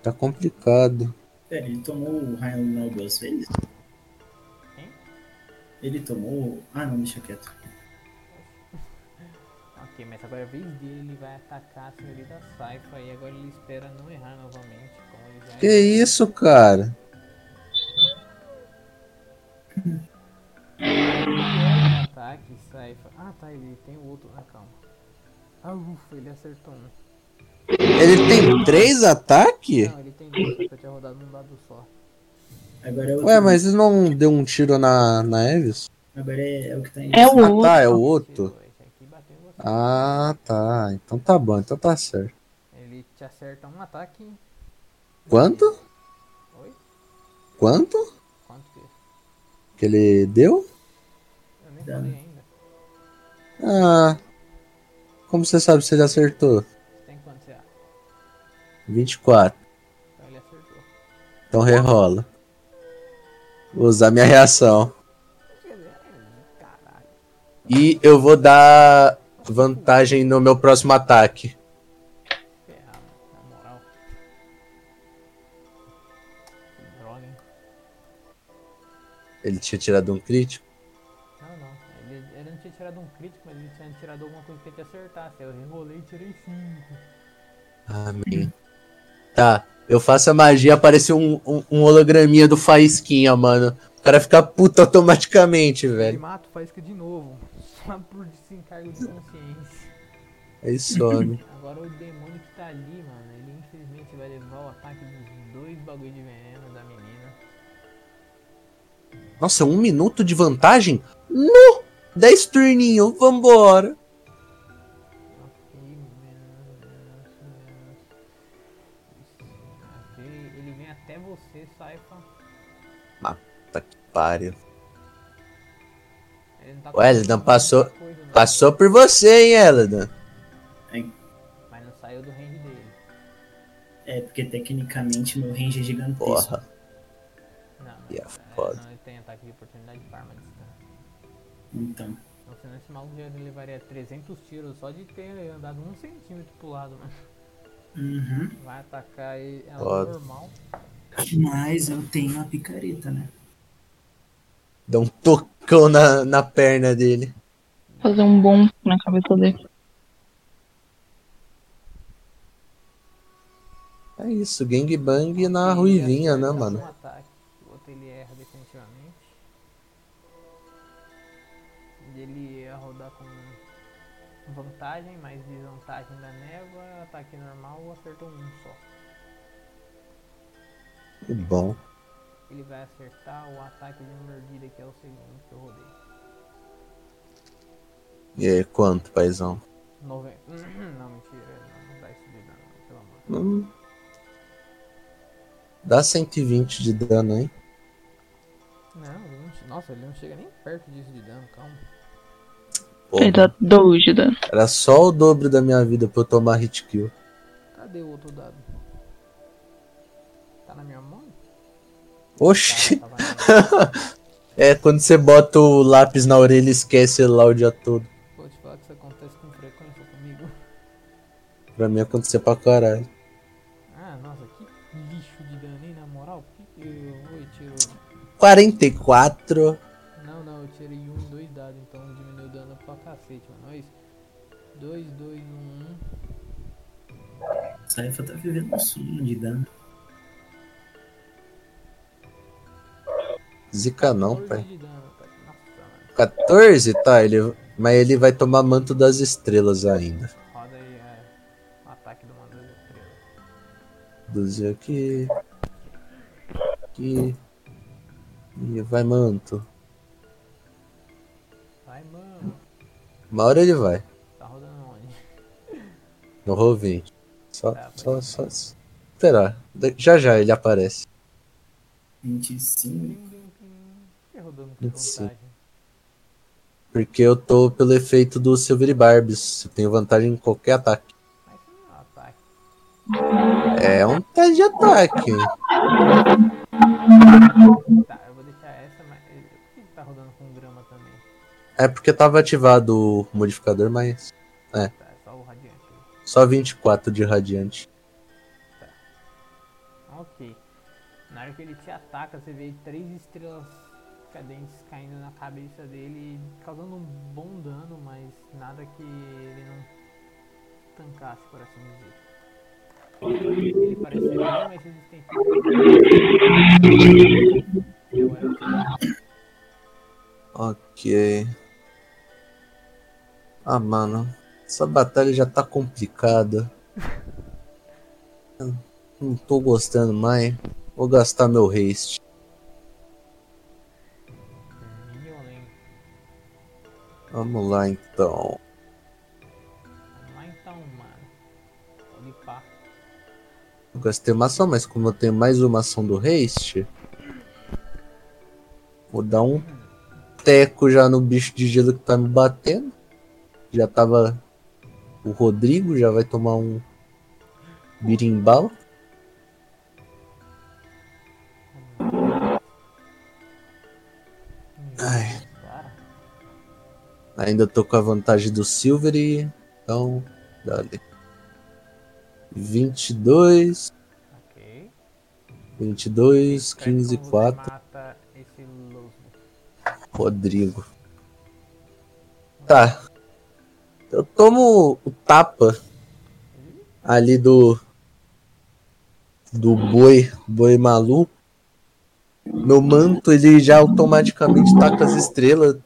Tá complicado. Pera, ele tomou o raio lunar duas vezes? Ele tomou. Ah, não, deixa quieto. Ok, mas agora é a vez dele, ele vai atacar a senhorita Saifa e agora ele espera não errar novamente. Como ele já Que isso, cara? Um ataque, Saifa. Ah tá, ele tem o outro. Ah, calma. Ah, ufa, ele acertou um. Ele tem três ataques? Não, ele tem dois, só que eu tinha rodado num dado só. Agora é Ué, mas ele não deu um tiro na, na Eves? Agora é, é o que tá em. É o Ah, outro. tá, é o outro. Você. Ah, tá. Então tá bom, então tá certo. Ele te acerta um ataque. Quanto? Oi? Quanto Quanto que? que ele deu? Eu nem falei ainda. Ah. Como você sabe se ele acertou? Você tem quanto CA? 24. Então ele acertou. Então rerola. Vou usar minha reação. E eu vou dar vantagem no meu próximo ataque. Ferrado, na moral. Que droga, hein? Ele tinha tirado um crítico. Não, não. Ele, ele não tinha tirado um crítico, mas ele tinha tirado alguma coisa que ia te acertasse. Eu enrolei e tirei 5. Amém. Tá, eu faço a magia, aparece um, um, um holograminha do Faísquinha, mano. cara fica puto automaticamente, Ele velho. mata o Faísca de novo. *laughs* Só por desencargo de consciência. Aí some. *laughs* Agora o demônio que tá ali, mano, ele infelizmente vai levar o ataque dos dois bagulho de veneno da menina. Nossa, um minuto de vantagem? No! 10 turninhos, vambora. Pariu. Ele não tá não conseguindo passou- coisa, Passou por você, hein, Eladan? Mas não saiu do range dele. É, porque tecnicamente meu range é gigantesco. Porra. Não, E é é, foda. não ele tem ataque de oportunidade de arma. Então. Então, senão esse maluco já levaria 300 tiros só de ter andado um centímetro pro lado, mano. Uhum. Vai atacar ele, ela Foda. normal. Mas eu tenho a picareta, né? Dá um tocão na, na perna dele. Fazer um bom na cabeça dele. É isso, gangbang na Ele ruivinha, né, mano? Um ataque, o outro ele erra definitivamente. E ele ia rodar com vantagem, mais desvantagem da névoa, ataque normal, acertou um só. Que bom. Ele vai acertar o ataque de mordida, que é o segundo que eu rodei. E aí, quanto, paizão? 90. *clears throat* Não, mentira, não dá isso de dano, não, pelo amor. Hum. Dá 120 de dano, hein? Não, ele não, nossa, ele não chega nem perto disso de dano, calma. Ele dá 12 de dano. era só o dobro da minha vida pra eu tomar hit kill. Cadê o outro dado? Tá na minha mão? Oxi! Tá, *laughs* É quando você bota o lápis na orelha e esquece lá o dia todo. Vou te falar que isso acontece com frequência comigo. Pra mim acontecer pra caralho. Ah, nossa, que lixo de dano, hein, na moral? Por que que eu oi, tiro... 44. Não, não, eu tirei um e dois dados, então diminuiu o dano pra cacete, mano. Olha isso. 2, 2, 1, 1. Saifa tá vivendo um sono de dano. Zica não, pai. de dano, pai. Nossa, mano. 14? Tá, ele. Mas ele vai tomar manto das estrelas ainda. Roda aí, é. O ataque do mano das estrelas. 12 aqui. Aqui. E vai manto. Vai, mano. Uma hora ele vai. Tá rodando onde? No roll 20. Só, Tá, só, só. Esperar. Já já ele aparece. 25. Que rodando com Sim. vantagem? Porque eu tô pelo efeito do Silver Barbs. Eu tenho vantagem em qualquer ataque. Mas isso não é um ataque. É um teste de ataque. Tá, eu vou deixar essa, mas. Por que tá rodando com grama também? É porque tava ativado o modificador, mas. Tá, é só o radiante. Só 24 de radiante. Ok. Na hora que ele te ataca, você vê três estrelas cadentes caindo na cabeça dele, causando um bom dano, mas nada que ele não tancasse, por assim dizer. Ele parece ser bem mais resistente. Ok. Ah, mano. Essa batalha já tá complicada. Não tô gostando mais. Vou gastar meu haste. Vamos lá então. Vamos lá então, mano. Eu gastei uma ação, mas como eu tenho mais uma ação do haste. Vou dar um teco já no bicho de gelo que tá me batendo. Já tava. O Rodrigo já vai tomar um birimbau. Ainda tô com a vantagem do Silver e. Então. Dale. 22, ok. 22, Certo, 15, como você 4. mata esse lobo? Rodrigo. Tá. Eu tomo o tapa ali do. Do boi, boi maluco. Meu manto, ele já automaticamente taca as estrelas,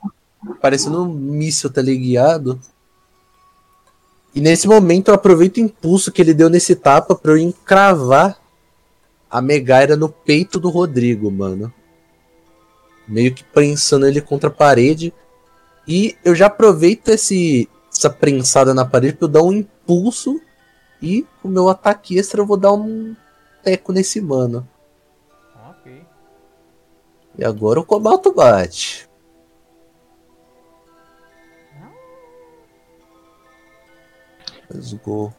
parecendo um míssil teleguiado. E nesse momento eu aproveito o impulso que ele deu nesse tapa pra eu encravar a Megaira no peito do Rodrigo, mano. Meio que prensando ele contra a parede. E eu já aproveito esse, essa prensada na parede pra eu dar um impulso. E com o meu ataque extra eu vou dar um teco nesse mano. Ok. E agora o Cobalto bate. Let's go.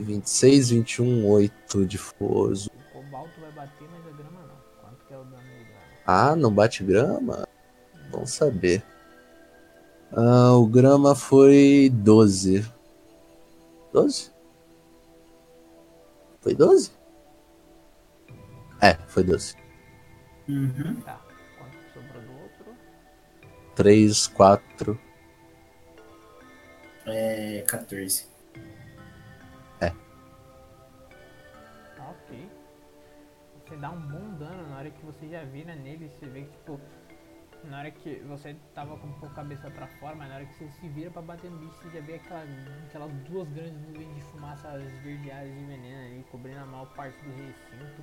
26, 21, 8 de força. O cobalto vai bater, mas a grama não. Quanto que é o dano de grama? Ah, não bate grama? Bom saber. Ah, o grama foi 12. 12? Foi 12? É, foi 12. Uhum. Tá. Quanto que sobrou do outro? 3, 4. É 14. Ok. Você dá um bom dano na hora que você já vira nele, você vê que tipo. Na hora que você tava com um pouco a cabeça pra fora, mas na hora que você se vira pra bater no bicho, você já vê aquela, aquelas duas grandes nuvens de fumaça esverdeadas de veneno ali, cobrindo a maior parte do recinto.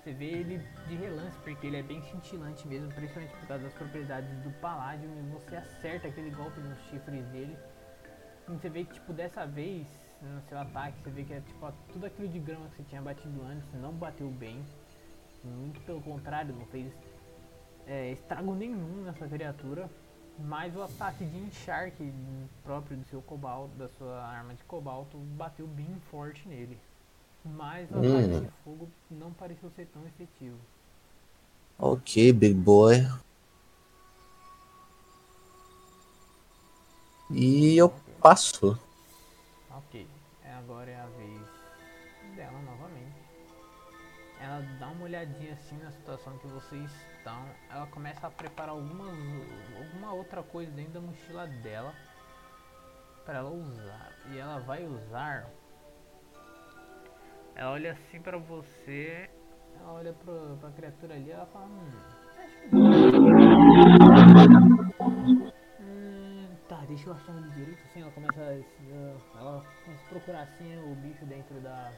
Você vê ele de relance, porque ele é bem cintilante mesmo, principalmente por causa das propriedades do Paládio, e você acerta aquele golpe nos chifres dele. Você vê que, tipo, dessa vez, no seu ataque, você vê que é, tipo, tudo aquilo de grama que você tinha batido antes não bateu bem. Muito pelo contrário, não fez é, estrago nenhum nessa criatura. Mas o ataque de Encharque próprio do seu cobalto, da sua arma de cobalto, bateu bem forte nele. Mas o Hum. ataque de fogo não pareceu ser tão efetivo. Ok, big boy. E eu passo. Ok, é, agora é a vez dela novamente. Ela dá uma olhadinha assim na situação que vocês estão. Ela começa a preparar algumas, alguma outra coisa dentro da mochila dela para ela usar. E ela vai usar. Ela olha assim pra você. Ela olha pra, pra criatura ali ela fala. Hum, acho que deixa eu achar ele direito assim, ela começa a, ela começa a procurar assim o bicho dentro da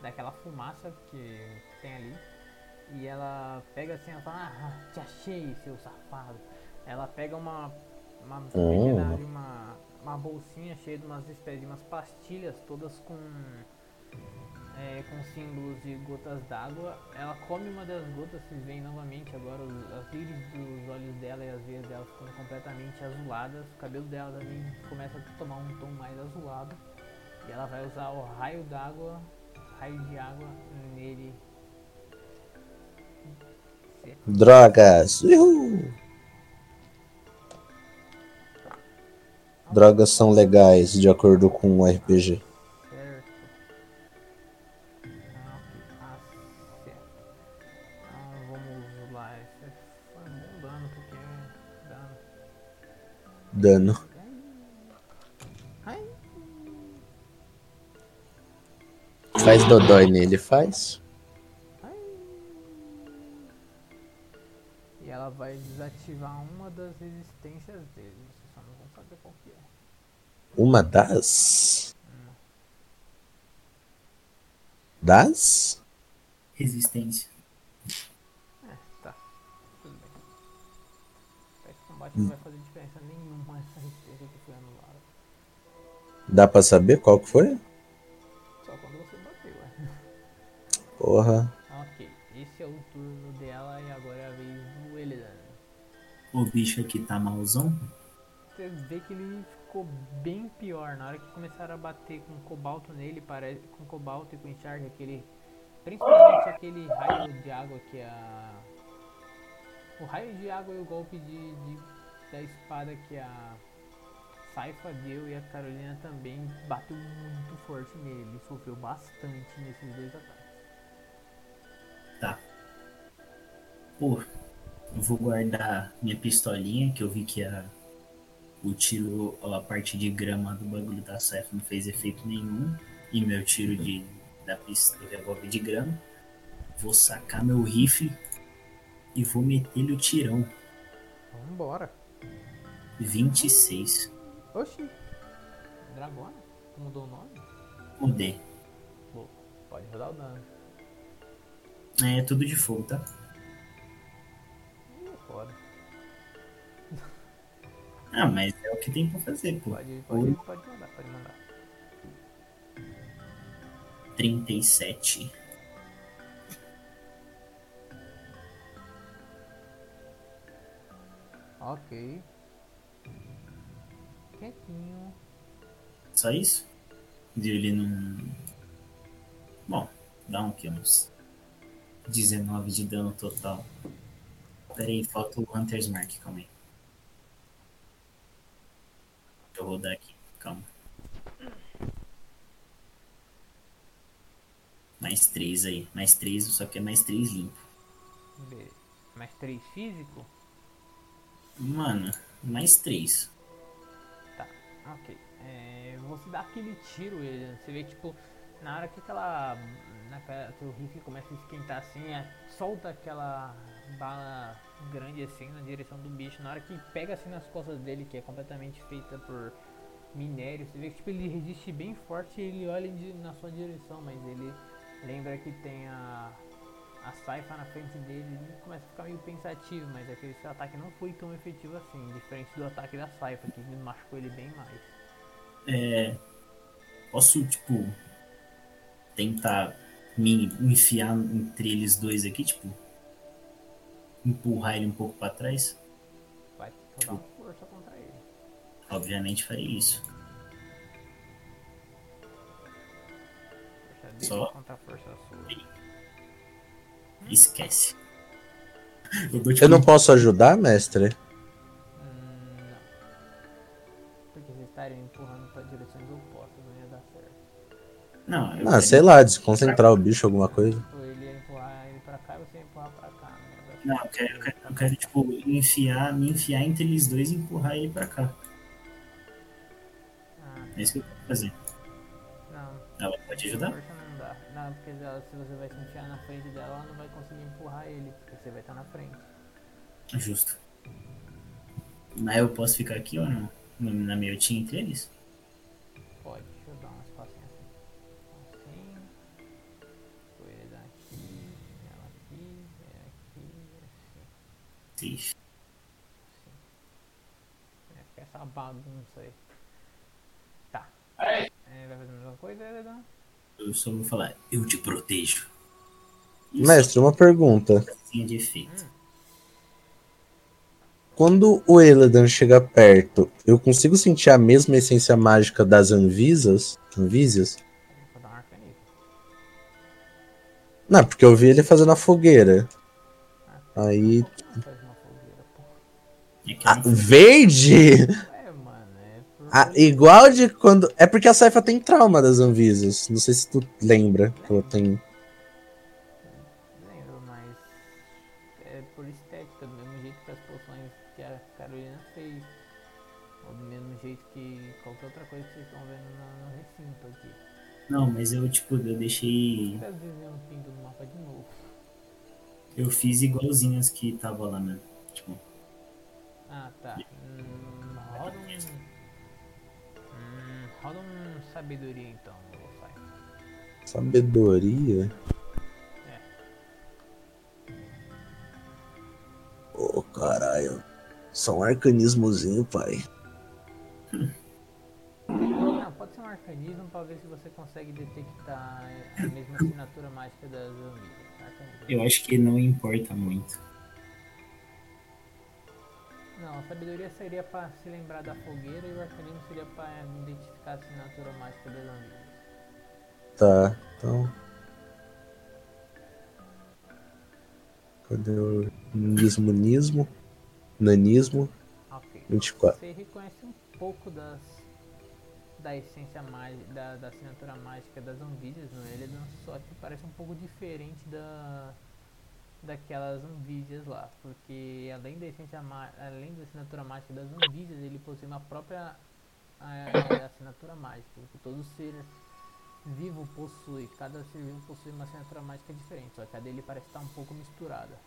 daquela fumaça que tem ali. E ela pega assim, ela fala, ah, te achei, seu safado. Ela pega uma uma ali, uma, uma bolsinha cheia de umas espécies de umas pastilhas todas com é, com símbolos de gotas d'água. Ela come uma das gotas, vocês veem novamente agora os, as íris dos olhos dela e as veias dela ficam completamente azuladas. O cabelo dela também começa a tomar um tom mais azulado. E ela vai usar o raio d'água, raio de água nele. Drogas. Uhul. Drogas são legais, de acordo com o RPG. Dano. Faz dodói nele, faz. E ela vai desativar uma das resistências dele. Vocês só não vão saber qual que é. Uma das. Das? Resistência. É, tá. Tudo bem. Esse combate não vai Dá pra saber qual que foi? Só quando você bateu, é. Porra. Ok, esse é o turno dela e agora é a vez do Elidan. O bicho aqui tá malzão. Você vê que ele ficou bem pior na hora que começaram a bater com cobalto nele, parece com cobalto e com encharque, aquele principalmente aquele raio de água que a o raio de água e o golpe de, de- da espada que a Saifa deu e a Carolina também bateu muito forte nele, ele sofreu bastante nesses dois ataques. Tá. Pô, eu vou guardar minha pistolinha, que eu vi que a, o tiro, a parte de grama do bagulho da Cef não fez efeito nenhum. E meu tiro de, da pista do revólver de grama. vou sacar meu rifle e vou meter-lhe o tirão. Vambora. 26. Oxi. Dragona? Tu mudou o nome? Mudei. Pô, pode rodar o dano. É tudo de fogo, tá? Ih, foda. *laughs* Ah, mas é o que tem pra fazer, pô. Pode, pode, pode mandar, pode mandar. 37. Ok. Quietinho. Só isso? E ele não. Bom, dá um que? Uns 19 de dano total. Pera aí, falta o Hunter's Mark, calma aí. Deixa eu rodar aqui, calma. Mais 3 aí, mais 3, só que é mais 3 limpo. Beleza. Mais três físico? Mano, mais 3. Tá, ok. É, você dá aquele tiro, você vê tipo, na hora que aquela. Naquela, que o rifle começa a esquentar assim, é, solta aquela bala grande assim na direção do bicho. Na hora que pega assim nas costas dele, que é completamente feita por minério, você vê que tipo, ele resiste bem forte e ele olha di- na sua direção, mas ele lembra que tem a, a saifa na frente dele e começa a ficar meio pensativo, mas aquele seu ataque não foi tão efetivo assim, diferente do ataque da saifa, que machucou ele bem mais. É. Posso, tipo. Tentar me enfiar entre eles dois aqui, tipo. Empurrar ele um pouco pra trás? Vai uma força contra ele. Obviamente farei isso. Dele Só? contra a força sua. Esquece. Eu dou tipo. Eu não posso ajudar, mestre? Hum, não. Porque vocês estariam empurrando pra direções opostas, não ia dar certo. Não, eu Ah, sei lá, desconcentrar o bicho, alguma coisa. Ou ele ia empurrar ele pra cá e você ia empurrar pra cá, não ia dar certo. Não, eu quero, eu quero, eu quero, tipo, enfiar, me enfiar entre eles dois e empurrar ele pra cá. Ah, É isso que eu quero fazer. não. Ela pode ajudar? Não, porque ela- se você vai se enfiar na frente dela, ela não vai conseguir empurrar ele, porque você vai estar na frente. Justo. Mas eu posso ficar aqui ou não? Na miotinha entre eles? Pode, deixa eu dar um espacinho assim. Assim. Ele daqui, ela aqui, ele aqui, assim. Sim. Vai ficar essa bagunça aí. Tá. É, vai fazer a mesma coisa, Eledon? Eu só vou falar, eu te protejo. Mestre, uma pergunta. Assim de efeito. Quando o Eladan chega perto, eu consigo sentir a mesma essência mágica das Anvisas? Arcanismo. Não, porque eu vi ele fazendo a fogueira. Aí. É Ah, verde! É, mano, é por. Ah, igual de quando. É porque a Saifa tem trauma das Anvisas. Não sei se tu lembra que ela tem. Lembro, mas. É por estética, do mesmo jeito que as poções que a Carolina fez. Ou do mesmo jeito que qualquer outra coisa que vocês estão vendo no, no recinto aqui. Não, mas eu, tipo, eu deixei. Novo. Eu fiz igualzinho as que tava lá mesmo. Tipo, Ah, tá. Sabedoria então, Sai. Sabedoria? É. Ô, caralho. Só um arcanismozinho, pai. Não, pode ser um arcanismo pra ver se você consegue detectar a mesma assinatura mágica das amigas. Eu acho que não importa muito. Não, a sabedoria seria pra se lembrar da fogueira e o arcanismo seria pra identificar a assinatura mágica das amigas. Tá, então. Cadê o nismo, nismo? Nanismo? Ok. 24. Você reconhece um pouco das da essência mágica, da, da assinatura mágica das Anvísias no Eledon, só que parece um pouco diferente da daquelas Anvísias lá, porque além da essência além da assinatura mágica das Anvísias, ele possui uma própria ah, assinatura mágica, que todos os seres vivo possui, cada ser vivo possui uma assinatura mágica diferente, só que a dele parece estar um pouco misturada.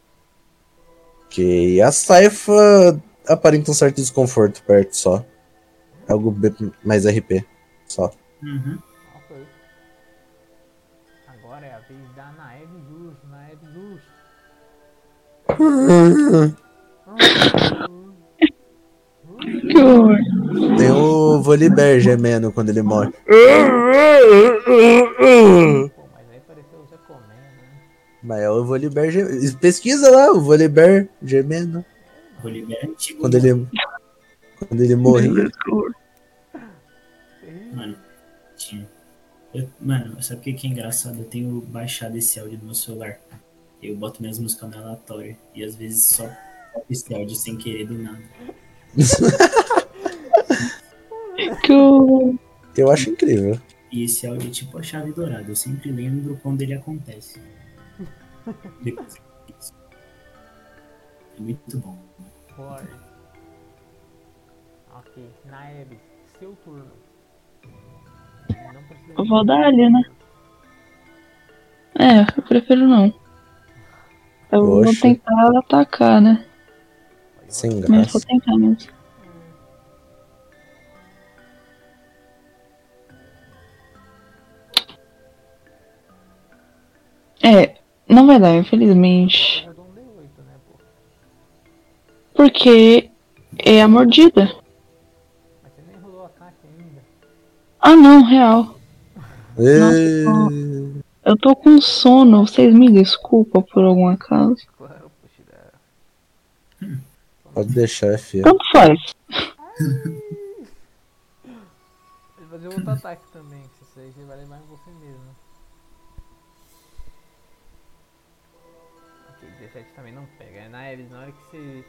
Que a Saifa aparenta um certo desconforto perto só. Algo mais RP. Só. Uhum. Tem o Volibear gemendo quando ele morre. Mas é o Volibear gemendo. Pesquisa lá, o Volibear gemendo. Quando ele. Quando ele morria. Mano. Eu- mano, sabe o que é engraçado? Eu tenho baixado esse áudio no meu celular. Eu boto minhas músicas no aleatório. E às vezes só áudio sem querer do nada. *laughs* Eu acho incrível. E esse áudio é tipo a chave dourada. Eu sempre lembro quando ele acontece. É muito bom. Forte. Ok, Naeves, seu turno. Não precisa Eu vou dar ali, né? É, eu prefiro não. Eu vou Poxa. tentar atacar, né? Sem Mas graça. vou tentar mesmo. É, não vai dar, infelizmente. Rodou D8, pô? Porque é a mordida. Mas você nem rolou ataque ainda. Ah não, real. Ê, Eu tô com sono, vocês me desculpam por algum acaso. Claro. Pode deixar, é filho. Tanto faz. Ele vai fazer outro ataque também, que isso aí você vai levar em você mesmo. Ok, 17 também não pega. É na Eves, na hora que você.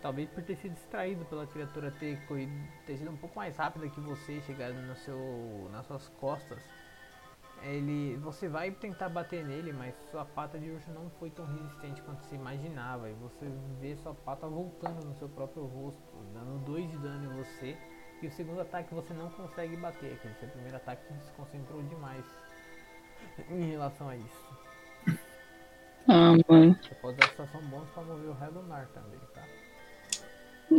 Talvez por ter sido distraído pela criatura ter corrido, ter sido um pouco mais rápida que você, chegado no seu, nas suas costas. Ele, você vai tentar bater nele, mas sua pata de urso não foi tão resistente quanto você imaginava. E você vê sua pata voltando no seu próprio rosto, dando 2 de dano em você. E o segundo ataque você não consegue bater, aquele seu primeiro ataque se desconcentrou demais em relação a isso. Ah, mano. Você pode a situação bônus pra mover o Redonar também, tá?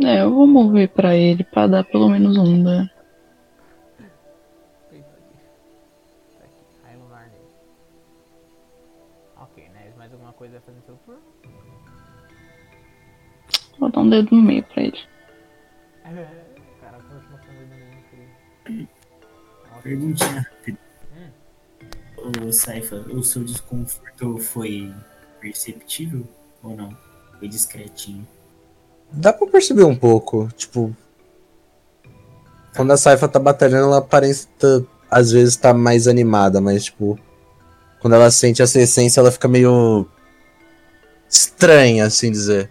É, eu vou mover pra ele pra dar pelo menos um dano. Coisa vai fazer no seu turno? Vou dar um dedo no meio pra ele. Cara, continua sendo ele meio incrível. Ok. Perguntinha rápida. Hum. Ô, Saifa, o seu desconforto foi perceptível ou não? Foi discretinho. Dá pra perceber um pouco, tipo. Quando a Saifa tá batalhando, ela parece tá- às vezes tá mais animada, mas tipo. Quando ela sente essa essência, ela fica meio. Estranha, assim dizer.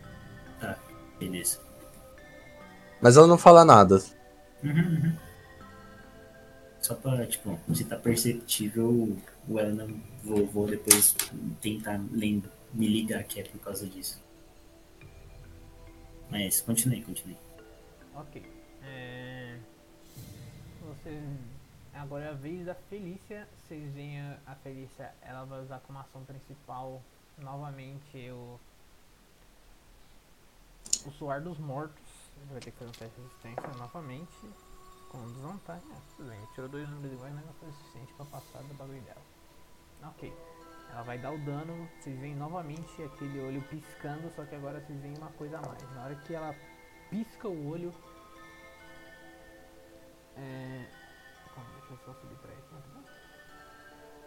Beleza. Mas ela não fala nada. Uhum, uhum. Só pra, tipo, se tá perceptível, ou ela não. Vou, vou depois tentar me ligar que é por causa disso. Mas continue, continue. Ok. É... Você... Agora é a vez da Felícia. Vocês veem a Felícia, ela vai usar como ação principal novamente o. O suar dos mortos. Ele vai ter que fazer um teste de resistência novamente. Com desvantagem. É, tudo bem, tirou dois números iguais, mas não foi suficiente pra passar do bagulho dela. Ok. Ela vai dar o dano, vocês veem novamente aquele olho piscando, só que agora vocês veem uma coisa a mais. Na hora que ela pisca o olho. É. Calma, deixa eu só subir pra tá bom?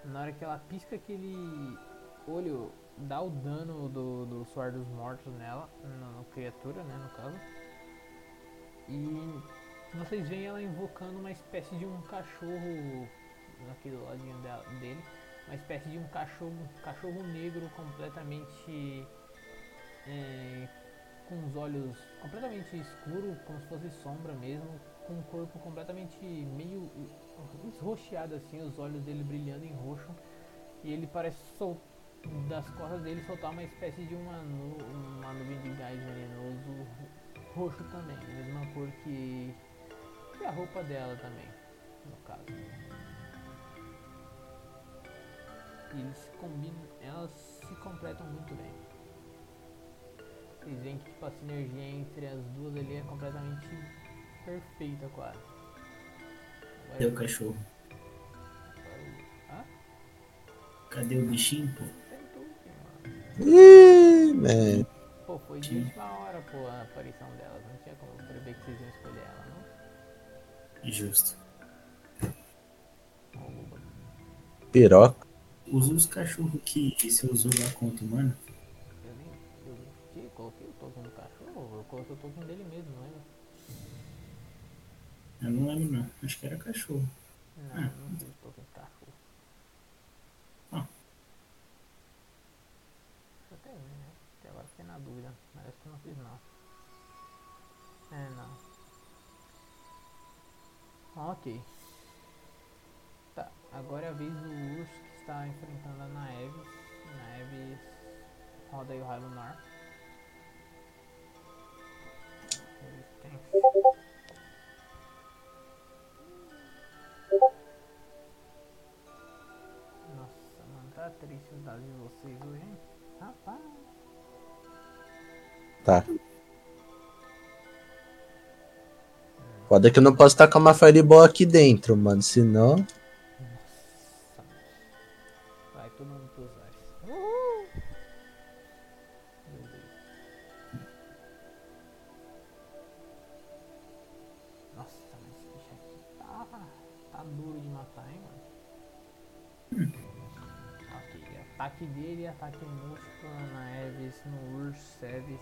Na hora que ela pisca aquele olho, dá o dano do, do suor dos mortos nela, na, criatura, né, no caso. E vocês veem ela invocando uma espécie de um cachorro naquele ladinho dela, dele. Uma espécie de um cachorro, cachorro negro completamente é, com os olhos completamente escuros, como se fosse sombra mesmo, com um corpo completamente meio esroxeado assim, os olhos dele brilhando em roxo, e ele parece sol das costas dele soltar uma espécie de uma, nu uma nuvem de gás venenoso roxo também, mesma cor que, que a roupa dela também, no caso. Eles se combinam, elas se completam muito bem. Vocês veem que tipo, a sinergia entre as duas ali é completamente perfeita quase. Cadê o cachorro? Cadê o bichinho, pô? Ih, né? Pô, foi de última hora, pô, a aparição delas. Não tinha como prever que vocês iam escolher ela, não? Justo. Piroca. Usa os cachorros que você usou lá contra o mano. Eu nem. Eu que, coloquei o token do cachorro? Eu coloquei o token dele mesmo, não lembra? Eu não lembro não. Acho que era cachorro. Não, Ah. não fiz o token do cachorro. Ah. Deixa eu até ver, né? Dúvida. Parece que eu não fiz não. É, não. Ok. Tá, agora é a vez do urso que está enfrentando a Naeves. Naeves roda aí o raio lunar. Resistência. Nossa, mano, tá triste os dados de vocês hoje, Tá. Foda que eu não posso tacar uma fireball aqui dentro, mano. Senão. Vai todo mundo pros ares. Nossa, mas esse bicho aqui tá, tá duro de matar, hein, mano. Ok, ataque dele, ataque múltiplo na Eves, no Urso, Seves.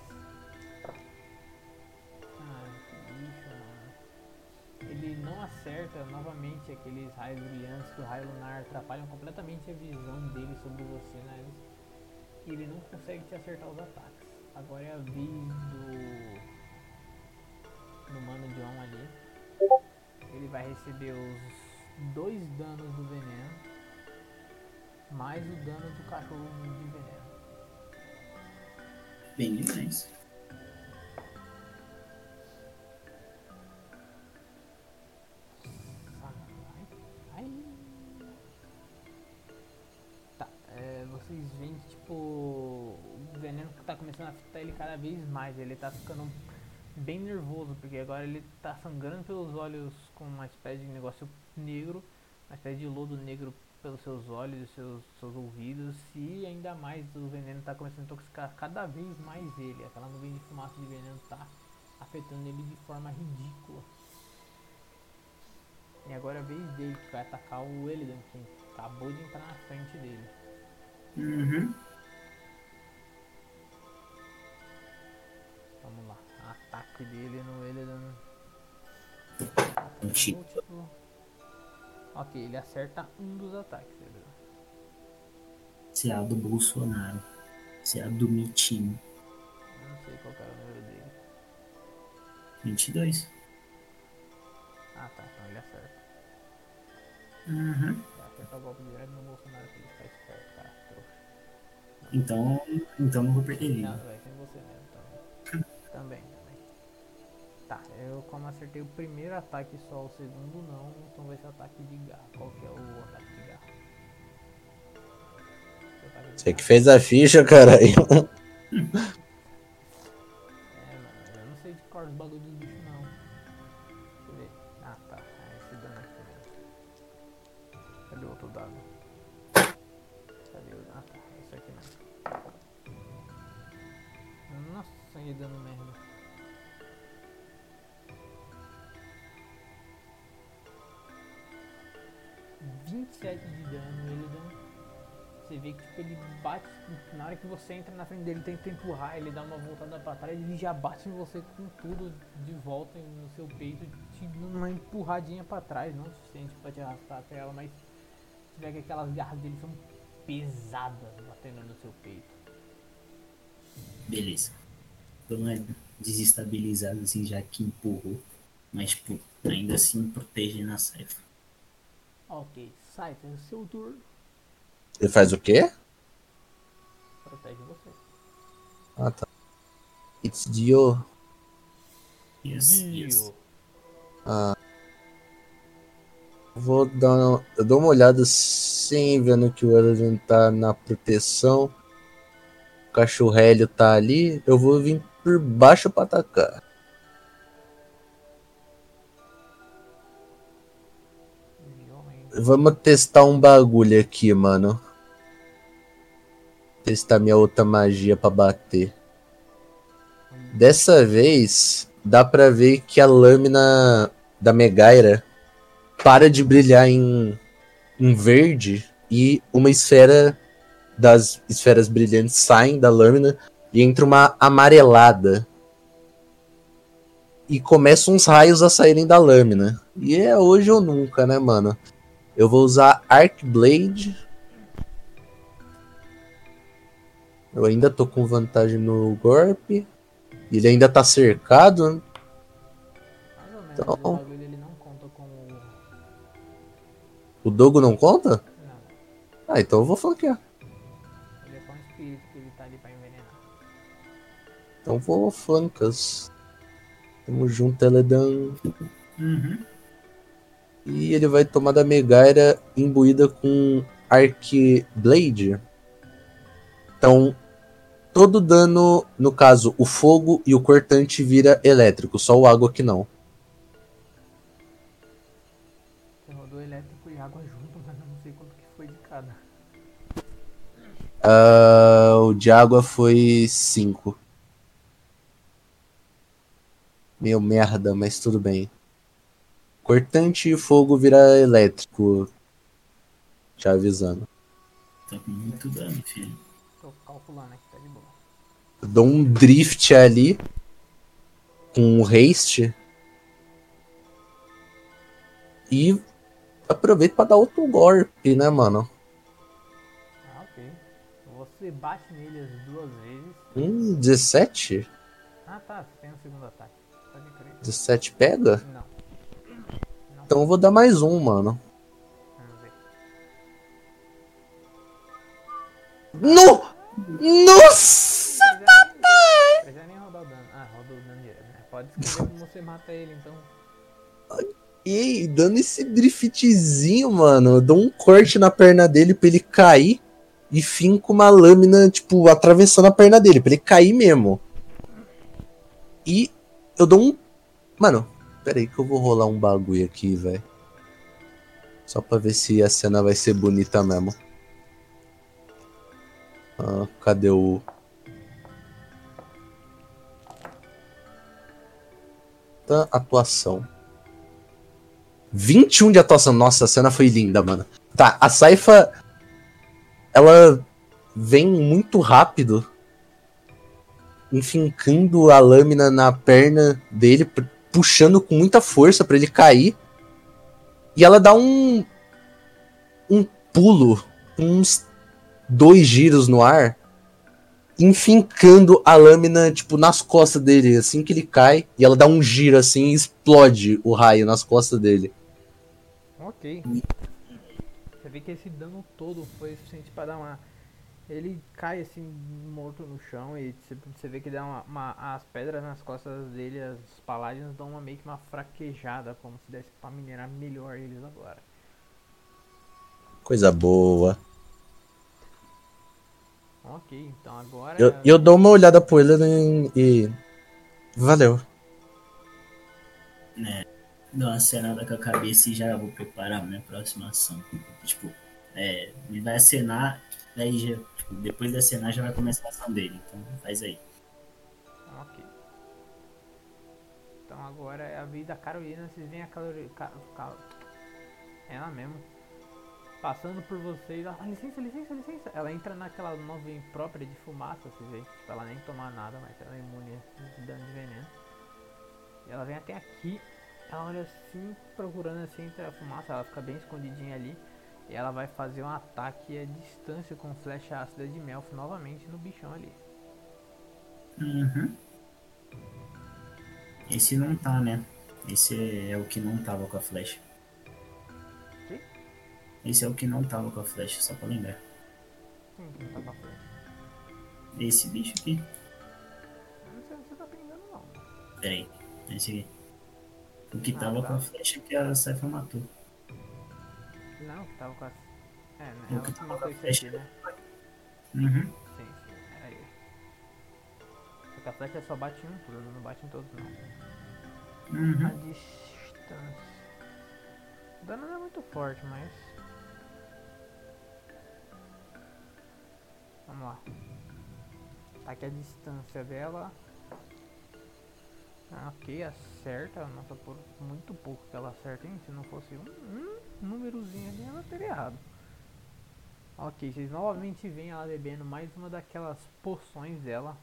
Acerta novamente aqueles raios brilhantes que o raio lunar atrapalham completamente a visão dele sobre você, né? E ele não consegue te acertar os ataques. Agora é a vez do. do Mano John ali. Ele vai receber os dois danos do veneno. Mais o dano do cachorro de veneno. Bem demais. Vocês veem que tipo o veneno que tá começando a afetar ele cada vez mais. Ele tá ficando bem nervoso, porque agora ele tá sangrando pelos olhos com uma espécie de negócio negro, uma espécie de lodo negro pelos seus olhos seus, seus ouvidos, e ainda mais o veneno tá começando a intoxicar cada vez mais ele. Aquela nuvem de fumaça de veneno tá afetando ele de forma ridícula. E agora é a vez dele que vai atacar o Elidan, que acabou de entrar na frente dele. Uhum. Vamos lá. Ataque dele no. Um chip. Múltiplo. Ok, ele acerta um dos ataques, Elidan. Se é a do Bolsonaro. Se é a do Mitinho. Eu não sei qual que era o número dele. 22. Ah tá, então ele acerta. Uhum. Ele acerta o golpe direto no Bolsonaro pra Então, então não vou perder Não, vida. vai ser você mesmo também. *laughs* também, também. Tá, eu como acertei o primeiro ataque só, o segundo não, então vai ser ataque de garra. Qual que é o ataque de garra? Você que garra. fez a ficha, caralho. *laughs* É, mano, eu não sei de cor os bagulho dos Que dano merda. Vinte e sete de dano ele dá. Você vê que tipo, ele bate, na hora que você entra na frente dele, tenta empurrar, ele dá uma voltada pra trás, ele já bate em você com tudo de volta no seu peito, te dando uma empurradinha pra trás, não o suficiente pra te arrastar até ela, mas você vê que aquelas garras dele são pesadas batendo no seu peito. Beleza. Tô mais desestabilizado assim, já que empurrou. Mas, tipo, ainda assim protege na cifra. Ok, Cypher, é seu turno, Ele faz o quê? protege você. Ah, tá. It's Dio. Yes, yes. Ah, Vou dar uma, eu dou uma olhada sim, vendo que o Eleven tá na proteção. O cachorrelho tá ali. Eu vou vir por baixo pra atacar. Vamos testar um bagulho aqui, mano. Testar minha outra magia pra bater. Dessa vez, dá pra ver que a lâmina da Megaira para de brilhar em, em verde e uma esfera das esferas brilhantes saem da lâmina e entra uma amarelada. E começam uns raios a saírem da lâmina. E é hoje ou nunca, né, mano? Eu vou usar Arc Blade. Eu ainda tô com vantagem no golpe. Ele ainda tá cercado. Então- O bagulho ele não conta como. O Dogo não conta? Não. Ah, então eu vou flanquear. Então vou flancas. Tamo junto, Teledan. Uhum. E ele vai tomar da Megaira imbuída com Arc Blade. Então, todo dano, no caso, o fogo e o cortante vira elétrico, só o água que não. Você rodou elétrico e água junto, mas eu não sei quanto que foi de cada. Ah, o de água foi 5. Meu merda, mas tudo bem. Cortante e fogo vira elétrico. Te avisando. Tá com muito dano, filho. Tô calculando aqui, tá de boa. Eu dou um drift ali. Com um haste. E aproveito pra dar outro golpe, né, mano? Ah, ok. Você bate nele as duas vezes. Hum, 17? 17 pega? Não. Então eu vou dar mais um, mano. Vamos ver. No! Nossa! Precisa nem rodar o dano. Ah, roda o dano direto, né? Pode escrever como você *laughs* mata ele, então. E dando esse driftzinho, mano, eu dou um corte na perna dele pra ele cair e finco uma lâmina, tipo, atravessando a perna dele, pra ele cair mesmo. E eu dou um. Mano, pera aí que eu vou rolar um bagulho aqui, velho. Só pra ver se a cena vai ser bonita mesmo. Ah, cadê o. Tá, atuação. 21 de atuação. Nossa, a cena foi linda, mano. Tá, a Saifa. Ela vem muito rápido. Enfincando a lâmina na perna dele, puxando com muita força pra ele cair. E ela dá um. Um pulo, uns dois giros no ar, enfincando a lâmina, tipo, nas costas dele, assim que ele cai. E ela dá um giro assim e explode o raio nas costas dele. Ok. Você vê que esse dano todo foi suficiente pra dar uma. Ele cai assim, morto no chão e você- vê que dá uma, uma- As pedras nas costas dele, as paládinas dão uma meio que uma fraquejada, como se desse pra minerar melhor eles agora. Coisa boa. Ok, então agora. Eu, eu dou uma olhada pro ele e. Valeu. Dou uma acenada com a cabeça e já vou preparar a minha próxima ação. Tipo, é, ele vai acenar, daí já, tipo, depois de acenar já vai começar a ação dele. Então faz aí. Ok. Então agora é a vida da Carolina, vocês veem a Carolina. Ela mesmo. Passando por vocês, fala, licença, licença, licença. Ela entra naquela nuvem própria de fumaça, vocês veem. Tipo, ela nem tomar nada, mas ela é imune a dano de veneno. E ela vem até aqui, ela olha assim, procurando assim entre a fumaça, ela fica bem escondidinha ali. E ela vai fazer um ataque à distância com flecha ácida de Melf novamente no bichão ali. Uhum. Esse não tá, né? Esse é o que não tava com a flecha. Que? Esse é o que não tava com a flecha, só pra lembrar. Quem que não tá com a flecha? Esse bicho aqui. Não sei tá pegando não. Pera aí. Esse aqui. O que Ah, tava tá. com a flecha que a Saifa matou. Não, que tava com a. É, né? Ela que matou a flecha. aqui, né? Uhum. Sim, sim, era ele. Só que a flecha só bate em um turno, não bate em todos não. A Uhum. distância. O dano não é muito forte, mas. Vamos lá. Tá aqui a distância dela. Ah, ok, acerta. Nossa, por muito pouco que ela acerta, hein? Se não fosse um, um númerozinho ali, ela teria errado. Ok, vocês novamente veem ela bebendo mais uma daquelas poções dela.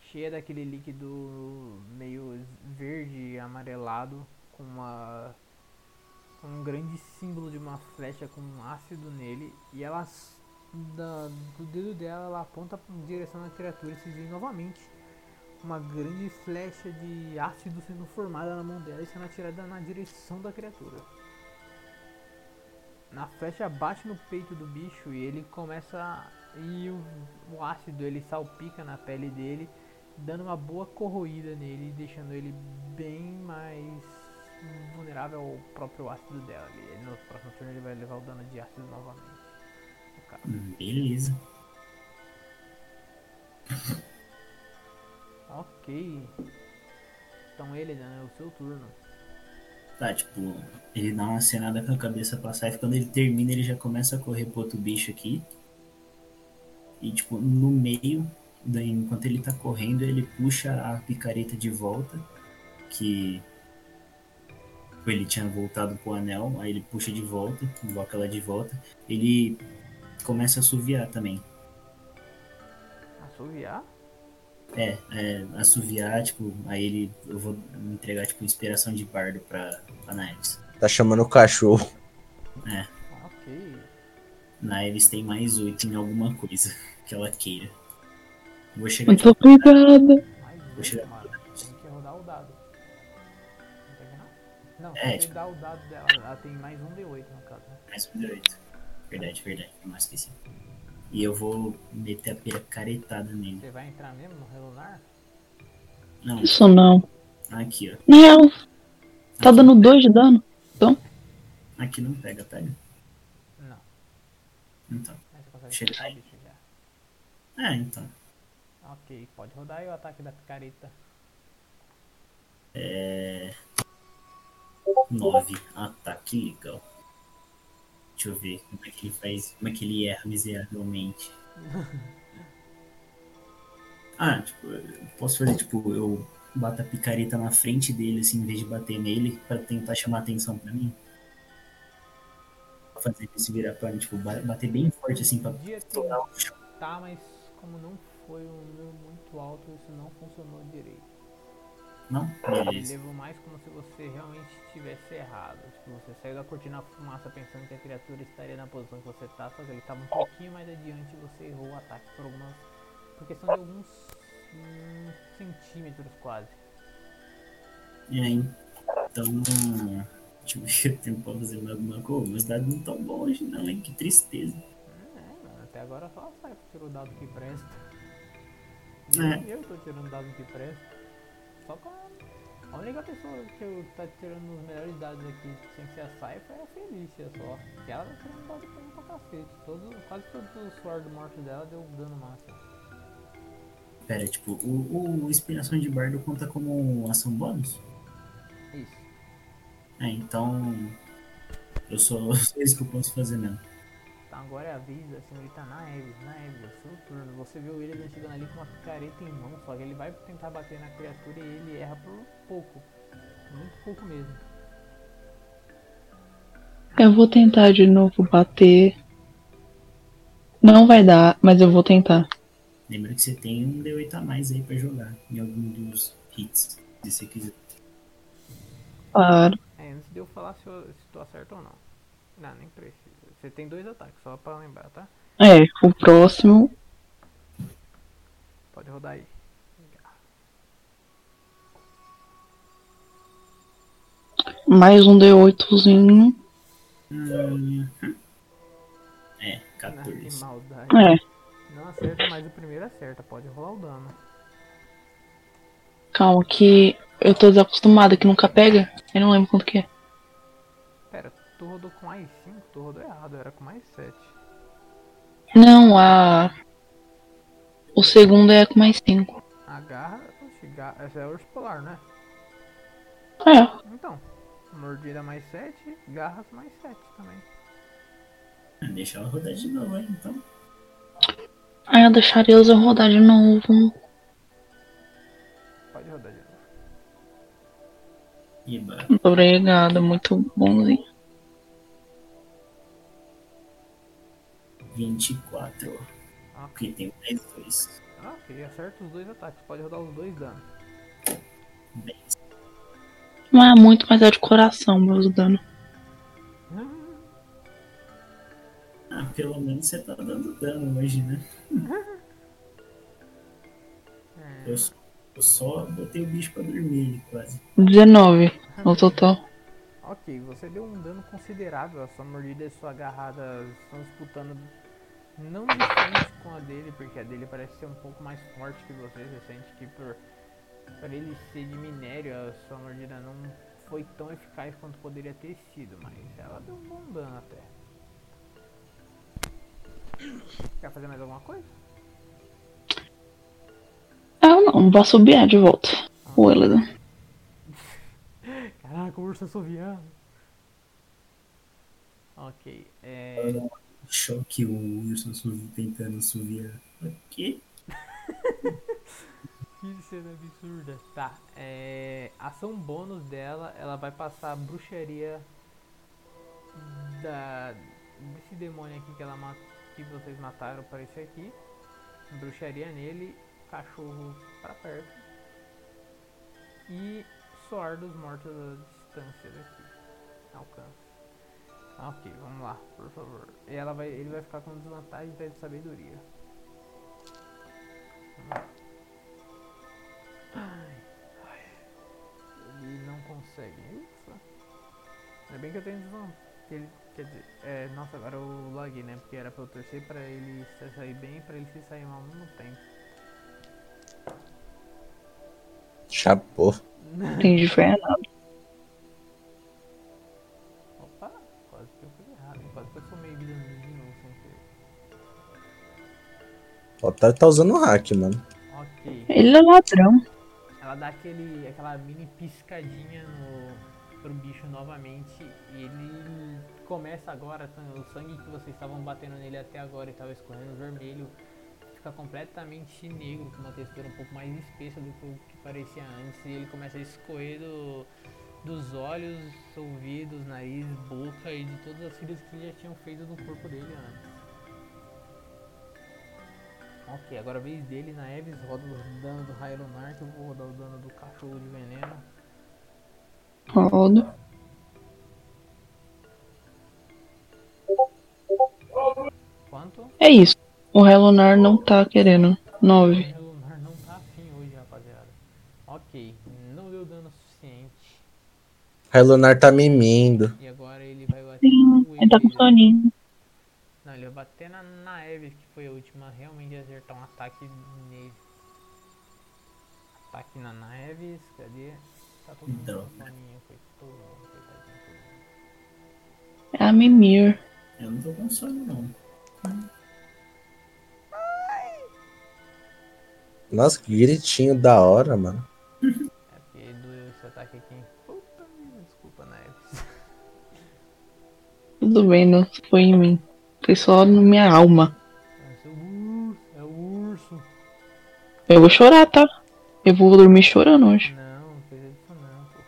Cheia daquele líquido meio verde amarelado. Com uma. um grande símbolo de uma flecha com um ácido nele. E ela. Da, do dedo dela, ela aponta em direção à criatura e se vê novamente uma grande flecha de ácido sendo formada na mão dela e sendo atirada na direção da criatura. Na flecha bate no peito do bicho e ele começa e o, o ácido ele salpica na pele dele, dando uma boa corroída nele, deixando ele bem mais vulnerável ao próprio ácido dela. ali. no próximo turno ele vai levar o dano de ácido novamente. Beleza. Ok. Então ele, Dan, é o seu turno. Tá, tipo, ele dá uma acenada com a cabeça pra sair. Quando ele termina, ele já começa a correr pro outro bicho aqui. E, tipo, no meio, daí, enquanto ele tá correndo, ele puxa a picareta de volta. Que ele tinha voltado pro anel. Aí ele puxa de volta, invoca ela de volta. Ele começa a assoviar também. Assoviar? É, é, assoviar, tipo, aí ele. Eu vou entregar, tipo, inspiração de bardo pra, pra Naeves. Tá chamando o cachorro. Ok. Naeves tem mais 8 em alguma coisa *laughs* que ela queira. Vou chegar Muito obrigada. Vou chegar- mano. Tem que rodar o dado. Não tem que não? Não, É, tem que tipo- dar o dado dela. Ela tem mais um D8 no caso. né? Mais um de 8. Verdade, verdade. Eu mais esqueci. E eu vou meter a pira caretada nele. Você vai entrar mesmo no relunar? Não, Isso não. aqui, ó. Não, tá dando dois de dano. Aqui não pega, pega. Não. Então. Chega aí. Ah, então. Ok, pode rodar aí o ataque da picareta. É. 9. Ah, tá, que legal. Deixa eu ver como é que ele faz. Como é que ele erra miseravelmente. *laughs* Ah, tipo, eu posso fazer, tipo, eu bato a picareta na frente dele, assim, em vez de bater nele, pra tentar chamar atenção pra mim. Fazer ele se virar pra mim, tipo, ba- bater bem forte, assim, pra estourar o chão. tentar, mas como não foi um número muito alto, isso não funcionou direito. Não? Ele Beleza. levou mais como se você realmente tivesse errado. Tipo, você saiu da cortina da fumaça pensando que a criatura estaria na posição que você tá, só que ele estava um pouquinho mais adiante e você errou o ataque por algumas. por questão de alguns hum, centímetros quase. E aí, então. *laughs* Deixa eu ver eu tenho pra fazer mais alguma coisa. Meus dados não tão bons hoje, não, hein? Que tristeza. É, mano, até agora só sai tirar o dado que presta. É. Eu tô tirando dado que presta. Só com a... a única pessoa que eu tá tirando os melhores dados aqui sem ser a Cypher é a Felícia só. Que ela tá tirando dado pra cacete. Todo, quase todos os Sword Morte dela deu dano máximo. Pera, tipo, o, o Inspiração de Bardo conta como ação bônus? Isso. É, então. Eu sou, *laughs* isso que eu posso fazer mesmo. Agora é a vez da senhorita Naeves. Naeves, é seu turno. Você vê o William chegando ali com uma picareta em mão, só que ele vai tentar bater na criatura e ele erra por pouco. Muito pouco mesmo. Eu vou tentar de novo bater. Não vai dar, mas eu vou tentar. Lembra que você tem um D8 a mais aí pra jogar em algum dos hits, se você quiser. Claro. É, antes de eu falar se, eu, se tu acerta ou não. Não, nem precisa. Você tem dois ataques, só pra lembrar, tá? É, o próximo. Pode rodar aí. Mais um D8zinho. Hum, é, Ah, que 14. maldade. É, Não acerta, mas o primeiro acerta. Pode rolar o dano. calma que eu tô desacostumada que nunca pega. Eu não lembro quanto que é. Pera, tu rodou com mais 5, tu rodou errado, era com mais 7. Não, a. O segundo é com mais 5. A garra, essa é urso polar, né? É. Então, mordida mais 7, garras mais 7 também. Deixa ela rodar de novo, hein, então. Aí eu deixaria eu rodar de novo. Pode rodar de novo. Iba. Muito obrigada, muito bonzinho. 24. Ok, Porque tem mais dois. ok, acerta os dois ataques, pode rodar os dois danos. Bem, Não é muito, mas é de coração, meus dano. ah, pelo menos você tá dando dano hoje, né? *laughs* É, Eu, só- eu só botei o bicho pra dormir quase. 19 no total. Ok, você deu um dano considerável. A sua mordida e sua agarrada estão disputando não frente com a dele, porque a dele parece ser um pouco mais forte que você. Você sente que por, por ele ser de minério, a sua mordida não foi tão eficaz quanto poderia ter sido, mas ela deu um bom dano até. Quer fazer mais alguma coisa? Ah, não, vou subir de volta. O Eladan. *laughs* Caraca, o urso assoviando. Ok, é. Choque o Wilson tentando subir. O quê? *laughs* Que cena absurda. Tá, é. Ação bônus dela, ela vai passar a bruxaria da. desse demônio aqui que ela ma- que vocês mataram para esse aqui. Bruxaria nele, cachorro pra perto. E soar dos mortos à distância daqui. Alcance. Ah, Ok, vamos lá, por favor. E ela vai, ele vai ficar com desvantagem de sabedoria. Ai, ai. Ele não consegue. Ufa. Ainda bem que eu tenho desvantagem. Ele, quer dizer, é, nossa, agora eu laguei, né? Porque era pra eu torcer pra ele se sair bem e pra ele se sair mal ao mesmo tempo. Chapô. Entendi, foi nada. O otário tá usando o hack, mano. Ok. Ele é ladrão. Ela dá aquele, aquela mini piscadinha no, pro bicho novamente e ele começa agora, tá, o sangue que vocês estavam batendo nele até agora e estava escorrendo vermelho, fica completamente negro, com uma textura um pouco mais espessa do que o que parecia antes e ele começa a escorrer do, dos olhos, ouvidos, nariz, boca e de todas as feridas que já tinham feito no corpo dele antes. Ok, agora a vez dele na Eves, roda o dano do raio lunar, que eu vou rodar o dano do cachorro de veneno. Rodo. Quanto? É isso. O Relunar não tá querendo. 9. O raio lunar não tá afim hoje, rapaziada. Ok, não deu dano suficiente. Relunar tá mimindo. E agora ele vai bater Sim, ele tá com soninho. Não, ele vai bater na, na Eves, que foi a última, realmente acertar um ataque nele. Ataque na Naeves, cadê? Tá todo mundo Droga. com soninho, foi todo mundo, coitadinho, mundo. É a Mimir. Eu não tô com sono, não. Nossa, que gritinho da hora, mano. É porque doeu esse ataque aqui. Puta vida, desculpa, Naeves. Tudo bem, não foi em mim. Foi só na minha alma. Eu vou chorar, tá? Eu vou dormir chorando hoje. Não, não fez isso não, pô.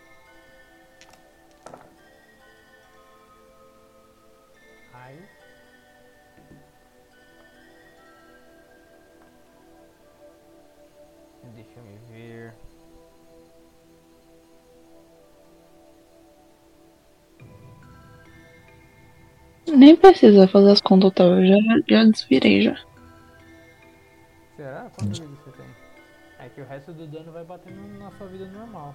Ai. Deixa eu me ver. Nem precisa fazer as contas, tá? Eu já, já desvirei já. Será? Quanto que o resto do dano vai batendo na sua vida normal.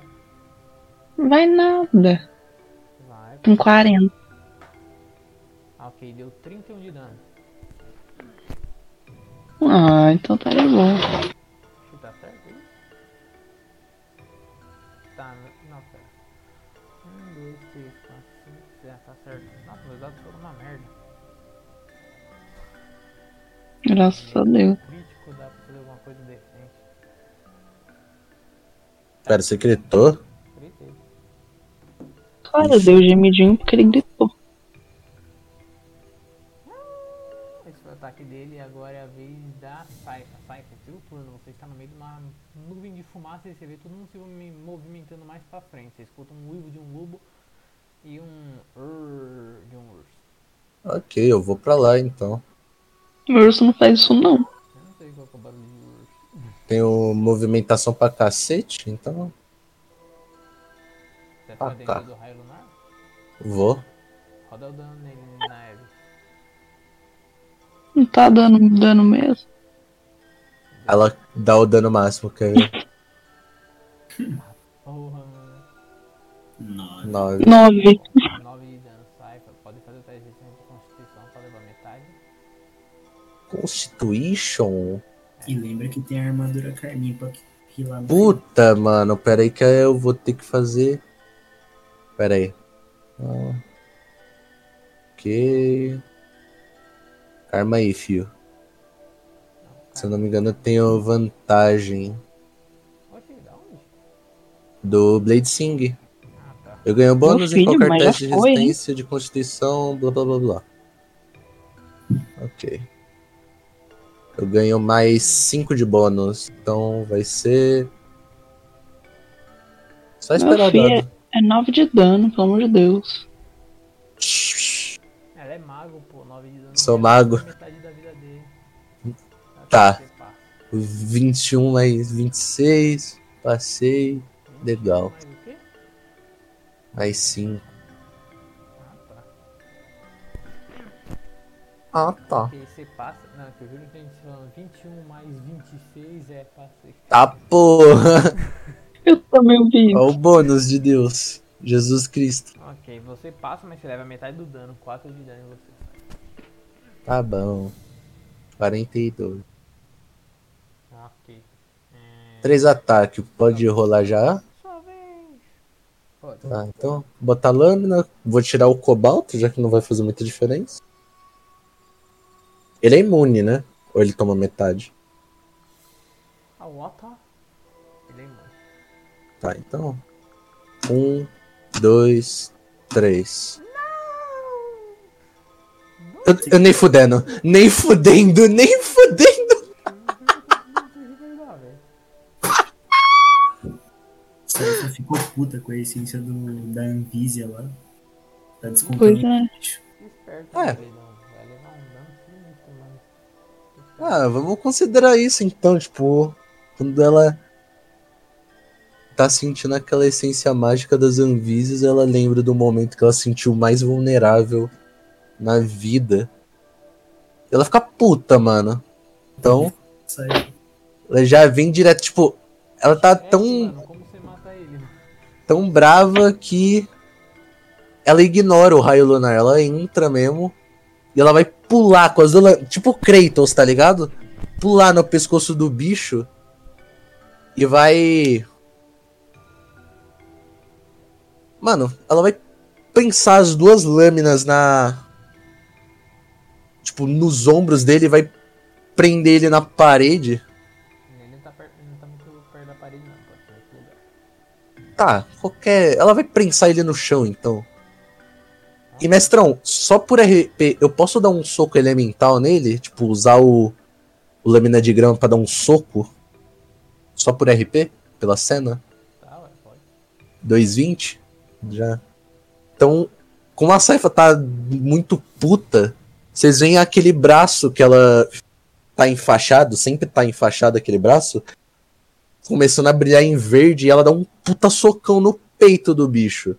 Vai nada. Vai. Com 40. Ah, ok, deu 31 de dano. Ah, então tá de boa. Acho que tá certo isso? Tá, não, pera. Um, dois, três, quatro, cinco, seis. Ah, tá certo. Nossa, meus dados foram uma merda. Graças a Deus. Pera, você gritou? Cara, deu gemidinho porque ele gritou. Esse foi o ataque dele e agora é a vez da Saifa. Saifa, seu turno. Você está no meio de uma nuvem de fumaça e você vê todo mundo se movi- movimentando mais pra frente. Você escuta um uivo de um lobo e um urr de um urso. Ok, eu vou pra lá então. O urso não faz isso não. Eu não sei qual que é o barulho de urso. Tenho movimentação pra cacete, então Você tá dentro do raio lunar? vou. Roda o dano nele na Eve. Não tá dando dano mesmo. Ela dá o dano máximo, quer ver? *laughs* Porra. 9. Nove. 9 de dano. Saifa, pode fazer o teste de constituição pra levar metade. Constitution? E lembra que tem a armadura carninha pra rilar no Puta, mano, pera aí que eu vou ter que fazer. Pera aí. Ah. Ok. Arma aí, fio. Se eu não me engano, eu tenho vantagem Oxe, da onde? do Blade Sing. Eu ganho bônus em filho, qualquer mas já teste de foi, resistência, de constituição, blá blá blá blá. Ok. Eu ganho mais 5 de bônus. Então vai ser. Só esperar Meu filho, é nove de dano, pelo amor de Deus. Ela é mago, pô. 9 de dano. Sou mago. é Metade da vida dele. Tá. Você passa. 21 mais 26. Passei. Legal. Mais o quê? Mais 5. Ah, tá. Ah, tá. Porque você passa. Não, que eu juro que a gente falando 21 mais 26 é passei. Tá porra. *laughs* Eu também ouvi. Olha o bônus de Deus. Jesus Cristo. Ok, você passa, mas você leva metade do dano. 4 de dano em você. Tá bom. 42. Ok. É... 3 ataques. Pode rolar já? Sua vez. Pode. Tá, então, botar lâmina. Vou tirar o cobalto, já que não vai fazer muita diferença. Ele é imune, né? Ou ele toma metade? A Wata. Ele é imune. Tá, então. Um, dois, três. Eu, eu nem fudendo. Nem fudendo, nem fudendo. Não, velho. Você ficou puta com a essência do, da Anvisia lá. Tá Pois descontando. é. Esperto, É. Ah, vamos considerar isso então, tipo, quando ela tá sentindo aquela essência mágica das Anvises, ela lembra do momento que ela se sentiu mais vulnerável na vida. Ela fica puta, mano. Então, ela já vem direto, tipo, ela tá tão, tão brava que ela ignora o raio lunar, ela entra mesmo e ela vai pular com as duas, tipo Kratos, tá ligado? Pular no pescoço do bicho e vai Mano, ela vai pensar as duas lâminas na tipo nos ombros dele e vai prender ele na parede. Ele não tá, per... ele não tá muito perto da parede, não. Pode ser outro lugar. Tá, qualquer. Ela vai prensar ele no chão, então. E, mestrão, só por RP, eu posso dar um soco elemental nele? Tipo, usar o, o lâmina de grama pra dar um soco? Só por RP? Pela cena? Tá, ué, pode. 220? Já. Então, como a Saifa tá muito puta, vocês veem aquele braço que ela tá enfaixado, sempre tá enfaixado aquele braço, começando a brilhar em verde e ela dá um puta socão no peito do bicho.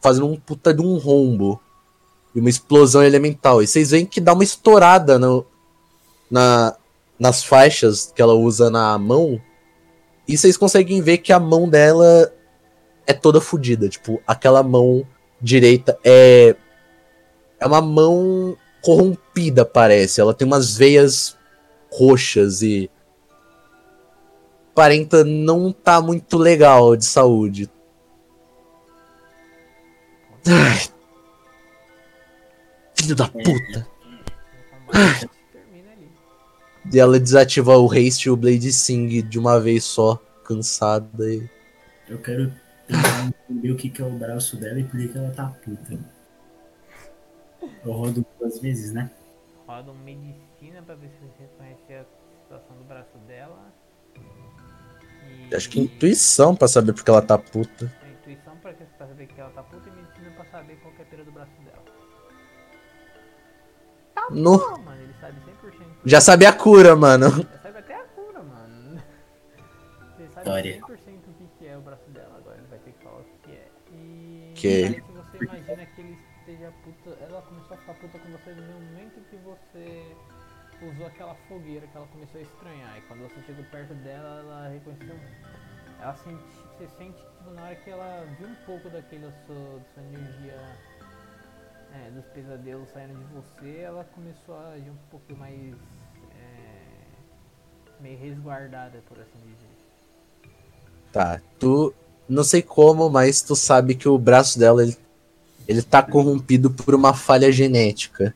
Fazendo um puta de um rombo. E uma explosão elemental. E vocês veem que dá uma estourada no, na, nas faixas que ela usa na mão. E vocês conseguem ver que a mão dela é toda fodida. Tipo, aquela mão direita é. É uma mão corrompida, parece. Ela tem umas veias roxas e. Aparenta não tá muito legal de saúde. Ai. Filho da puta. O combate termina ali. E ela desativa o haste e o Blade Sing de uma vez só, cansada e. Eu quero tentar entender o que, que é o braço dela e por que, que ela tá puta. Eu rodo duas vezes, né? Roda um medicina pra ver se você reconhece a situação do braço dela. E... Acho que intuição pra saber porque ela tá puta. No... Pô, mano, ele sabe 100%. Já sabe a cura, mano. Já sabe até a cura, mano. Ele sabe História. 100% o que, que é o braço dela, agora ele vai ter que falar o que, que é. E aí, se você imagina que ele esteja puta, ela começou a ficar puta com você no momento que você usou aquela fogueira que ela começou a estranhar. E quando você chegou perto dela, ela reconheceu. Ela sente, você sente que tipo, na hora que ela viu um pouco daquela sua, sua energia é, dos pesadelos saindo de você, ela começou a agir um pouco mais é, meio resguardada, por assim dizer. Tá, tu. Não sei como, mas tu sabe que o braço dela ele, ele tá corrompido por uma falha genética.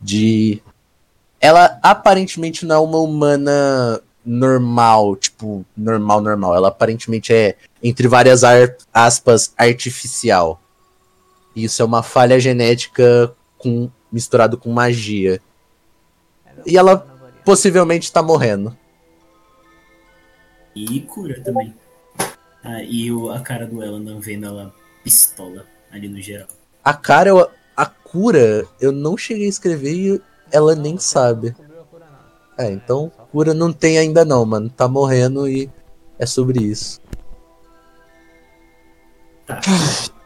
De. Ela aparentemente não é uma humana normal, tipo, normal, normal. Ela aparentemente é, entre várias aspas, artificial. Isso é uma falha genética com, misturado com magia. E ela-. Possivelmente tá morrendo. E cura também. Ah, e o, a cara do Elan vendo ela pistola ali no geral. A cara, eu- a cura, eu não cheguei a escrever e ela Não, nem sabe. Não descobriu a cura, não. É, então cura não tem ainda não, mano. Tá morrendo e é sobre isso. Tá.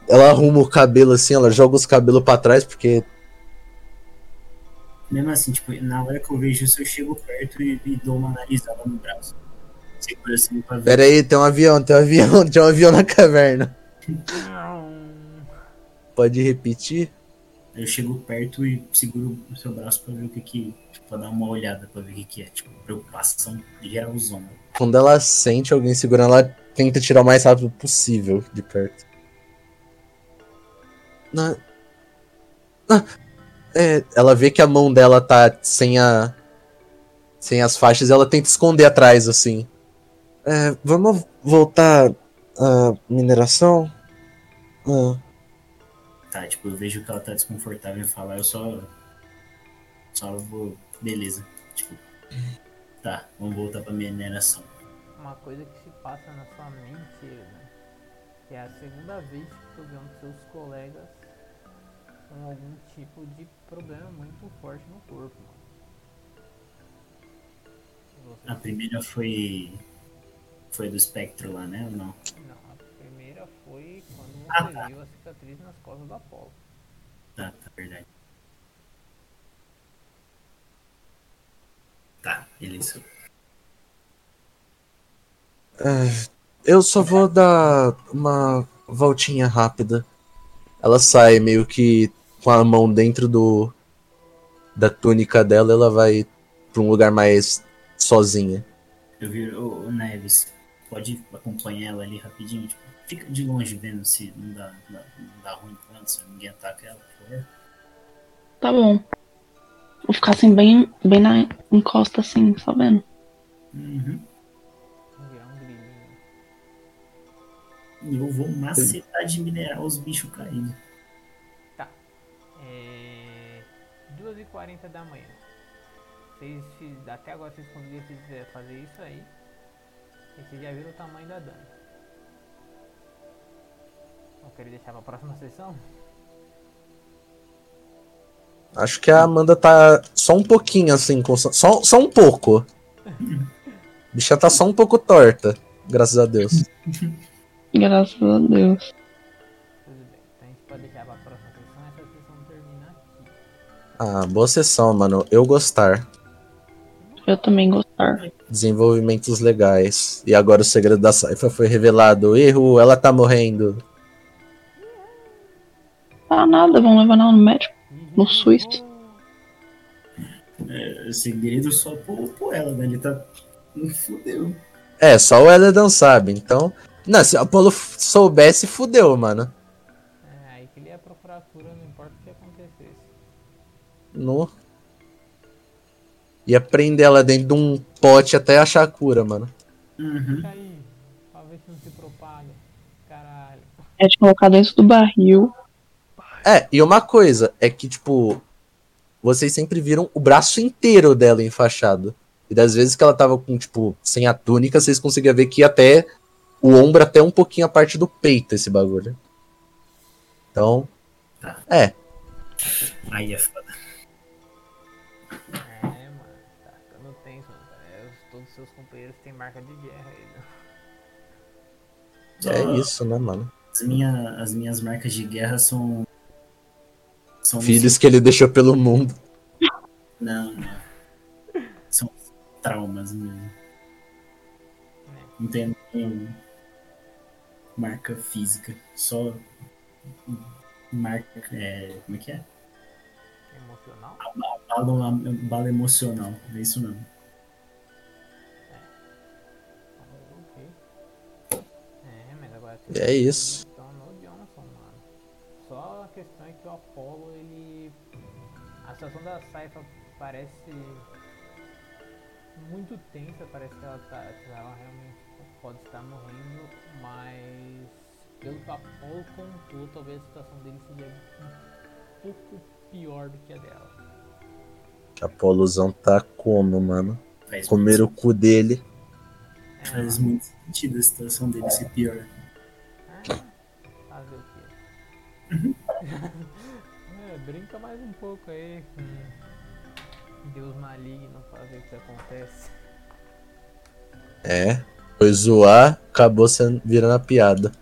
Ela arruma o cabelo assim, ela joga os cabelos pra trás porque Mesmo assim, tipo, na hora que eu vejo isso, eu chego perto e, e dou uma narizada no braço. Segura assim pra ver. Pera aí, tem um avião, tem um avião, *laughs* tem um avião na caverna. Pode repetir? Eu chego perto e seguro o seu braço pra ver o que que. Tipo, pra dar uma olhada pra ver o que que é. Tipo, preocupação geralzona. Quando ela sente alguém segurando, ela tenta tirar o mais rápido possível de perto. Na... Ah, é, ela vê que a mão dela tá sem a. sem as faixas e ela tenta esconder atrás, assim. É, vamos voltar à mineração? Ah, Tá, tipo, eu vejo que ela tá desconfortável em falar, eu só. Só vou. Beleza. Tipo. Tá, vamos voltar pra mineração. Uma coisa que se passa na sua mente, né? Que é a segunda vez que tu vê um dos seus colegas algum tipo de problema muito forte no corpo. Você A primeira foi. Foi do espectro lá, né? Ou não? Não, a primeira foi quando você Ah, tá. viu a cicatriz nas costas do Apolo. Tá, tá, verdade. Tá, beleza. é, eu só vou dar uma voltinha rápida. Ela sai meio que com a mão dentro do. da túnica dela, ela vai pra um lugar mais sozinha. Eu vi o, Neves. Pode acompanhar ela ali rapidinho? Tipo, fica de longe vendo se não dá, não dá, não dá ruim quando se ninguém ataca ela, por favor. Tá bom. Vou ficar assim, bem, bem na encosta, assim, só vendo. Uhum. Um. E eu vou macetar de mineral os bichos caindo. 2h40 da manhã. Vocês, até agora vocês conseguiram fazer isso aí. E vocês já viram o tamanho da Dani. Vão querer deixar pra próxima sessão? Acho que a Amanda tá só um pouquinho assim, com- só, só um pouco. A *laughs* bicha tá só um pouco torta, graças a Deus. Graças a Deus. Ah, boa sessão, mano. Eu gostar. Eu também gostar. Desenvolvimentos legais. E agora o segredo da Saifa foi revelado. Erro, ela tá morrendo. Ah, nada, vamos levar ela no médico. No SUS. É, segredo só pro ela, né? Ele tá. Fudeu. É, só o Eledan sabe, então. Não, se o Apolo soubesse, fudeu, mano. No. Ia prender ela dentro de um pote até achar a cura, mano. Uhum. Fica aí, pra ver se não se propaga. Caralho. É de colocar dentro do barril. É, e uma coisa é que, tipo, vocês sempre viram o braço inteiro dela enfaixado. E das vezes que ela tava com, tipo, sem a túnica, vocês conseguiam ver que ia até o ombro, até um pouquinho a parte do peito, esse bagulho. Então, Tá. é, Aí é foda. Marca de guerra aí, né? É isso, né, mano? As, minha, as minhas marcas de guerra são. São Filhos que ele deixou pelo mundo. Não, não. São traumas mesmo. Não tem nenhum marca física. Só marca. É, como é que é? Emocional? Bala, bala emocional. É isso mesmo. E é isso. Então no Johnson, mano. Só a questão é que o Apollo, ele. A situação da Saifa parece muito tensa, parece que ela, tá, que ela realmente pode estar morrendo, mas pelo que o Apollo contou, talvez a situação dele seja um pouco pior do que a dela. Que a Polusão tá como, mano? Faz Comer o cu dele. É, faz muito sentido a situação dele ser pior. *laughs* é, brinca mais um pouco aí com Deus maligno o que acontece. É. Foi zoar, acabou sendo, virando a piada.